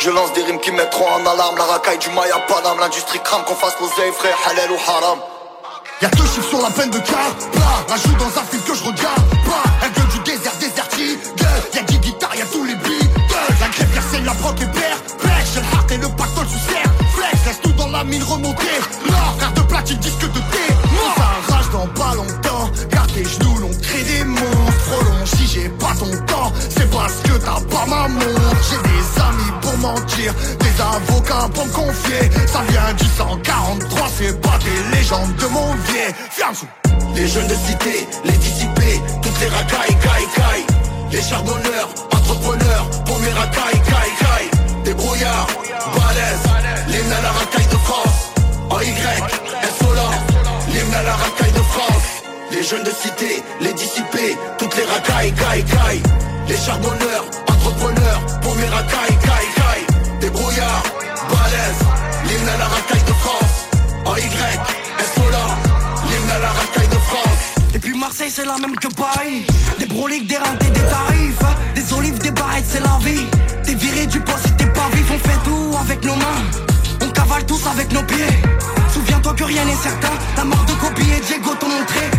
Je lance des rimes qui mettront en alarme La racaille du Maya Panam L'industrie crame qu'on fasse l'oseille frère halal ou haram Y'a deux chiffres sur la peine de cas Pas, rajoute dans un film que je regarde Pas, elle gueule du désert désertique. Y'a dix guitares, y'a tous les beats La crêpe, la scène, la broc et Pêche, j'ai le heart et le pactole sous serre Flex, laisse tout dans la mine remonter. L'or, frère de platine, disque de thé Mort, ça rage dans pas longtemps. Car tes genoux l'ont créé des monstres. Trop long, si j'ai pas ton temps C'est parce que t'as pas ma montre. J'ai des amis Des avocats pour me confier. Ça vient du 143 C'est pas des légendes de mon vieil. Ferme Les jeunes de cité, les dissipés Toutes les racailles, caille, Les charbonneurs, entrepreneurs Pour mes racailles, caille, Des brouillards, balèzes L'hymne à la racaille de France. En Y, insolent L'hymne à la racaille de France. Les jeunes de cité, les dissipés Toutes les racailles, caille, Les charbonneurs, entrepreneurs Pour mes racailles, caille, brouillards, balèzes L'hymne à la racaille de France. En Y, insolent L'hymne à la racaille de France. Et puis Marseille c'est la même que Paris. Des broliques, des rentés, des tarifs. Des olives, des barrettes, c'est la vie. T'es viré du poste si t'es pas vif. On fait tout avec nos mains. On cavale tous avec nos pieds. Souviens-toi que rien n'est certain. La mort de Kobe et Diego t'ont montré.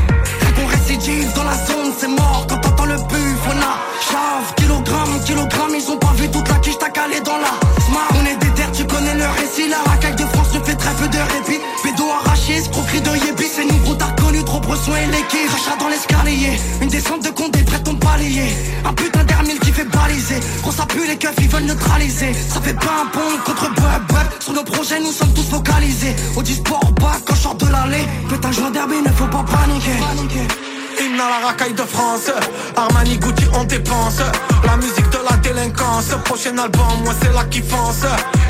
Qu'on récidive dans la zone c'est mort. Quand t'entends le buff on a chave Kilogramme, kilogramme Ils ont pas vu toute la quiche t'as calé dans la smart On est des terres, tu connais le récit La racaille de France ne fait très peu de répit. Pédo arraché, escroquerie de yébi C'est nouveau t'as connu, trop besoin et l'équipe. Rachat dans l'escalier Une descente de compte et prête ton palier. Un putain d'hermile qui fait baliser. Gros ça pue les keufs, ils veulent neutraliser. Ça fait pas un pont contre bub bub Sur nos projets nous sommes tous focalisés. Au du sport bas quand je sors de l'allée. Peut un joint d'herbe, il ne faut pas paniquer l'hymne à la racaille de France. Armani Gucci on dépense. La musique de la délinquance. Prochain album moi c'est là qui fonce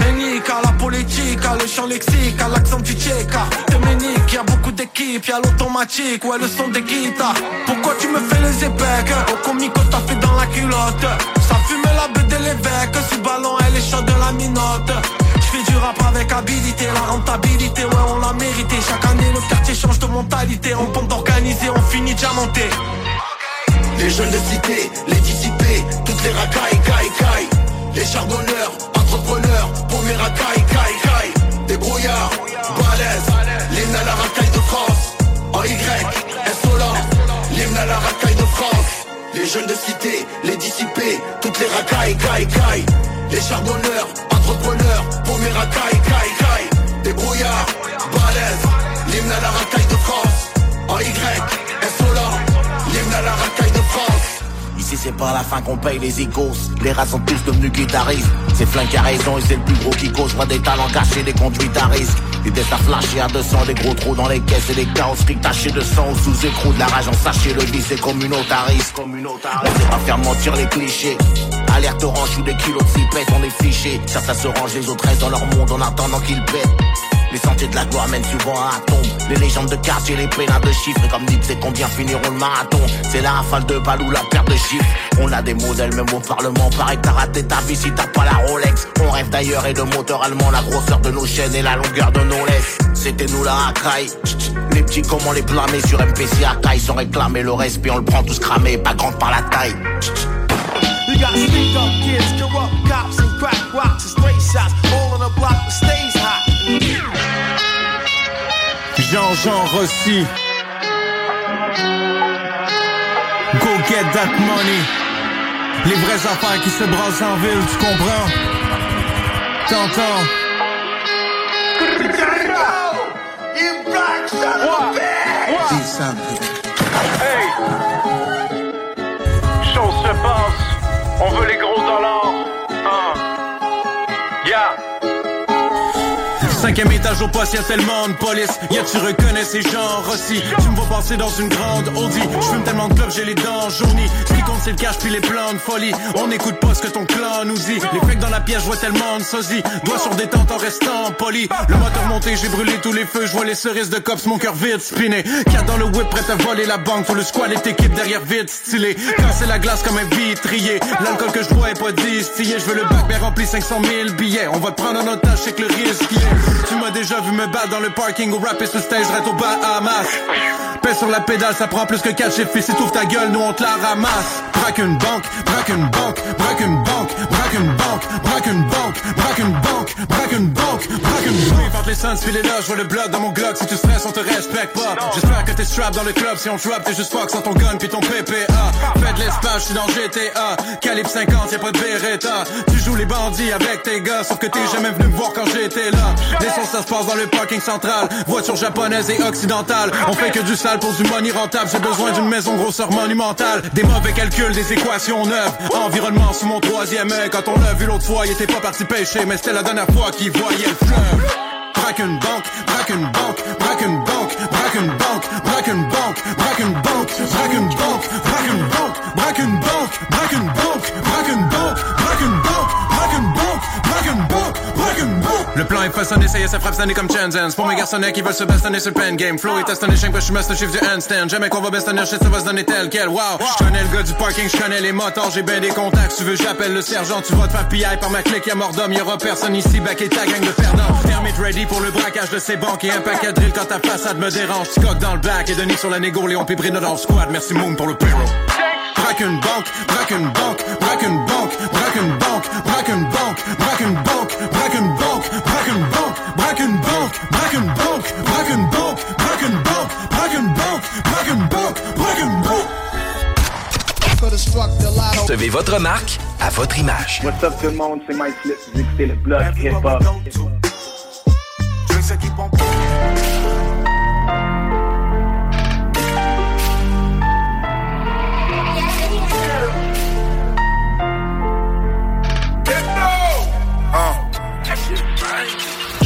Enic à la politique À le chant lexique À l'accent du tchéka Dominique y'a beaucoup d'équipes Y'a l'automatique Ouais le son des guitares. Pourquoi tu me fais les épecs Au comico t'as fait dans la culotte. Ça fume la bête de l'évêque. Sous ballon elle est chaude de la minote J'fais du rap avec habilité La rentabilité ouais on l'a mérité Chaque année le quartier change de mentalité On pompe d'organiser on finit diamanté Les jeunes de cité, les dissipés, toutes les racailles, caille, caille. Les charbonneurs, entrepreneurs, paumés racailles, caille, caille. Des brouillards, balèzes, l'hymne à la racaille de France. En Y, insolent, l'hymne à la racaille de France. Les jeunes de cité, les dissipés, toutes les racailles, caille, caille. Les charbonneurs, entrepreneurs, paumés racailles, caille, caille. Des brouillards, balèzes, l'hymne à la racaille de France. En Y, C'est par la fin qu'on paye les icos Les rats sont tous devenus guitaristes. C'est flingue a raison et c'est le plus gros qui cause. Moi des talents cachés, des conduites à risque. Des destins flashés à 200, des gros trous dans les caisses Et des carrosseries tachées de sang ou sous écrou De la rage en sachet, le vice est communautariste On sait pas faire mentir les clichés. Alerte orange ou des kilos de cipettes, on est fichés. Certains se rangent, les autres restent dans leur monde en attendant qu'ils pètent les sentiers de la gloire mènent souvent à tombe Les légendes de quartier, les pénats de chiffres. Et comme dit, c'est combien finiront le marathon? C'est la rafale de balles ou la perte de chiffres. On a des modèles même au parlement. Pareil que t'as raté ta vie si t'as pas la Rolex. On rêve d'ailleurs et de moteur allemand La grosseur de nos chaînes et la longueur de nos laisses. C'était nous la racaille. Les petits comment les blâmer sur MPC caille Sans réclamer le respect on le prend tous cramé Pas grande par la taille. You up kids, corrupt cops, and crack rocks. And. All on block stays hot. Jean-Jean Rossi. Go get that money. Les vraies affaires qui se brassent en ville, tu comprends? T'entends? Hey! Chose se passe, on veut les gros Cinquième étage au poste, y'a tellement de police. Y'a tu reconnais ces gens Rossi? Tu me vois passer dans une grande Audi. Je fume tellement de clubs, j'ai les dents jaunies. Ce qui compte, c'est le cash puis les plans de folie. On n'écoute pas ce que ton clan nous dit. Les fake dans la pièce, vois tellement de sosie. Doigts sur des tentes en restant poli. Le moteur monté, j'ai brûlé tous les feux. Je vois les cerises de cops, mon cœur vite spiné. Quatre dans le whip, prêt à voler la banque. Faut le squad et équipe derrière vite stylé. C'est la glace comme un vitrier. L'alcool que je bois est pas distillé. Je veux le bac, mais rempli 500 000 billets. On va te prendre en otage, c'est que le risque y est. Tu m'as déjà vu me battre dans le parking ou rapper sur stage, reste au Bahamas. Pèse sur la pédale, ça prend plus que 4 chiffres. Si t'ouvres ta gueule, nous on te la ramasse. Braque une banque, braque une banque, braque une banque, braque une banque, braque une banque, braque une banque, braque une banque, braque une banque. Vente les sens, filez là, je vois le bloc dans mon glock. Si tu stresses, on te respecte pas. J'espère que t'es strap dans le club. Si on drop, t'es juste fuck sans ton gun puis ton PPA. Fais de l'espace, je suis dans GTA. Calibre 50, y'a pas de Beretta. Tu joues les bandits avec tes gars, sauf que t'es jamais venu me voir quand j'étais là. Les sons, ça se passe dans le parking central. Voiture japonaise et occidentale. On fait que du sale pour du money rentable. J'ai besoin d'une maison grosseur monumentale. Des mauvais calculs, des équations neuves. Environnement sous mon troisième œil. Quand on l'a vu l'autre fois, il était pas parti pêcher, mais c'était la dernière fois qu'il voyait le fleuve. Braque une banque, braque une banque, braque une banque, braque une banque, braque une banque, braque une banque, braque une banque, braque une banque, braque une banque, braque une banque, Le plan est façonné, ça y est, ça frappe sonner comme Chenzens. Pour mes garçonnets qui veulent se bastonner sur le pen game. Flow est astonné, je suis master chiffre du handstand. Jamais qu'on va bastonner, shit, ça va se donner tel quel. Wow, je connais le gars du parking, je connais les moteurs, j'ai ben des contacts. Tu veux, j'appelle le sergent, tu vas te faire pillaille par ma clique, y'a mort d'homme, y'aura personne ici, back et ta gang de perdants. Termite ready pour le braquage de ces banques et un paquet de drill quand ta façade me dérange. Coque dans le back et Denis sur la négo, Léon Pibrino dans le squad. Merci Moon pour le payroll. Braque une banque, braque une banque, braque une banque, braque une banque, braque une banque, braque une banque, braque une banque, braque une banque, braque une banque, braque une banque, braque une banque, braque une banque, braque une banque. Recevez votre marque à votre image. What's up tout le monde, c'est Mike Flip, vous écoutez le bloc hip-hop.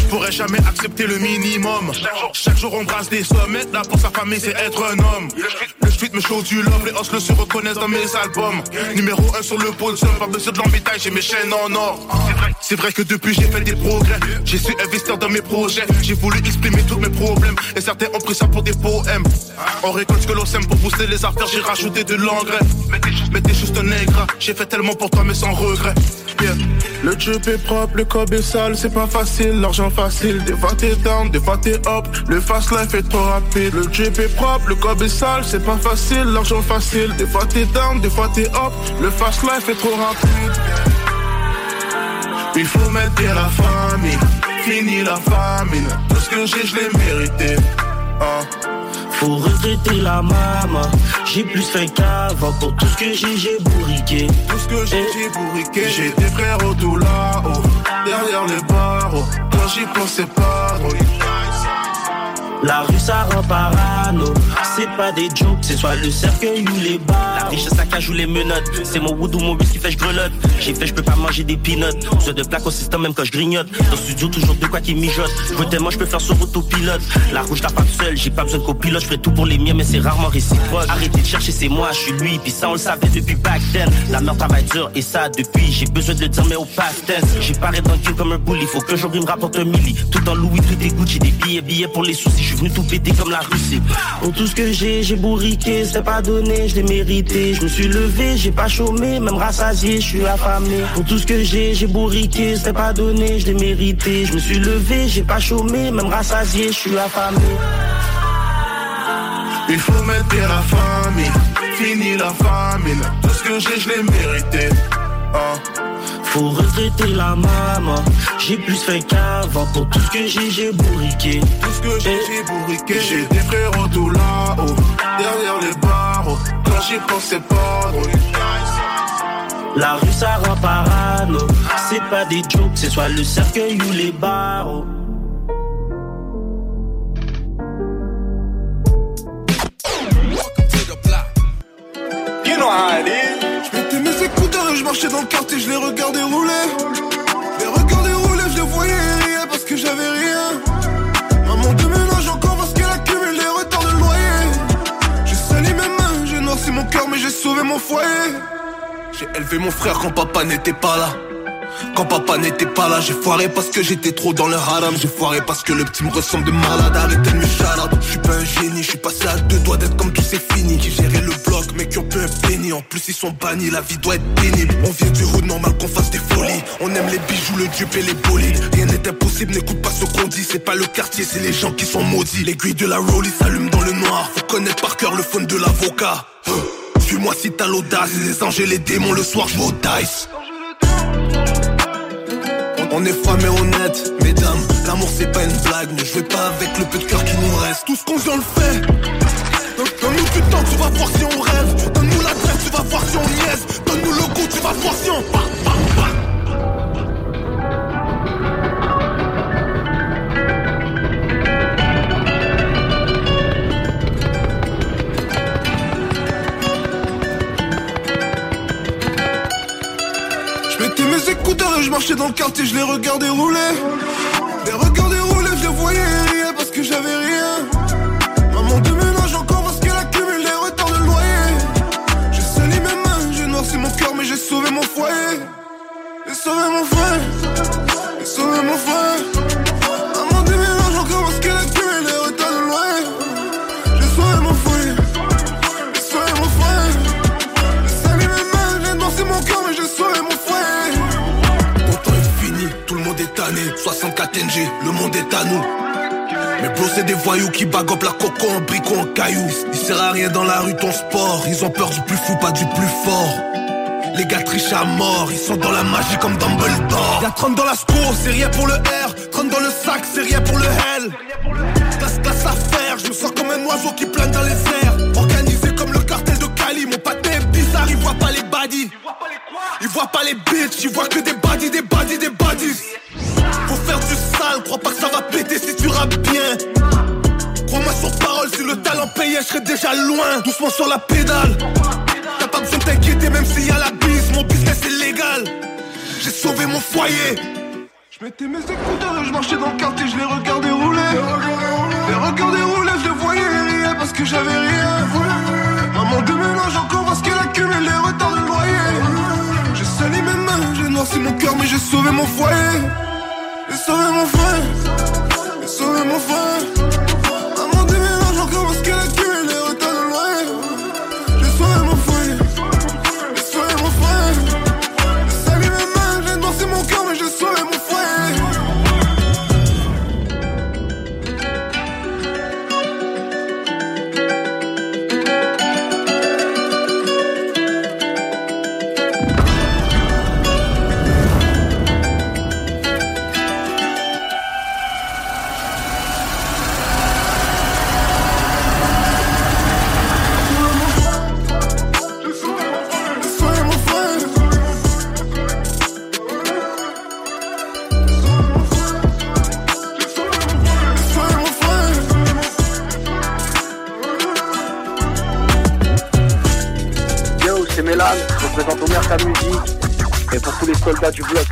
Pourrais jamais accepter le minimum. Chaque jour on brasse des sommes, être là pour sa famille c'est être un homme. Le street me show du love, les hustlers se reconnaissent dans mes albums. Numéro 1 sur le podium, pas besoin de l'embêtage, j'ai mes chaînes en or. C'est vrai que depuis j'ai fait des progrès, j'ai su investir dans mes projets, j'ai voulu exprimer tous mes problèmes, et certains ont pris ça pour des poèmes. On récolte que l'on pour booster les affaires, j'ai rajouté de l'engrais. Mais t'es juste un nègre, j'ai fait tellement pour toi mais sans regret. Le job est propre, le cob est sale, c'est pas facile, l'argent facile. Des fois t'es down, des fois t'es up, le fast life est trop rapide. Le job est propre, le cob est sale, c'est pas facile, l'argent facile. Des fois t'es down, des fois t'es up, le fast life est trop rapide. Il faut mettre la famille, fini la famine. Tout ce que j'ai, je l'ai mérité. Ah. Faut regretter la maman J'ai plus fait qu'avant Pour tout ce que j'ai, j'ai bourriqué. Tout ce que j'ai, j'ai bourriqué. J'ai des frères au tout là-haut Derrière les barreaux. Quand j'y pensais pas La rue ça rend parano. C'est pas des jokes, c'est soit le cercueil ou les bars La richesse à cage ou les menottes. C'est mon wood ou mon whisky fait je grelotte. J'ai fait je peux pas manger des peanuts. Besoin de au système même quand je grignote. Dans le studio toujours de quoi qui mijote. Je tellement je peux faire sur autopilote. La rouge t'as pas seul, j'ai pas besoin de copilote. Je ferai tout pour les miens mais c'est rarement réciproque. Arrêtez de chercher c'est moi, je suis lui. Puis ça on le savait depuis back then. La merde travaille dur et ça depuis. J'ai besoin de le dire mais au past J'ai paré dans le comme un bully. Faut que j'aurai me rapporte un milli Tout en Louis, tout est Gucci. Des billets, billets pour les soucis suis venu tout péter comme la Russie Pour tout ce que j'ai, j'ai bourriqué C'est pas donné, je l'ai mérité Je me suis levé, j'ai pas chômé Même rassasié, je suis affamé Pour tout ce que j'ai, j'ai bourriqué C'est pas donné, je l'ai mérité Je me suis levé, j'ai pas chômé Même rassasié, je suis affamé Il faut mettre la famille, fini la famine. Tout ce que j'ai, je l'ai mérité. Ah. Faut regretter la maman J'ai plus fait qu'avant Pour tout ce que j'ai, j'ai bourriqué Tout ce que j'ai, j'ai bourriqué. J'ai des frères au tout là-haut, derrière les barreaux. Quand j'y pensais pas trop. La rue ça rend parano C'est pas des jokes, c'est soit le cercueil ou les barreaux You know how it is. Je marchais dans le quartier, je les regardais rouler. Je les regardais rouler, je les voyais rire parce que j'avais rien. Maman déménage encore parce qu'elle accumule les retards de loyer. J'ai sali mes mains, j'ai noirci mon cœur, mais j'ai sauvé mon foyer. J'ai élevé mon frère quand papa n'était pas là. Quand papa n'était pas là, j'ai foiré parce que j'étais trop dans le haram. J'ai foiré parce que le petit me ressemble de malade. Arrêtez de me charade. Je suis pas un génie, je suis passé à deux doigts d'être comme tous ces finis. Qui géraient le bloc, mais qui ont peu un béni. En plus, ils sont bannis, la vie doit être pénible. On vient du hood, normal qu'on fasse des folies. On aime les bijoux, le dupe et les bolides. Rien n'est impossible, n'écoute pas ce qu'on dit. C'est pas le quartier, c'est les gens qui sont maudits. L'aiguille de la rollie s'allume dans le noir. Faut connaître par cœur le phone de l'avocat. Suis-moi si t'as l'audace. Les anges et les démons, le soir, vais au dice. On est froid mais honnête, mesdames L'amour c'est pas une blague, ne jouez pas avec le peu de cœur qui nous reste. Tout ce qu'on vient le fait. Donne-nous du temps, tu vas voir si on rêve. Donne-nous l'adresse, tu vas voir si on niaise Donne-nous le goût, tu vas voir si on... Bah, je marchais dans le quartier, je les regardais rouler. Les regardais rouler, je les voyais rire parce que j'avais rien. Maman déménage encore parce qu'elle accumule les retards de loyer. J'ai sali mes mains, j'ai noirci mon cœur, mais j'ai sauvé mon foyer. J'ai sauvé mon frère, j'ai sauvé mon frère. Maman déménage encore parce qu'elle accumule les retards de loyer. J'ai sauvé mon foyer, j'ai sauvé mon frère. J'ai sali mes mains, j'ai noirci mon cœur, mais j'ai sauvé mon foyer. 64 NG, le monde est à nous. Mais bro, c'est des voyous qui bagopent la coco en brico en caillou. Il sert à rien dans la rue ton sport. Ils ont peur du plus fou, pas du plus fort. Les gars trichent à mort, ils sont dans la magie comme Dumbledore. Y'a 30 dans la score, c'est rien pour le R. 30 dans le sac, c'est rien pour le L. Classe, classe à faire, je me sens comme un oiseau qui plane dans les airs. Organisé comme le cartel de Cali, mon patin est bizarre, il voit pas les baddies. Il voit pas les bitches, il voit que des baddies, des baddies, des baddies. Faut faire du sale, crois pas que ça va péter si tu rappes bien. Crois-moi sur parole, si le talent payait, je serais déjà loin. Doucement sur la pédale. T'as pas besoin de t'inquiéter, même s'il y a la bise, mon business est légal. J'ai sauvé mon foyer. Je mettais mes écouteurs et je marchais dans le quartier, je les regardais rouler. Les regardais rouler, je les voyais rire parce que j'avais rien. Maman de mélange encore parce qu'elle accumule les retards de loyer. J'ai sali mes mains, j'ai noirci mon cœur, mais j'ai sauvé mon foyer. J'ai sauvé mon frère, j'ai sauvé mon frère. Présente au Merca Musique et pour tous les soldats du bloc.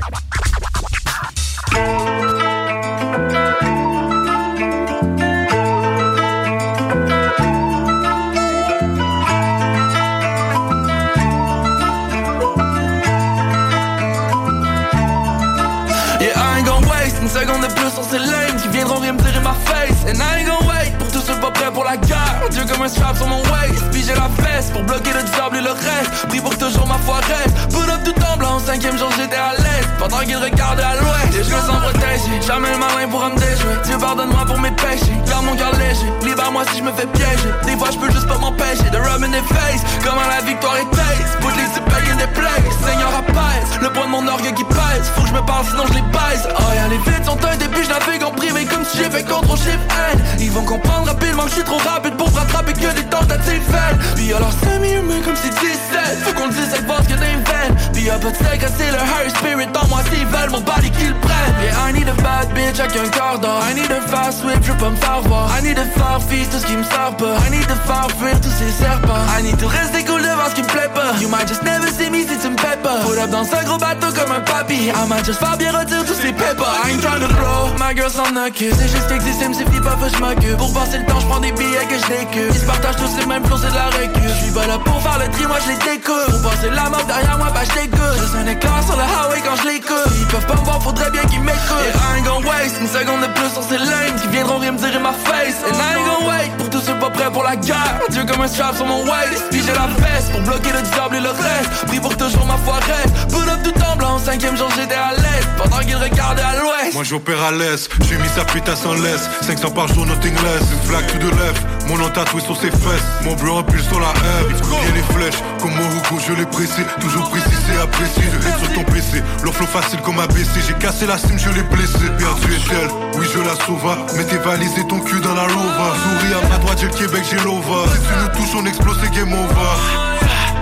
Dieu comme un strap sur mon waist. Puis la fesse pour bloquer le diable et le reste. Pris pour toujours ma foi reste. Put up tout en blanc, cinquième jour j'étais à l'est. Pendant qu'il regardait à l'ouest. Et je me sens protégé. Jamais le malin pourra me déjouer. Dieu pardonne-moi pour mes péchés. Garde mon cœur léger. Libère-moi si je me fais piéger. Des fois je peux juste pas m'empêcher de rub in the face. Comment la victoire est taste. Put les épées in the place. Seigneur apaise. Le poids de mon orgueil qui pèse. Faut que je me parle sinon je les baise. Oh yeah, les vides sont un début, je navigue en privé comme si j'ai fait contrôle shift N. Ils vont comprendre rapidement que je suis trop rapide pour rattraper que des tentatives faites. Puis alors semi-humain comme si 17. Faut qu'on le dise cette force que des veines. Puis y'a pas de c'est le high spirit en moi s'ils veulent mon body qu'ils prennent. Yeah, I need a bad bitch avec un quart d'or. I need a fast whip, je veux pas me faire voir. I need a faire fils tout ce qui me sert pas. I need to faire fuir tous ces serpents. I need to rester cool devant ce qui me plaît pas. You might just never see me si tu me paies pas. Put up dans un gros bateau comme un papy. I might just faire bien retirer tous ces pépins. I ain't trying to blow, my girl s'en occupe. C'est juste exister, me suffit pas, faut que je m'occupe. Pour passer le temps, je prends des billets que je Ils se partagent tous les mêmes flots, c'est de la récup. Je suis pas là pour faire le tri, moi je les découpe. Pour passer la mort derrière moi, bah je dégoûte. Juste un éclair sur le highway quand je l'écoute. Ils peuvent pas me voir, faudrait bien qu'ils m'écoutent. Et I ain't gon' waste une seconde de plus sur ces lanes qui viendront rien me dire ma face. And I ain't wait pour tous ceux pas prêts pour la guerre. Dieu comme un strap sur mon waist. Puis j'ai la veste pour bloquer le diable et le reste. Pris pour toujours ma foi reste. Up tout en blanc, cinquième jour j'étais à l'est. Pendant qu'ils regardaient à l'ouest. Moi j'opère à l'aise, j'ai mis sa putain sans laisse 500 par jour, nothing less Une flaque to the left, mon tatoué sur ses fesses. Mon bleu appuie sur la R, il les flèches. Comme Moruko, je l'ai pressé, toujours précisé, apprécié. Je hate sur ton PC, leur flow facile comme ABC J'ai cassé la cime, je l'ai blessé. Perdu est-elle, oui je la sauva. Mets tes valises et ton cul dans la lova Souris à ma droite, j'ai le Québec, j'ai l'ova. Si tu nous touches, on explose, c'est game over.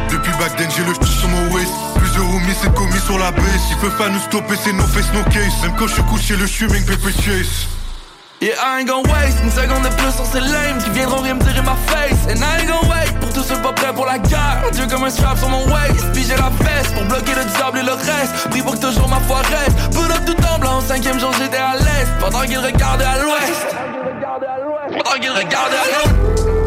Depuis back then j'ai le f sur mon waist. Plusieurs homies c'est commis sur la base Ils peuvent pas nous stopper c'est no face no case Même quand je suis couché le streaming pépé chase Yeah, I ain't gon' waste une seconde de plus sur ces lames qui viendront rien me dire ma face. And I ain't gon' wait pour tous ceux pas prêts pour la guerre. Dieu comme un strap sur mon waist. Puis j'ai la veste pour bloquer le diable et le reste. Pris pour que toujours ma foi reste. Put up tout en cinquième jour j'étais à l'est. Pendant qu'ils regardaient à l'ouest. Pendant qu'ils regardaient à l'ouest.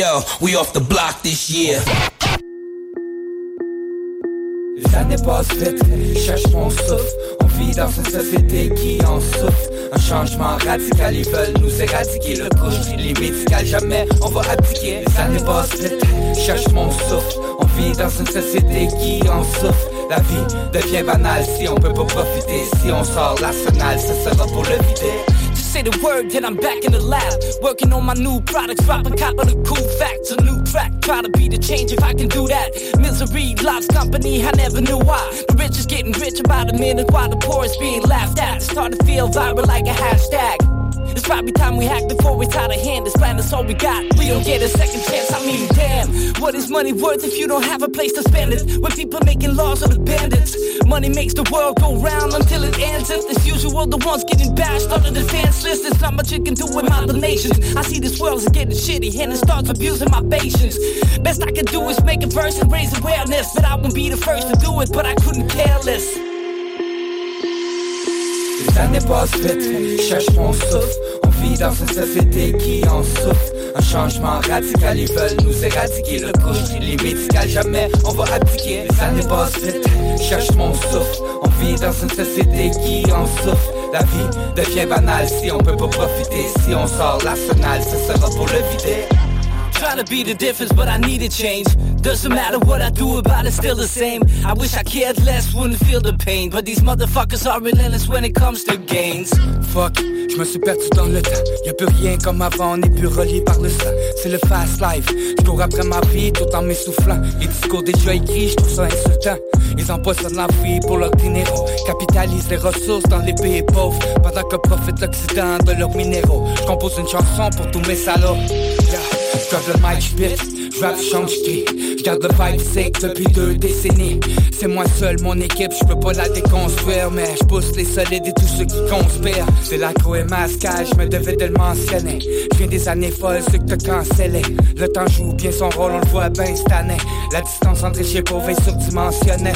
Yo, we off the block this year. Les années passent vite, cherche mon souffle. On vit dans une société qui en souffre Un changement radical, ils veulent nous éradiquer. Le couche, les médicales, jamais on va appliquer. Les années passent vite, cherche mon souffle. On vit dans une société qui en souffre La vie devient banale si on peut pas profiter. Si on sort l'arsenal, ce sera pour le vider say the word, then I'm back in the lab. Working on my new products, dropping couple of cool facts. A new track, try to be the change if I can do that. Misery loves company, I never knew why. The rich is getting rich about a minute while the poor is being laughed at. Start to feel viral like a hashtag. It's probably time we hack before we tie the hand. This plan is all we got. We don't get a second chance. I mean, damn. What is money worth if you don't have a place to spend it? When people making laws are the bandits. Money makes the world go round until it ends. It's usual, the ones getting bashed on the defense list. There's not much you can do with my donations. I see this world is getting shitty and it starts abusing my patience. Best I can do is make a verse and raise awareness. But I won't be the first to do it, but I couldn't care less. Les années passent vite, cherche mon souffle. On vit dans une société qui en souffre. Un changement radical, ils veulent nous éradiquer le couche. Les médicales, jamais on va appliquer. Les années passent vite, cherche mon souffle. On vit dans une société qui en souffre. La vie devient banale si on peut pas profiter. Si on sort l'arsenal, ce sera pour le vider. Be the difference, but I need a change. Doesn't matter what I do about still the same. I wish I cared less, wouldn't feel the pain. But these motherfuckers are relentless when it comes to gains. Fuck, je me suis perdu dans le temps. Y'a plus rien comme avant, on n'est plus relié par le sang. C'est le fast life. Je cours après ma vie tout en m'essoufflant. Les discours déjà écrits, je trouve ça insultant. Ils empoisonnent la vie pour leur dinero. Capitalisent les ressources dans les pays pauvres. Pendant que profite l'Occident de leurs minéraux. Je compose une chanson pour tous mes salauds. J'drop le mic, j'change j'cris J'garde le vibe sick depuis deux décennies. C'est moi seul, mon équipe, j'peux pas la déconstruire Mais j'pousse les solides et tous ceux qui conspirent. C'est l'accro et masquage, j'me devais de le mentionner. J'viens des années folles, ceux que t'as cancellé Le temps joue bien son rôle, on le voit ben cette année. La distance entre chez pauvres est surdimensionnée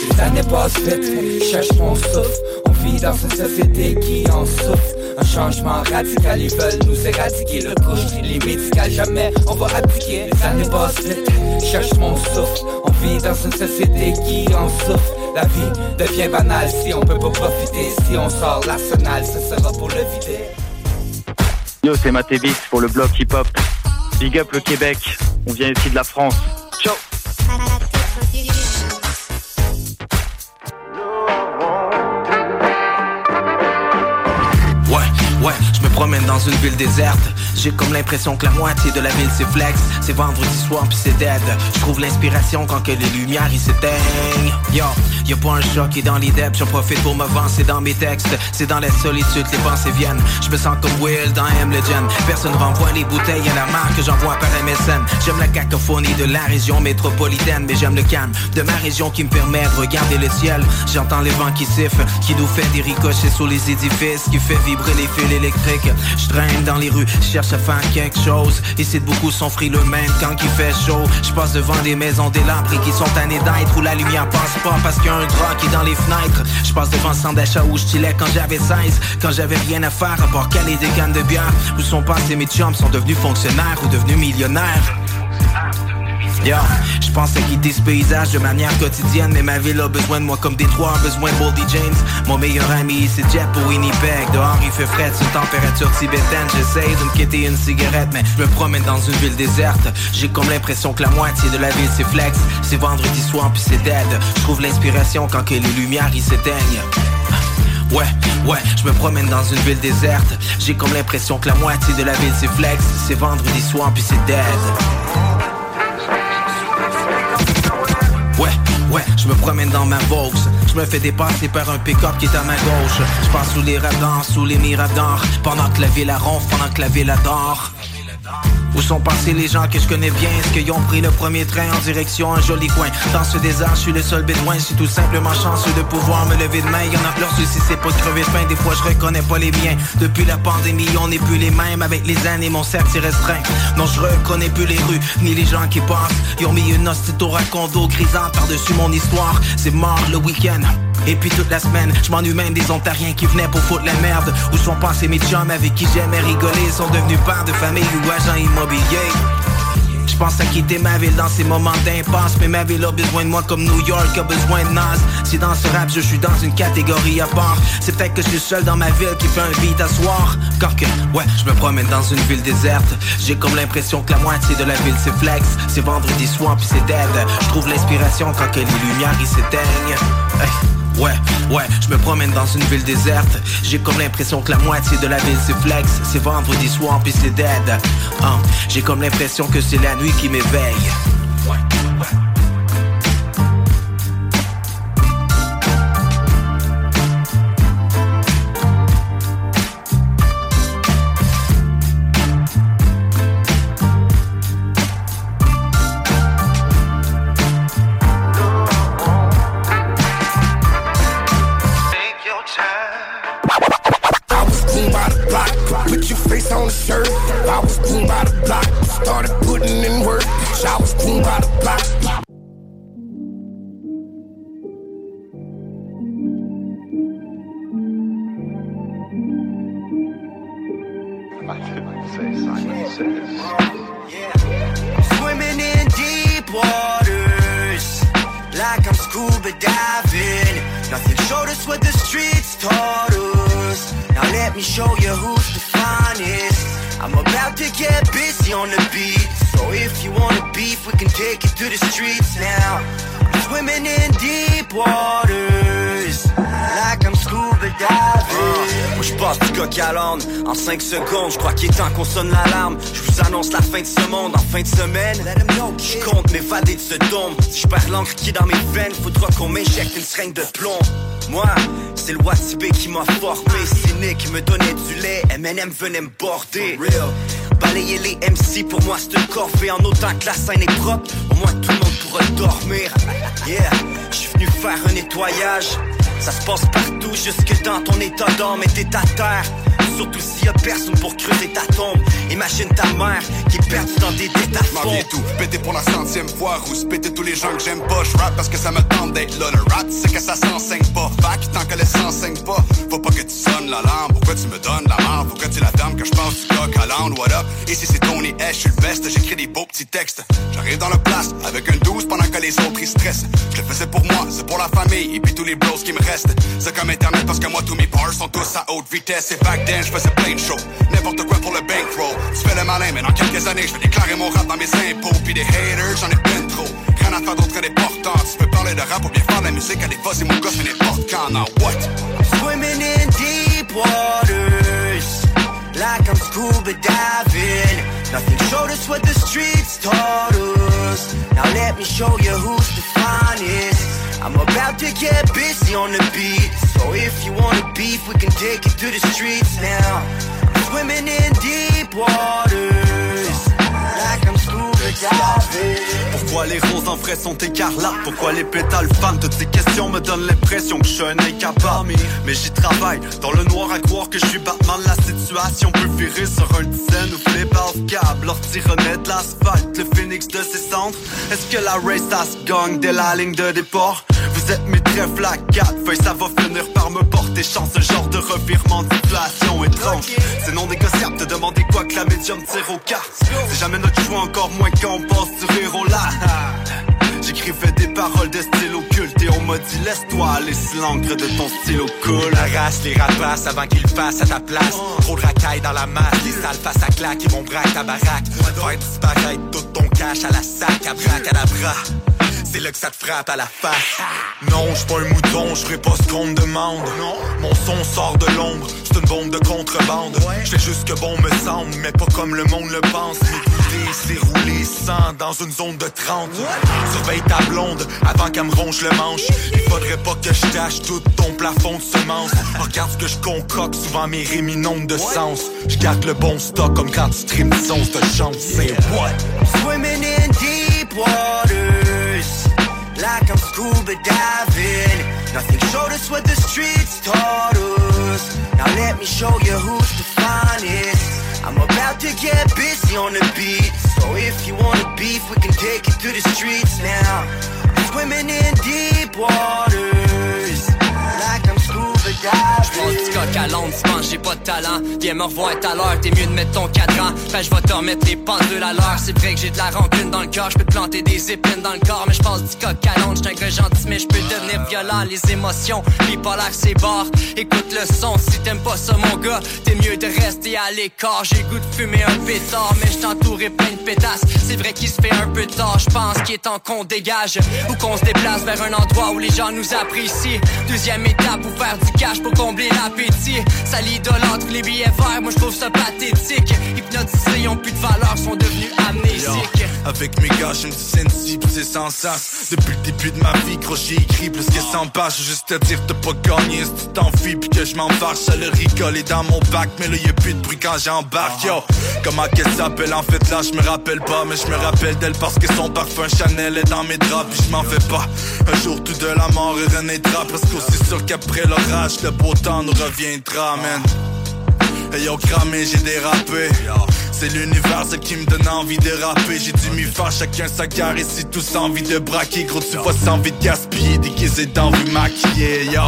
les années passent vite, cherche mon souffle On vit dans une société qui en souffre Un changement radical, ils veulent nous éradiquer Le couche, les médicales, jamais on va appliquer. Les années passent vite, cherche mon souffle. On vit dans une société qui en souffre. La vie devient banale si on peut pas profiter. Si on sort l'arsenal, ce sera pour le vider. Yo, c'est Matébix pour le bloc hip-hop. Big up le Québec, on vient ici de la France. Ciao une ville déserte. J'ai comme l'impression que la moitié de la ville c'est flex. C'est vendredi soir puis c'est dead. Je trouve l'inspiration quand que les lumières ils s'éteignent. Yo, y'a pas un chat qui est dans l'idée, j'en profite pour c'est dans mes textes. C'est dans la solitude les pensées viennent. Je me sens comme Will dans M Legend. Personne renvoie les bouteilles à la marque que j'envoie par MSN. J'aime la cacophonie de la région métropolitaine, mais j'aime le calme de ma région qui me permet de regarder le ciel. J'entends les vents qui sifflent, qui nous fait des ricochets sur les édifices, qui fait vibrer les fils électriques. Je traîne dans les rues, je cherche à quelque chose. Ici de beaucoup sont frileux même quand il fait chaud. Je passe devant des maisons délabrées qui sont tannés d'être où la lumière passe pas parce qu'il y a un drap qui est dans les fenêtres. Je passe devant le centre d'achat où je quand j'avais 16, quand j'avais rien à faire à part caler des cannes de bière. Où sont passés mes chums, sont devenus fonctionnaires ou devenus millionnaires? Yo, je pense à quitter ce paysage de manière quotidienne Mais ma ville a besoin de moi comme Détroit a besoin de Boldy James. Mon meilleur ami c'est Jet pour Winnipeg. Dehors il fait frais, une température tibétaine. J'essaye de me quitter une cigarette Mais je me promène dans une ville déserte. J'ai comme l'impression que la moitié de la ville c'est flex. C'est vendredi soir puis c'est dead. Je trouve l'inspiration quand que les lumières ils s'éteignent. Ouais, ouais, je me promène dans une ville déserte. J'ai comme l'impression que la moitié de la ville c'est flex. C'est vendredi soir puis c'est dead Ouais, je me promène dans ma Vaux Je me fais dépasser par un pick-up qui est à ma gauche. Je passe sous les radars, sous les miradors. Pendant que la ville a ronfle, pendant que la ville adore où sont passés les gens que je connais bien? Est-ce qu'ils ont pris le premier train en direction un joli coin? Dans ce désert, je suis le seul bédouin. Je suis tout simplement chanceux de pouvoir me lever de main. Y'en a leur souci, c'est pas de crever de faim Des fois, je reconnais pas les miens. Depuis la pandémie, on n'est plus les mêmes. Avec les années, mon cercle s'est restreint. Non, je reconnais plus les rues, ni les gens qui passent. Ils ont mis une hostie au racondo grisant par-dessus mon histoire. C'est mort le week-end. Et puis toute la semaine, je m'ennuie même des Ontariens qui venaient pour foutre la merde. Où sont passés mes chums avec qui j'aimais rigoler? Sont devenus pères de famille ou agents immobiliers je pense à quitter ma ville dans ces moments d'impasse. Mais ma ville a besoin de moi comme New York a besoin de Nas. Si dans ce rap je suis dans une catégorie à part. C'est peut-être que je suis seul dans ma ville qui fait un beat à soir. Quand que, ouais, je me promène dans une ville déserte. J'ai comme l'impression que la moitié de la ville c'est flex. C'est vendredi soir puis c'est dead. Je trouve l'inspiration quand que les lumières ils s'éteignent. Ouais, ouais, je me promène dans une ville déserte. J'ai comme l'impression que la moitié de la ville c'est flex C'est vendredi soir puis c'est dead. Hein, J'ai comme l'impression que c'est la nuit qui m'éveille. Me show you who's the finest. I'm about to get busy on the beat. So if you wanna beef, we can take it to the streets now. I'm swimming in deep waters, like I'm scuba diving. Moi je passe du coq à l'âne en 5 secondes, je crois qu'il est temps qu'on sonne l'alarme. Je vous annonce la fin de ce monde en fin de semaine. Je compte m'évader de ce dôme. Si je perds l'encre qui est dans mes veines, faudra qu'on m'éjecte une seringue de plomb. Moi, c'est le Watibé qui m'a formé, cynique qui me donnait du lait, M&M venait me border. Balayer les MC pour moi c'est une corvée en autant que la scène est propre, au moins tout le monde pourra dormir. Yeah, je suis venu faire un nettoyage. Ça se passe partout, jusque dans ton état d'âme et t'es terre. Surtout s'il y a personne pour creuser ta tombe. Imagine ta mère qui est perdue dans des détails M'en viens tout, péter pour la centième fois Rousse péter tous les gens que j'aime pas. Je rap parce que ça me tente d'être là. Le rap c'est que ça s'enseigne pas. Fac tant que le s'enseigne pas. Faut pas que tu sonnes l'alarme. Pourquoi tu me donnes la marre Pourquoi tu la dame que je passe du coq à l'âne? What up? Ici c'est Tony H, je suis le best J'écris des beaux petits textes. J'arrive dans le place avec un 12 pendant que les autres ils stressent. Je le faisais pour moi, c'est pour la famille Et puis tous les bros qui me restent. C'est comme internet parce que moi tous mes bars sont tous à haute vitesse. Et back then je faisais plein de shows N'importe quoi pour le bankroll. Tu fais le malin mais dans quelques années je vais déclarer mon rap dans mes impôts. Puis des haters j'en ai plein trop. Rien à faire d'autre que des portants Tu peux parler de rap ou bien faire de la musique à des fois c'est mon gosse mais n'importe quand. Now what? Swimming in deep waters, like I'm scuba diving. Nothing showed us what the streets taught us. Now let me show you who's the finest. I'm about to get busy on the beat. So if you wanna beef, we can take it to the streets now. I'm swimming in deep waters, like I'm scuba. Pourquoi les roses en vrai sont écarlates? Pourquoi les pétales fanent? Toutes ces questions me donnent l'impression que je suis un incapable Mais j'y travaille, dans le noir à croire que je suis Batman La situation peut virer sur un dizaine. Ou flip off câble Leur renaître de l'asphalte, le phoenix de ses cendres. Est-ce que la race ça se gagne dès la ligne de départ? Vous êtes mes trèfles à quatre feuilles, ça va finir par me porter chance. Ce genre de revirement d'inflation étrange. C'est non négociable, te demander quoi que la médium tire au cartes. C'est jamais notre choix, encore moins quand on passe du au là J'écrivais des paroles de style occulte Et on m'a dit laisse-toi aller l'encre de ton stylo cool. La race les rapaces avant qu'ils fassent à ta place. Trop de racailles dans la masse Les sales face à claque Ils vont braquer ta baraque. Faire disparaître tout ton cash à la sac À braque à la c'est là que ça te frappe à la face. Non, je pas un mouton, je ferai pas ce qu'on me demande. Mon son sort de l'ombre, c'est une bombe de contrebande. Je fais juste que bon me semble, mais pas comme le monde le pense. M'écouter, c'est rouler sans dans une zone de 30. Surveille ta blonde avant qu'elle me ronge le manche. Il faudrait pas que je tâche tout ton plafond de semences. Regarde ce que je concocte, souvent mes inondent de sens. Je garde le bon stock comme quand tu streams de chance. C'est what? Swimming in deep waters, like I'm scuba diving. Nothing showed us what the streets taught us. Now let me show you who's the finest. I'm about to get busy on the beat. So if you wanna beef, we can take it to the streets now. I'm swimming in deep waters, like J'pense du coq à l'onde, tu penses j'ai pas de talent. Viens me revoir tout à l'heure, t'es mieux de mettre ton cadran. Ben je vais te remettre les pendules à l'heure. C'est vrai que j'ai de la rancune dans le cœur, je peux te planter des épines dans le corps Mais je passe du coq à l'onde, j'suis un gars gentil Mais je peux devenir violent, les émotions Bipolaire c'est barre, écoute le son Si t'aimes pas ça mon gars, t'es mieux de rester à l'écart. J'ai goût de fumer un pétard, mais je t'entourais plein de pétasses. C'est vrai qu'il se fait un peu tard, je pense qu'il est temps qu'on dégage. Ou qu'on se déplace vers un endroit où les gens nous apprécient. Deuxième étape, pour faire du cash pour combler l'appétit. Ça l'idolâtre les billets verts, moi je trouve ça pathétique. Hypnotisés, ils ont plus de valeur, sont devenus amnésiques. Avec mes gars, me dis sensible, c'est sans sens Depuis le début de ma vie, gros j'ai écrit plus que 100 pages. Juste te dire t'as pas gagné. Si tu t'enfuis puis que je m'en Ça le rigole. Est dans mon bac, mais là y'a plus de bruit quand j'embarque. Yo, comment qu'elle s'appelle? En fait là je me rappelle pas Mais je me rappelle d'elle parce que son parfum Chanel est dans mes draps Puis je m'en fais pas, un jour tout de la mort renaîtra Parce qu'aussi sûr qu'après l'orage le beau temps nous reviendra man. Yo cramé j'ai dérapé. C'est l'univers qui me donne envie de rapper. J'ai dû m'y faire chacun sa gare Et si tous envie de braquer. Gros tu vois sans envie de gaspiller Déguisé d'envie maquiller Yo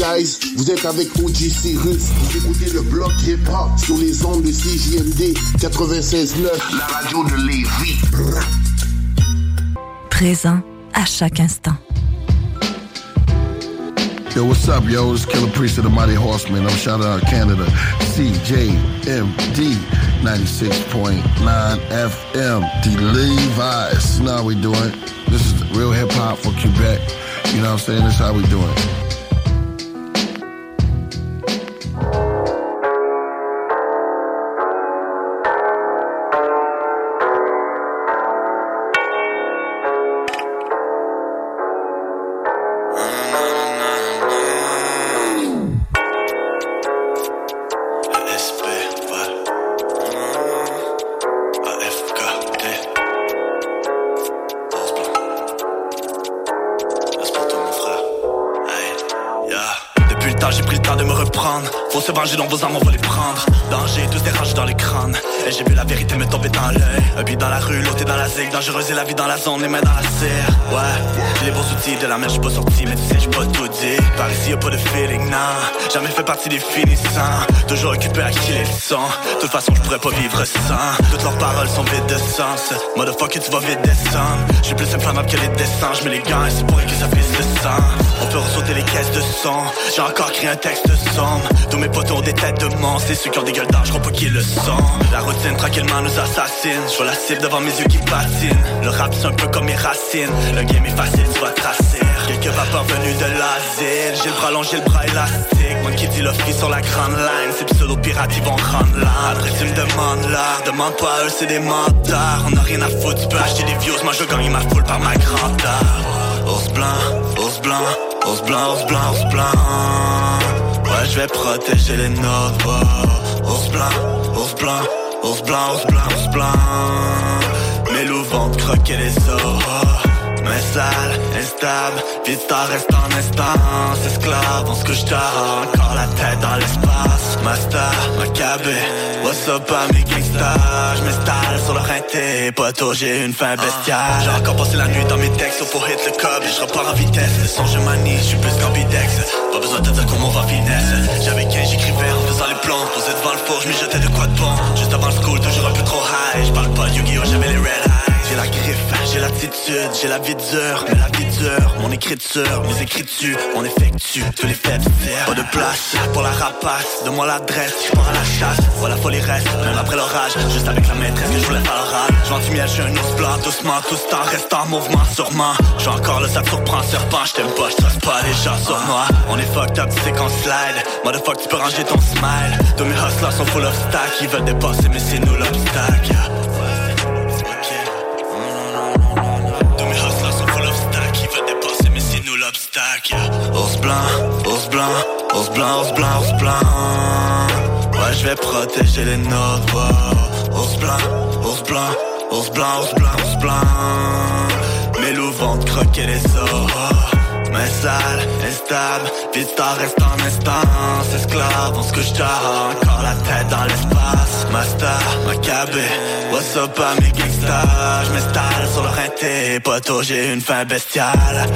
guys, vous êtes avec OG Cyrus, vous écoutez le bloc hip-hop sur les ondes de CJMD 96.9, la radio de Lévis. Présent à chaque instant. Yo, what's up, yo? It's Killer Priest of the Mighty Horseman. I'm shouting out Canada, CJMD 96.9 FM, The Levi's. You know how we doing. This is real hip hop for Quebec. You know what I'm saying? This is how we doing. Venger dans vos armes, on va les prendre. Danger, tous des rages dans les crânes. Et j'ai vu la vérité me tomber dans l'œil. Un dans la rue, l'autre dans la zig. Dangereuse et la vie dans la zone, les mains dans la serre. Ouais, les bons outils de la mer, j'suis pas sorti, mais tu sais, j'suis pas tout dit. Par ici, y'a pas de feeling, non. Jamais fait partie des finissants. Sang. De toute façon, j'pourrais pas vivre sans. Toutes leurs paroles sont vides de sens. Motherfucker, tu vas vite descendre. J'suis plus inflammable que les dessins. J'mets les gants et c'est pour que ça fisse le sang. On peut ressauter les caisses de sang. J'ai encore créé un texte sombre. Tous mes potos ont des têtes de monstres. C'est ceux qui ont des gueules je crois pas qu'ils le sont. La routine tranquillement nous assassine. Je la cible devant mes yeux qui patinent. Le rap c'est un peu comme mes racines. Le game est facile, tu vas tracer. Quelques vapeurs venus de l'asile. J'ai le bras long, j'ai le bras élastique. Moi qui dit l'office sur la grande line. Ces pseudo pirates ils vont rendre là. Après tu me demandes l'art. Demande pas eux, c'est des mentards. On a rien à foutre, tu peux acheter des views. Moi je gagne ma foule par ma grandeur. Ours blanc, ours blanc, ours blanc, ours blanc, ours blanc. Ouais, je vais protéger les nôtres. Ours blanc, ours blanc, ours blanc, ours blanc, ours blanc. Mes loups vont croquer les os. Mais sale, instable, vista reste en instance. Esclave, en ce que je encore la tête dans l'espace. Master, Macabé, what's up à mes gangsters J'm'installe sur le rinté, poteau j'ai une fin bestiale. J'ai encore passé la nuit dans mes textes, faut hit le cob. Et je repars en vitesse, le son je manie, je suis plus qu'ambidex Pas besoin de dire comment va finesse. J'avais 15, j'écrivais en faisant les plans Posé devant le four, j'm'y jetais de quoi de bon. Juste avant le school, toujours un peu trop high. J'parle pas de Yu-Gi-Oh, j'avais les red eyes j'ai la griffe, j'ai l'attitude, j'ai la vie dure, mais la vie dure, mon écriture, mes écritures, on effectue tous les faire. Pas de place pour la rapace, de moi l'adresse, je pars à la chasse, voilà folie reste, même après l'orage, juste avec la maîtresse je voulais faire l'orage. J'en du miel, j'ai un ours blanc, doucement, tout ce temps reste en mouvement, sûrement. J'ai encore le te surprend, serpent, je t'aime pas, je pas les gens sur moi. On est fucked up, tu sais qu'on slide, motherfuck, tu peux ranger ton smile. Tous mes hustlers sont full of stack, ils veulent dépasser, mais c'est nous l'obstacle. L'obstacle. Ours blanc, ours blanc, ours blanc, ours blanc, ours blanc. Ouais, je vais protéger les nôtres. Ours blanc, ours blanc, ours blanc, ours blanc, ours blanc. Mes loups vont te croquer les os. Mais sale, instable, vite reste en instance Esclave, on ce que je encore la tête dans l'espace Master, macabé, what's up à mes gangsters J'm'installe sur le rinté, poteau j'ai une fin bestiale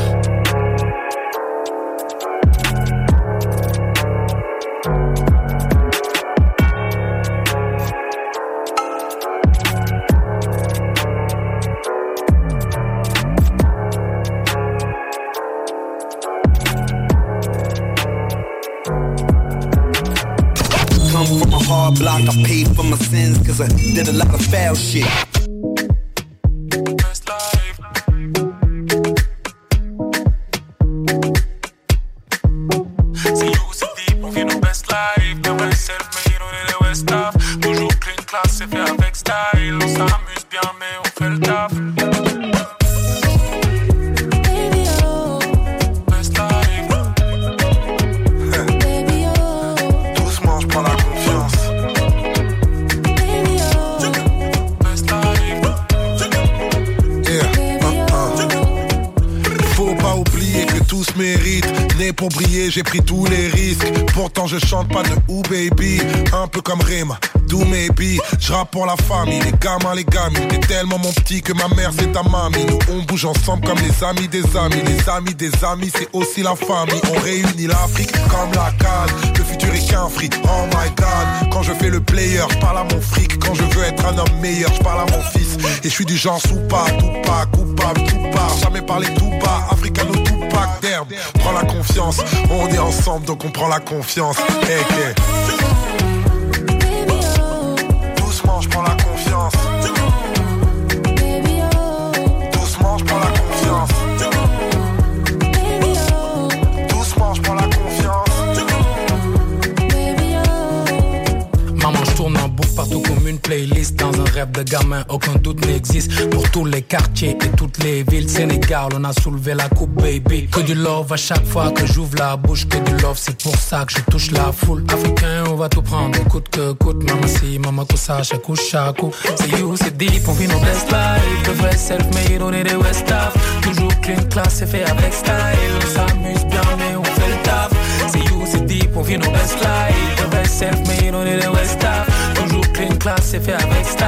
did a lot of foul shit. Pour la famille, les gamins, les gamines. T'es tellement mon petit que ma mère c'est ta mamie. Nous on bouge ensemble comme les amis des amis. Les amis des amis, c'est aussi la famille. On réunit l'Afrique comme la cale. Le futur est qu'un fric, oh my god. Quand je fais le player, je parle à mon fric. Quand je veux être un homme meilleur, je parle à mon fils. Et je suis du genre sous pas, tout pas, coupable, tout pas. Jamais parler tout bas, africano tout d'herbe. Prends la confiance, on est ensemble donc on prend la confiance. Hey, Doucement, Dans un rêve de gamin, aucun doute n'existe. Pour tous les quartiers et toutes les villes Sénégal, on a soulevé la coupe, baby. Que du love à chaque fois que j'ouvre la bouche Que du love, c'est pour ça que je touche la foule. Africain, on va tout prendre, coûte que coûte Maman si, chaque coup, chaque coup C'est you, c'est deep, on vit nos best life Le vrai self-made, on est des West Af Toujours clean, class, c'est fait avec style. On s'amuse bien, mais on fait le taf. C'est you, c'est deep, on vit nos best life Le vrai self-made, on est des West Af clean, class, c'est fait avec style.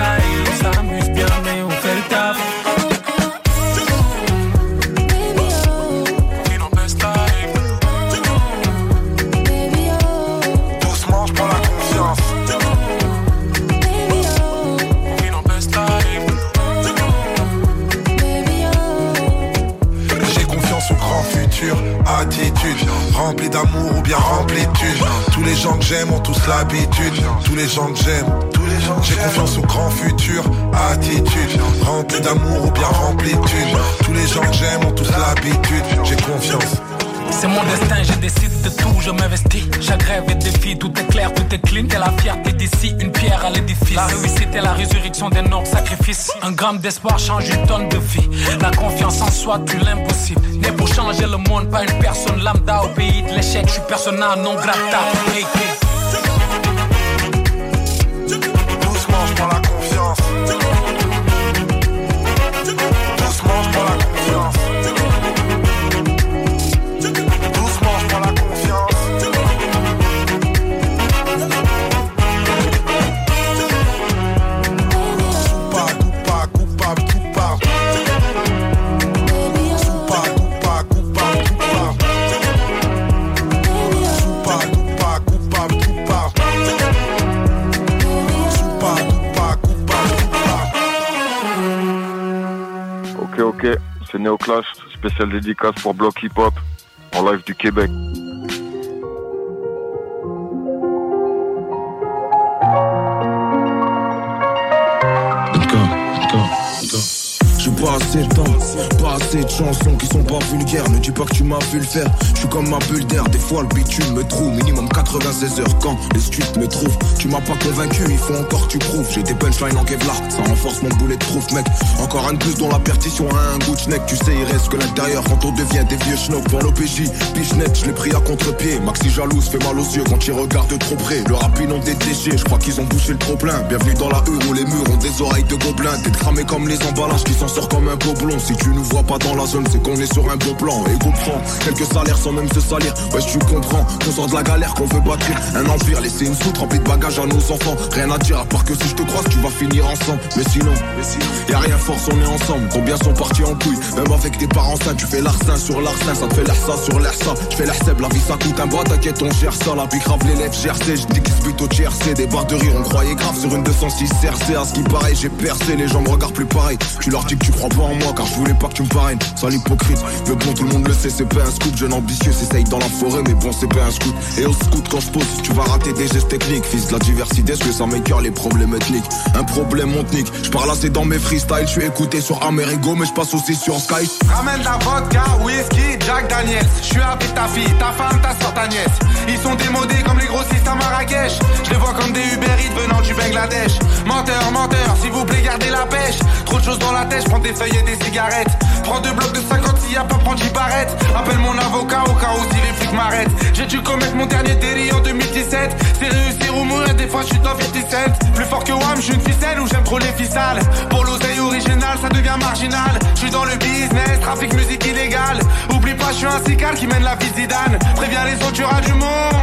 On s'amuse bien, mais on fait le taf. Doucement, je prends la confiance. J'ai confiance au grand futur, attitude Rempli d'amour ou bien remplitude Tous les gens que j'aime ont tous l'habitude. Tous les gens que j'aime J'ai confiance au grand futur, attitude Rempli d'amour ou bien remplitude Tous les gens que j'aime ont tous l'habitude J'ai confiance C'est mon destin, je décide de tout, je m'investis. Chaque rêve est défi, tout est clair, tout est clean. T'es la fierté d'ici, une pierre à l'édifice. La réussite est la résurrection des nobles sacrifices. Un gramme d'espoir change une tonne de vie. La confiance en soi tue l'impossible. Né pour changer le monde, pas une personne lambda au pays de l'échec. Je suis persona non grata. Doucement, Néoclash, spécial dédicace pour Block Hip Hop, en live du Québec. J'ai pas assez de temps, assez de chansons qui sont pas vulgaires. Ne dis pas que tu m'as vu le faire. Je suis comme ma bulle d'air, des fois le bitume me trouve. Minimum 96 heures quand les streets me trouvent. Tu m'as pas convaincu, il faut encore que tu prouves. J'ai des punchlines en Kevlar, ça renforce mon boulet de proof, mec. Encore un de plus dont la perdition a un goût de. Tu sais, il reste que l'intérieur quand on devient des vieux schnocks. Dans l'OPJ, net, je l'ai pris à contre-pied. Maxi jalouse fait mal aux yeux quand il regarde trop près. Le rap ils ont des déchets, je crois qu'ils ont bouché le trop plein. Bienvenue dans la rue où les murs ont des oreilles de gobelins. T'es cramé comme les emballages qui s'en sort comme un gobelin. Si tu nous vois pas dans la zone, c'est qu'on est sur un beau plan. Et comprends, quelques salaires sans même se salir. Ouais, tu comprends, qu'on sort de la galère, qu'on veut bâtir un empire. Laisser une soute remplie de bagages à nos enfants. Rien à dire, à part que si je te croise, tu vas finir ensemble. Mais sinon, y a rien force, on est ensemble. Combien sont partis en couille, même avec tes parents ça, tu fais l'arsen sur l'arsen, ça te fait l'air ça sur l'air ça. Je fais l'air seb, la vie ça coûte un bras, t'inquiète, on gère ça. La vie grave les lèvres GRC, je dis qu'ils se butent au. Des barres de rire, on croyait grave sur une 206 CRC. À ce qui paraît, j'ai percé, les gens me regardent plus pareil. Tu leur dis que tu crois pas en moi, car je voulais pas que tu me parraines. Sois l'hypocrite, mais bon, tout le monde le sait, c'est pas un scoop. Jeune ambitieux, s'essaye dans la forêt, mais bon, c'est pas un scoop. Et au scout, quand je pose, tu vas rater des gestes techniques. Fils de la diversité, ce que ça m'écœure les problèmes ethniques? Un problème ontnique, je parle assez dans mes freestyles. Je suis écouté sur Amerigo, mais je passe aussi sur Sky. Ramène la vodka, whisky, Jack Daniels. Je suis avec ta fille, ta femme, ta soeur, ta nièce. Ils sont démodés comme les grossistes à Marrakech. Je les vois comme des Uber Eats venant du Bangladesh. Menteur, menteur, s'il vous plaît, gardez la pêche. Trop de choses dans la tête, je prends des feuilles et des cigarettes. Prends deux blocs de 50 s'il y a pas, prends 10 barrettes. Appelle mon avocat au cas où si les flics m'arrêtent. J'ai dû commettre mon dernier délit en 2017. C'est réussir ou mourir, des fois je suis dans 50 cents. Plus fort que Wam, je suis une ficelle ou j'aime trop les ficelles. Pour l'oseille originale, ça devient marginal. Je suis dans le business, trafic musique illégale. Oublie pas je suis un cical qui mène la vie Zidane. Préviens les autres, du monde.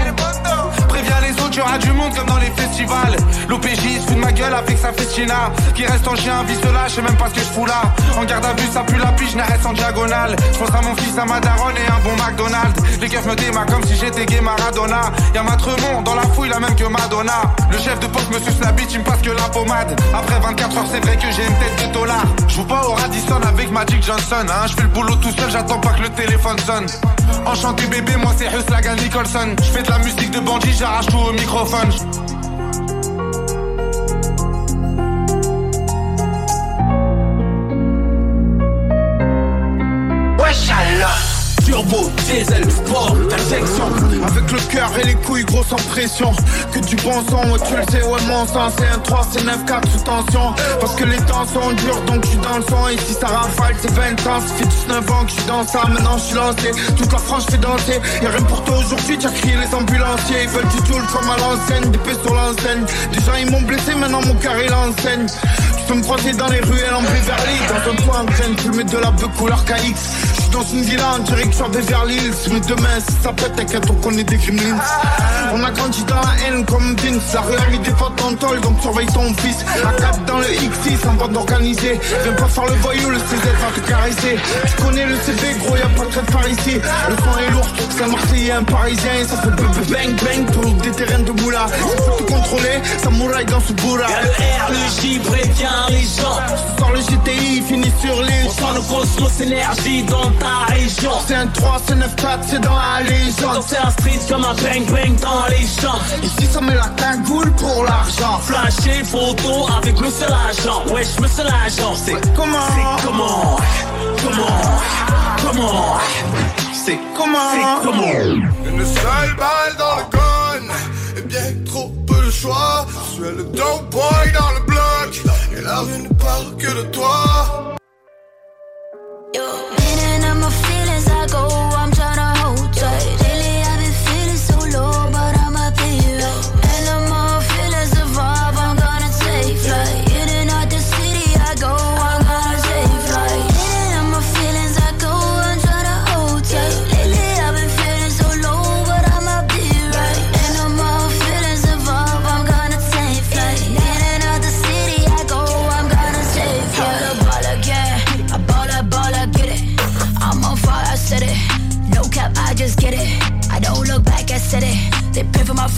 Préviens les autres, tu auras du monde comme dans les festivals. L'OPJ se fout de ma gueule avec sa festina. Qui reste en chien, vise de là, je sais même pas ce que je fous là. En garde à vue, ça pue la piche, reste en diagonale. Je pense à mon fils, à ma daronne et un bon McDonald's. Les keufs me démarrent comme si j'étais gay Maradona. Y'a ma Tremont dans la fouille, la même que Madonna. Le chef de poste me suce la bite, il me passe que la pommade. Après 24 heures, c'est vrai que j'ai une tête de dollar. Je vous pas au Radisson avec Magic Johnson. Hein. Je fais le boulot tout seul, j'attends pas que le téléphone sonne. Enchanté bébé, moi c'est Huslagan Nicholson. Je fais de la musique de bandit, j'arrache tout au microphone. Turbo, diesel, sport, intersection Avec le cœur et les couilles gros sans pression Que du bon sang, ouais tu le sais, ouais mon sang C'est un 3, c'est 9, 4 sous tension. Parce que les temps sont durs donc suis dans le son Et si ça rafale c'est 20 ans, ça fait 19 ans que je dans ça. Maintenant je suis lancé, toute la France fait danser. Y'a rien pour toi aujourd'hui, tu as crié les ambulanciers. Ils veulent du tool comme à l'enseigne, des sur l'enseigne Déjà ils m'ont blessé, maintenant mon cœur il enseigne Tu peux me croiser dans les ruelles en Beverly. Dans un toit en train de fumer de la beuh couleur KX dans une villa en direction des Hills. Mais demain si ça pète t'inquiète on connaît des gremlins On a grandi dans la haine comme Vince. La rue des en tol donc surveille ton fils. 4 dans le X6 en bande organisée. Viens pas faire le voyou le CZ va te caresser. Tu connais le CV gros y'a pas de trait par ici. Le son est lourd c'est un Marseillais un Parisien. Ça fait bang bang pour des terrains de boula Il faut te contrôler samouraï dans ce bourra Y'a le R, le J prévient les gens Ce soir le GTI finit sur les On sent le cosmos énergie dans région. C'est un 3, c'est 9, 4, c'est dans la légende. C'est un street comme un bang bang dans les champs. Ici ça met la cagoule pour l'argent. Flasher photo avec le seul agent. Wesh monsieur l'agent C'est comment C'est comment Comment Comment C'est comment C'est comment Une seule balle dans le gun Et bien trop choix. Je suis le dope boy dans le bloc. Et la rue ne parle que de toi. They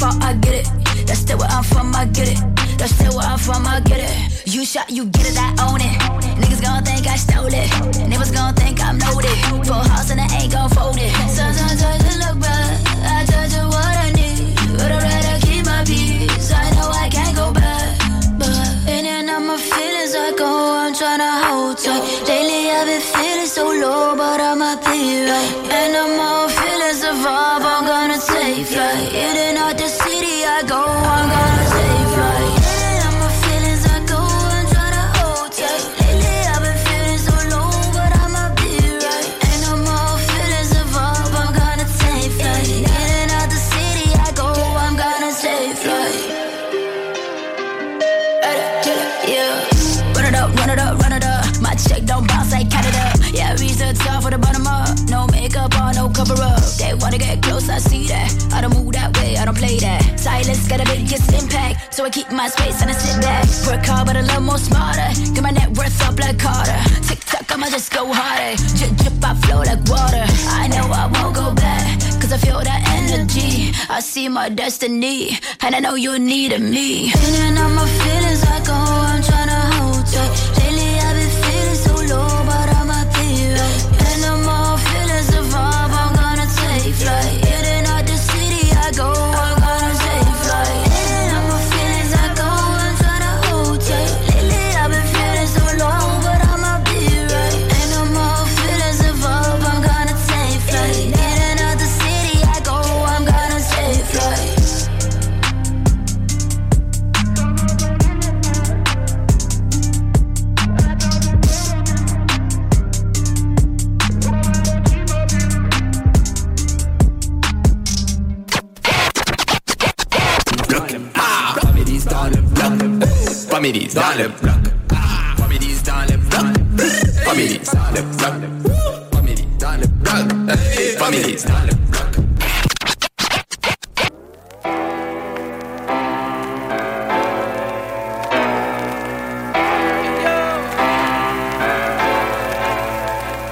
fault, I get it. That's still where I'm from, I get it. That's still where I'm from, I get it. You shot, you get it, I own it. Niggas gon' think I stole it. Niggas gon' think I'm loaded. Full house and I ain't gon' fold it. Sometimes play that. Silence got a biggest impact, so I keep my space and I sit back. Work hard, but a little more smarter. Get my net worth up like Carter. Tick tock, I'ma just go harder. Drip, drip, I flow like water. I know I won't go back, cause I feel that energy. I see my destiny, and I know you're needing me. In and out my feelings, I go, oh, I'm tryna hold tight. Lately I've been feeling so low, Families dans le bloc. Families dans le bloc. Families dans le bloc. Families dans le bloc. Family dans le bloc.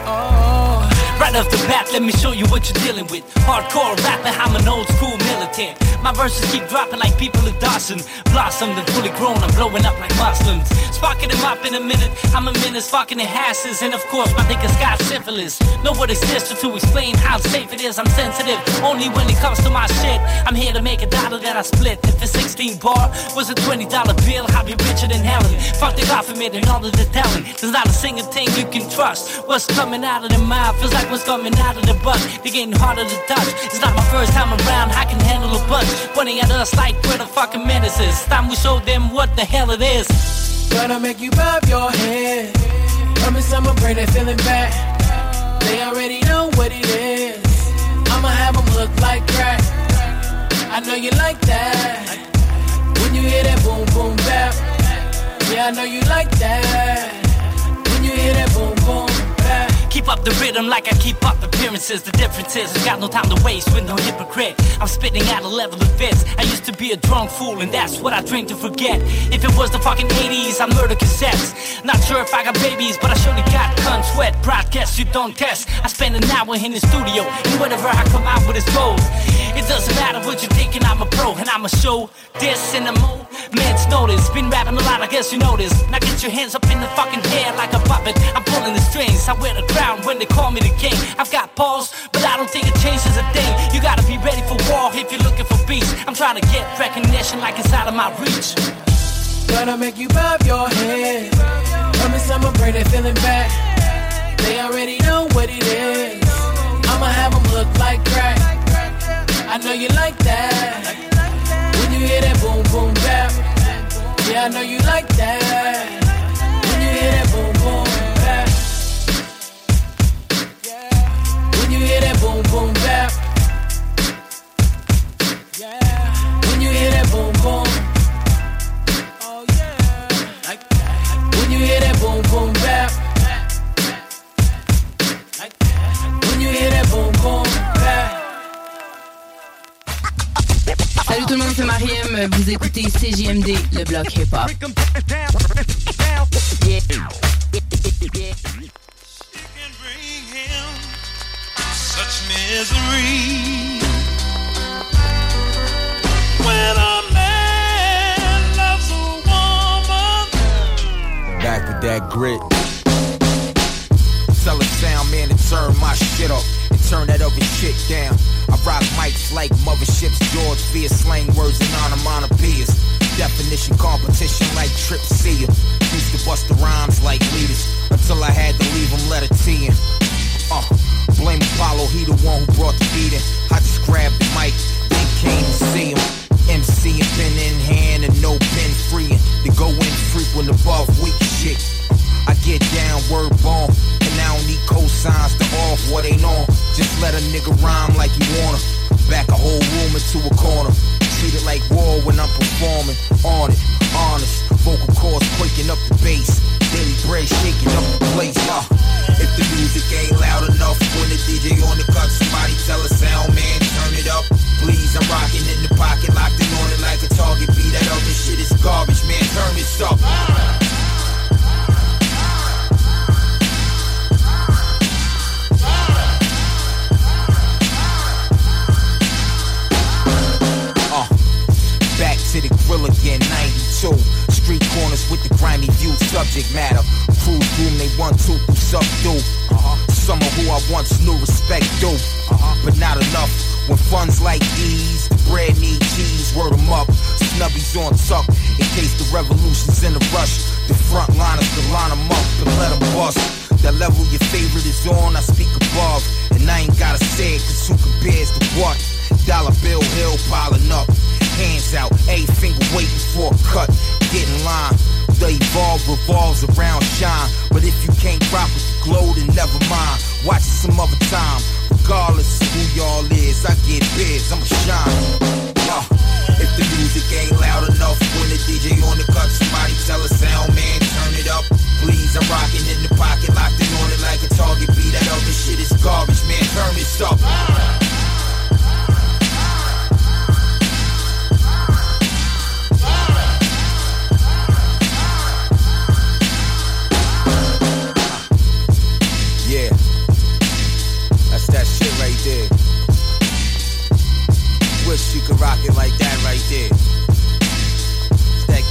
Oh, right off the bat, let me show you what you're dealing with. Hardcore rapping, I'm an old school militant. My verses keep dropping like people at Dawson. Blossomed and fully grown, I'm blowing up like Muslims. Sparking them up in a minute, I'm a menace, fucking in hasses. And of course, my niggas got syphilis. Know what exists to explain how safe it is. I'm sensitive, only when it comes to my shit. I'm here to make a dollar that I split. If a 16 bar was a $20 bill, I'd be richer than Helen. Fuck the government and all of the telling. There's not a single thing you can trust. What's coming out of the mouth feels like what's coming out of the butt. They're getting harder to touch. It's not my first time around, I can handle a bunch. Pointing at us like we're the fucking menaces. Time we show them what the hell it is. Gonna make you bob your head. Promise I'ma bring that feeling back. They already know what it is. I'ma have them look like crack. I know you like that. When you hear that boom boom bap. Yeah, I know you like that. When you hear that boom boom. Keep up the rhythm like I keep up appearances. The difference is, I got no time to waste with no hypocrite. I'm spitting at a level of fits. I used to be a drunk fool, and that's what I drink to forget. If it was the fucking 80s, I murder cassettes. Not sure if I got babies, but I surely got gun sweat. Broadcast you don't test. I spend an hour in the studio, and whatever I come out with is gold. It doesn't matter what you're thinking, I'm a pro, and I'ma show this in the moment's notice. Been rapping a lot, I guess you noticed. Now get your hands up in the fucking air like a puppet. I'm pulling the strings, I wear the crown when they call me the king. I've got balls, but I don't think it changes a thing. You gotta be ready for war if you're looking for peace. I'm trying to get recognition like it's out of my reach. Gonna make you bob your head. Promise I'ma bring that feeling back. They already know what it is. I'ma have them look like crack. I know you like that. When you hear that boom boom bap. Yeah, I know you like that. When you hear that boom boom bap. When you hear that boom boom bap. Salut tout le monde, c'est Mariem. Vous écoutez CJMD, le bloc hip-hop. Such misery when a man loves a woman. Back with that grit. Tell a sound man to turn my shit up and turn that other shit down. I rock mics like motherships, George Veer, slang words and onomatopoeias. Definition competition like Trip Seer. Used to bust the rhymes like leaders until I had to leave them letter T in. Uh, blame Apollo, he the one who brought the beat in. I just grabbed the mic, then came to see him. MC and pen in hand and no pen free. To go in frequent above weak shit. I get down, word bomb, and I don't need cosigns to off what ain't on. Just let a nigga rhyme like you wanna. Back a whole room into a corner. Treat it like war when I'm performing. On it, honest. Vocal cords quaking up the bass. Daily bread shaking up the place. Uh, if the music ain't loud enough, when the DJ on the cut, somebody tell a sound man, turn it up. Please, I'm rocking in the pocket, locked in on it like a target. Be that other shit is garbage, man. Turn this up. To the grill again, 92. Street corners with the grimy view, subject matter. Crew room, they want to subdue. Uh-huh. Some of who I once knew respect do, uh-huh. but not enough. When funds like these, the bread need cheese, word 'em up. Snubbies on tuck, in case the revolution's in a rush. The front liners can line 'em up and let 'em bust. That level your favorite is on, I speak above. And I ain't gotta say it, cause who compares to what? Dollar bill hill piling up. Hands out, a finger waiting for a cut. Get in line. The evolve revolves around shine. But if you can't rock with the glow, then never mind. Watch it some other time. Regardless of who y'all is, I get biz, I'ma shine. Uh, if the music ain't loud enough, when the DJ on the cut, somebody tell a sound man, turn it up. Please, I'm rocking in the pocket, locked in on it like a target. Be that other shit is garbage, man. Turn this she could rock it like that right there. It's that.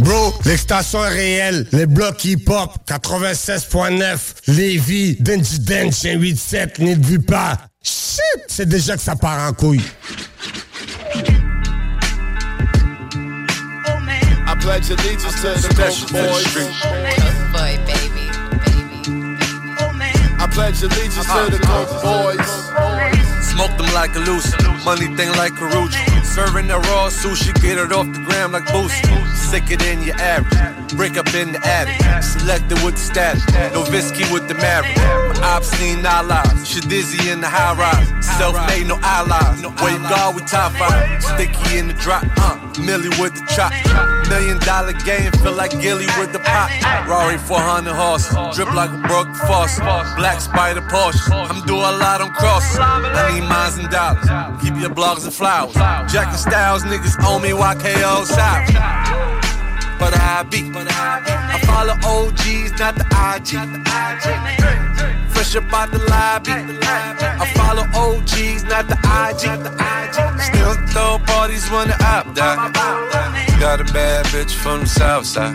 Bro, l'extension est réelle, les blocs hip-hop, 96.9, Lévis, Denji 8-7, n'y vu pas. Shit, c'est déjà que ça part en couille. Pledge allegiance to the Coke Boys. Boy, baby, I pledge allegiance uh-huh. to the Coke Boys. Smoke them like a loose, money thing like Karuchi. Serving the raw sushi, get it off the gram like boost. Sicker than your average. Break up in the attic. Selected with the status. No Visky with the marriage. My obscene allies. Shit dizzy in the high rise. Self made, no allies. Wave guard, we top five. Sticky in the drop. Uh, Millie with the chop. Million dollar game, feel like Gilly with the pop. Rory 400 horse. Drip like a broke faucet. Black spider Porsche. I'm doing a lot on cross. I need mines and dollars. Keep your blogs and flowers. Jack and Styles, niggas owe me YKO South. But I be. I follow OGs, not the IG. Fresh up out the lobby. I follow OGs, not the IG. Still throw parties when the op die. Got a bad bitch from the south side.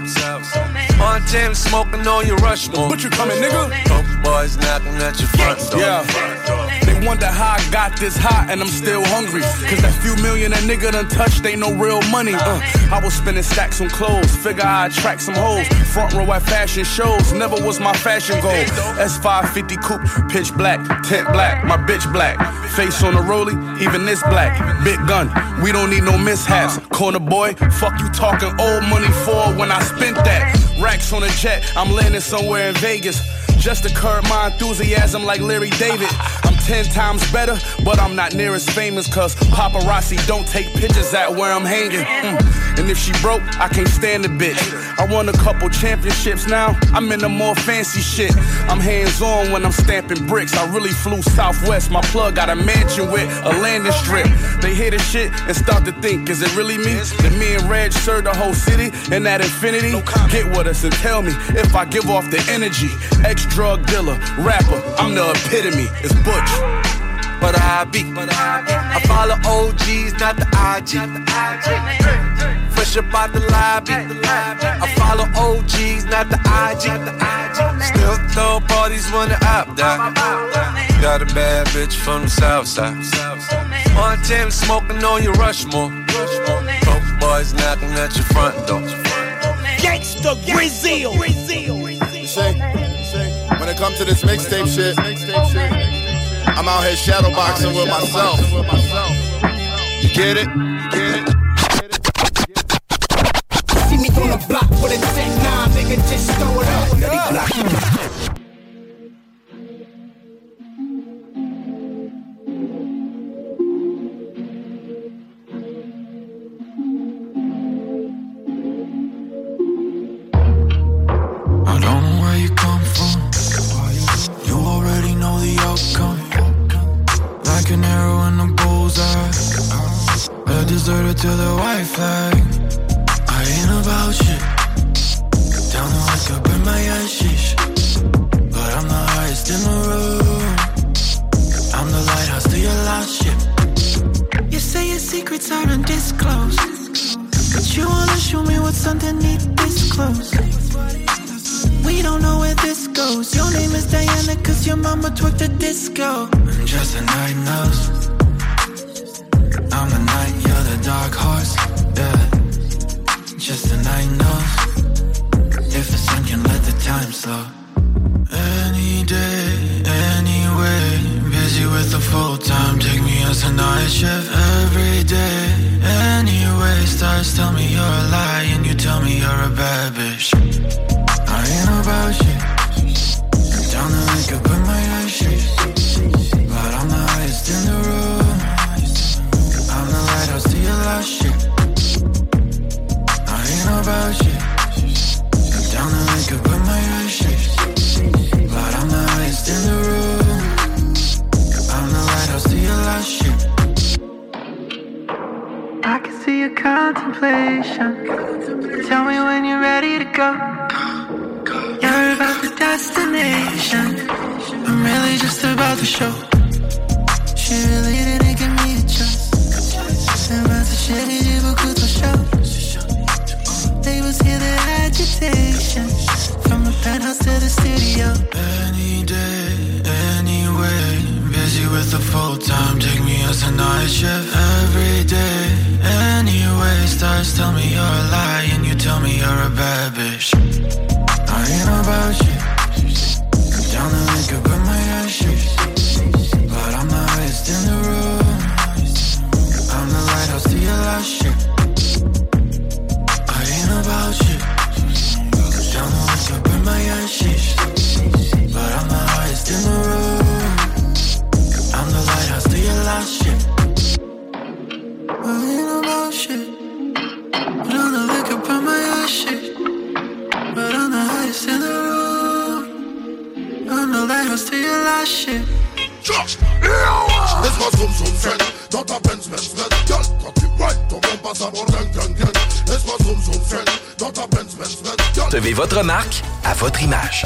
Montana smoking on your Rushmore. But you coming, nigga? Coke boys knocking at your front door. Yeah. They wonder how I got this hot and I'm still hungry. Cause that few million that nigga done touched ain't no real money. Uh, I was spending stacks on clothes. Figure I'd attract some hoes. Front row at fashion shows. Never was my fashion goal. S550 coupe, pitch black, tent black, my bitch black. Face on the rollie, even this black. Big gun, we don't need no mishaps. Corner boy, fuck you talking old money for when I spent that. Racks on a jet, I'm landing somewhere in Vegas. Just to curb my enthusiasm like Larry David. I'm ten times better, but I'm not near as famous cause paparazzi don't take pictures at where I'm hanging. Mm. And if she broke, I can't stand the bitch. I won a couple championships now, I'm in the more fancy shit. I'm hands on when I'm stamping bricks. I really flew southwest, my plug got a mansion with a landing strip. They hear the shit and start to think, is it really me? That me and Reg serve the whole city and that infinity? Get with us and tell me if I give off the energy. Ex drug dealer, rapper, I'm the epitome. It's Butch. But I be, I follow OGs, not the IG. Fresh up out the lobby. I follow OGs, not the IG. Still throw parties when the op die. Got a bad bitch from the south side. On 10 smoking on your Rushmore. Coke boys knocking at your front door. Gangsta Brazil. You see, when it comes to this mixtape shit, I'm out here shadowboxing with myself. You get it? You get it?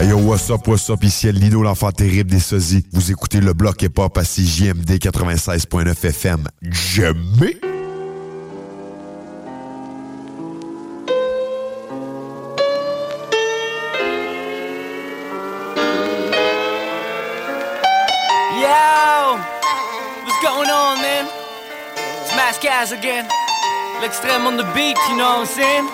Yo, what's up, what's up, ici El Lino, l'enfant terrible des sosies. Vous écoutez le bloc hip-hop à CJMD 96.9 FM. Jamais! Yo! What's going on, man? It's Mass Gas again. L'extreme on the beat, you know what I'm saying?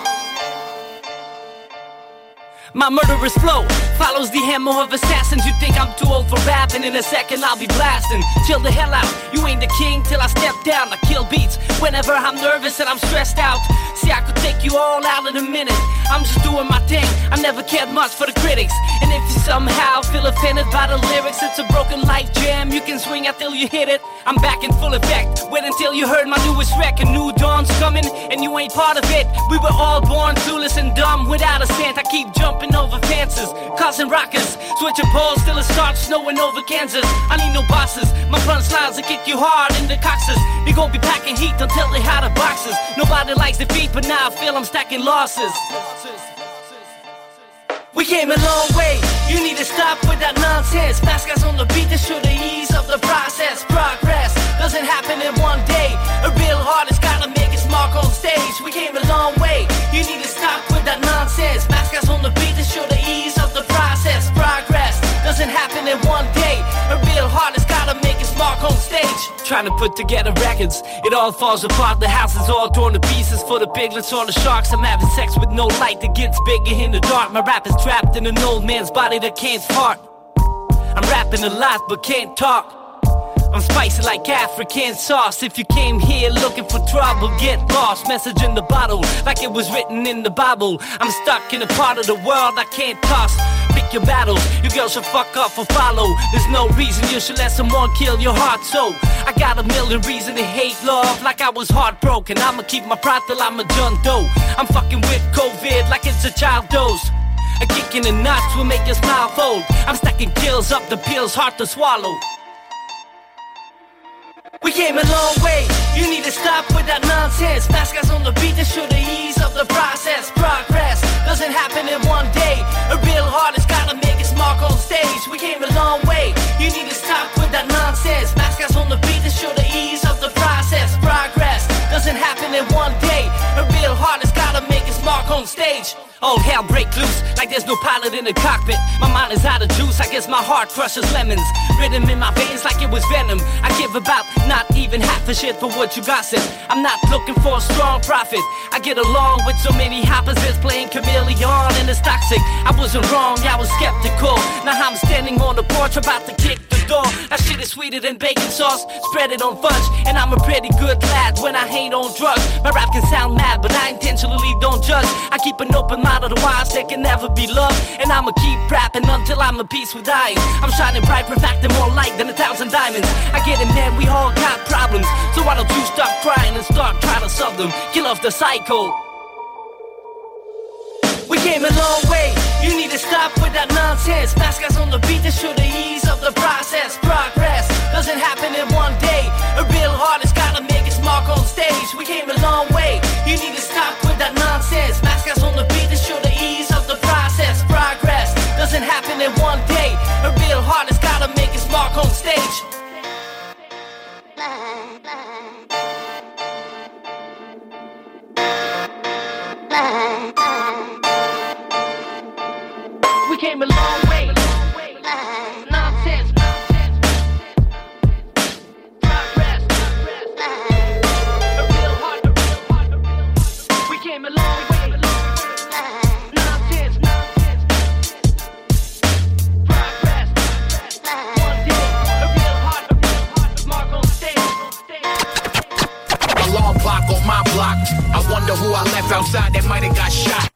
My murderous flow follows the hammer of assassins. You think I'm too old for rapping? In a second, I'll be blasting. Chill the hell out. You ain't the king till I step down. I kill beats whenever I'm nervous and I'm stressed out. See, I could take you all out in a minute. I'm just doing my thing. I never cared much for the critics. And if you somehow feel offended by the lyrics, it's a broken life jam. You can swing out till you hit it. I'm back in full effect. Wait until you heard my newest record. New dawn's coming, and you ain't part of it. We were all born clueless and dumb without a cent. I keep jumping over fences, causing rockers. Switching poles till it starts snowing over Kansas. I need no bosses. My slides will kick you hard in the coxes. You gon' be packing heat until they out the boxes. Nobody likes defeat, but now I feel I'm stacking losses. We came a long way. You need to stop with that nonsense. Fast guys on the beat that show the ease of the process. Progress doesn't happen in one day. A real artist gotta make its mark on stage. We came a long way. You need to stop with that nonsense. Fast guys on the beat that show the ease of doesn't happen in one day. A real heart artist gotta make its mark on stage. Trying to put together records, it all falls apart. The house is all torn to pieces for the piglets or the sharks. I'm having sex with no light that gets bigger in the dark. My rap is trapped in an old man's body that can't fart. I'm rapping a lot but can't talk. I'm spicy like African sauce. If you came here looking for trouble, get lost. Message in the bottle, like it was written in the Bible. I'm stuck in a part of the world I can't toss. Your battles, you girls should fuck off or follow. There's no reason you should let someone kill your heart. So I got a million reasons to hate love, like I was heartbroken. I'ma keep my pride till I'm a John Doe. I'm fucking with COVID like it's a child dose. A kick in the nuts will make your smile fold. I'm stacking kills up the pills, hard to swallow. We came a long way. You need to stop with that nonsense. Fast guys on the beat that the ease of the process. Progress doesn't happen in one day. A real artist gotta make its mark on stage. We came a long way. You need to stop with that nonsense. Guys on the beat that show the ease of the process. Progress doesn't happen in one day. A real artist gotta make its mark on stage. All hell break loose like there's no pilot in the cockpit. My mind is out of juice, I guess my heart crushes lemons. Rhythm in my veins like it was venom. I give about not even half a shit for what you gossip. I'm not looking for a strong profit. I get along with so many opposites playing chameleon and it's toxic. I wasn't wrong, I was skeptical. Now I'm standing on the porch about to kick the door. That shit is sweeter than bacon sauce. Spread it on fudge, and I'm a pretty good lad when I ain't on drugs. My rap can sound mad, but I intentionally don't judge. I keep an open mind otherwise that can never be loved. And I'ma keep rapping until I'm at peace with dying. I'm shining bright, perfecting more light than a thousand diamonds. I get it, man, we all got problems. So why don't you stop crying and start trying to solve them? Kill off the cycle. We came a long way. You need to stop with that nonsense. Fast guys on the beat that show the ease of the process. Progress doesn't happen in one day. A real artist gotta make its mark on stage. We came a long way. You need to stop that nonsense. Guys on the beat that show the ease of the process. Progress doesn't happen in one day. A real heart artist gotta make its mark on stage. We outside that might have got shot.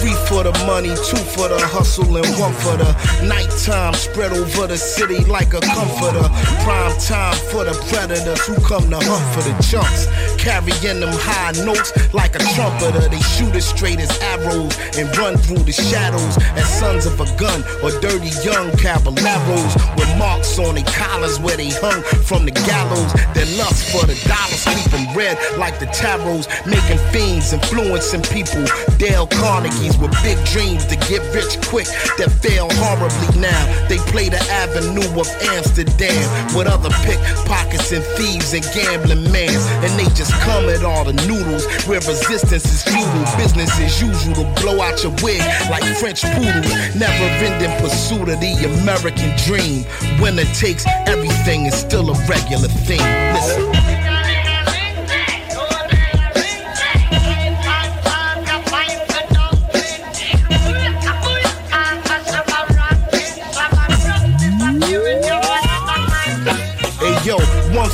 Three for the money, two for the hustle, and one for the nighttime. Spread over the city like a comforter. Prime time for the predators who come to hunt for the chunks. Carrying them high notes like a trumpeter. They shoot as straight as arrows and run through the shadows as sons of a gun or dirty young caballeros with marks on their collars where they hung from the gallows. Their lust for the dollar sleeping red like the tarots, making fiends, influencing people. Dale Carnegie's with big dreams to get rich quick that fail horribly now. They play the avenue of Amsterdam with other pickpockets and thieves and gambling mans. And they just come at all the noodles where resistance is futile. Business as usual to blow out your wig like French poodles. Never ending pursuit of the American dream. Winner takes everything is still a regular thing. Listen.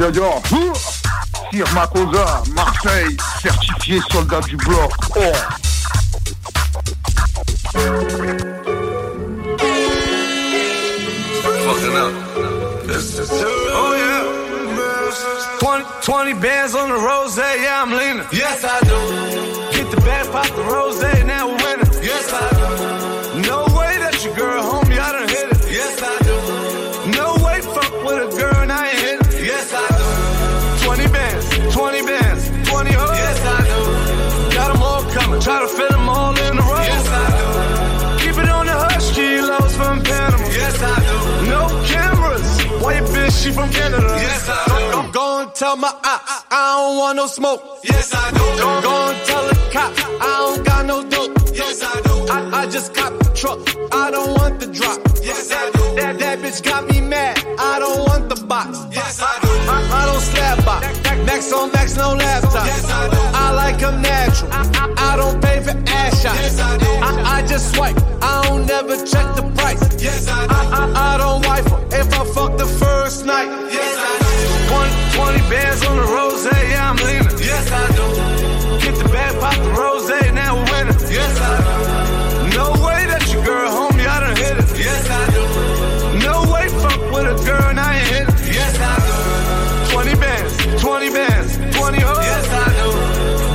Yo yo Sir Makosa, Marseille, certifié soldat du bloc. Oh. Oh yeah. 20, 20 bands on the rose, yeah, I'm leaning. Yes, I do. Get the bag, pop the rose, now she from Canada. Yes, I do. I'm going tell my ops, I don't want no smoke. Yes, I do. Go, go and tell the cop, I don't got no dope. Yes, I do. I, I just cop the truck, I don't want the drop. Yes, I do. That, that bitch got me mad, I don't want the box. Yes, I do. I, I don't slap box. Max on max, no laptop. Yes, I do. I like them natural. I, I, I don't pay for ass shots. Yes, I do. I, I just swipe, I don't never check the price. Yes, I do. I, I, I don't wife her if I fuck the first night. Yes, I do. 20, 20 bands on the rose, yeah, I'm leaning. Yes, I do. Get the bag, pop the rose, now we're winning. Yes, I do. No way that your girl, homie, I done hit it. Yes, I do. No way, fuck with a girl, and I ain't hit it. Yes, I do. 20 bands, 20 bands, 20 hoes. Yes, I do.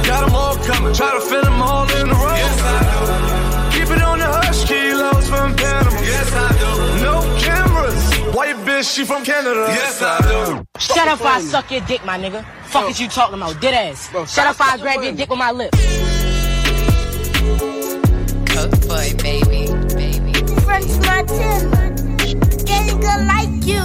Got them all coming, try to fit them all in a row. Yes, I do. Keep it on the hush, kilos from Panama. Yes, I do. No cameras. White bitch, she from Canada. Yes, I do. Shut up, I suck your dick, my nigga. Fuck is you talking about, dead ass. Bro, Shut up, I grab your dick with my lips. Cook boy, baby, baby. French Martin, getting good like you.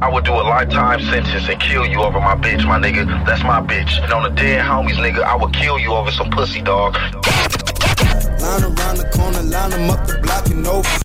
I would do a lifetime sentence and kill you over my bitch, my nigga. That's my bitch. And on the dead homies, nigga, I would kill you over some pussy, dog. Line around the corner, line them up the block and over.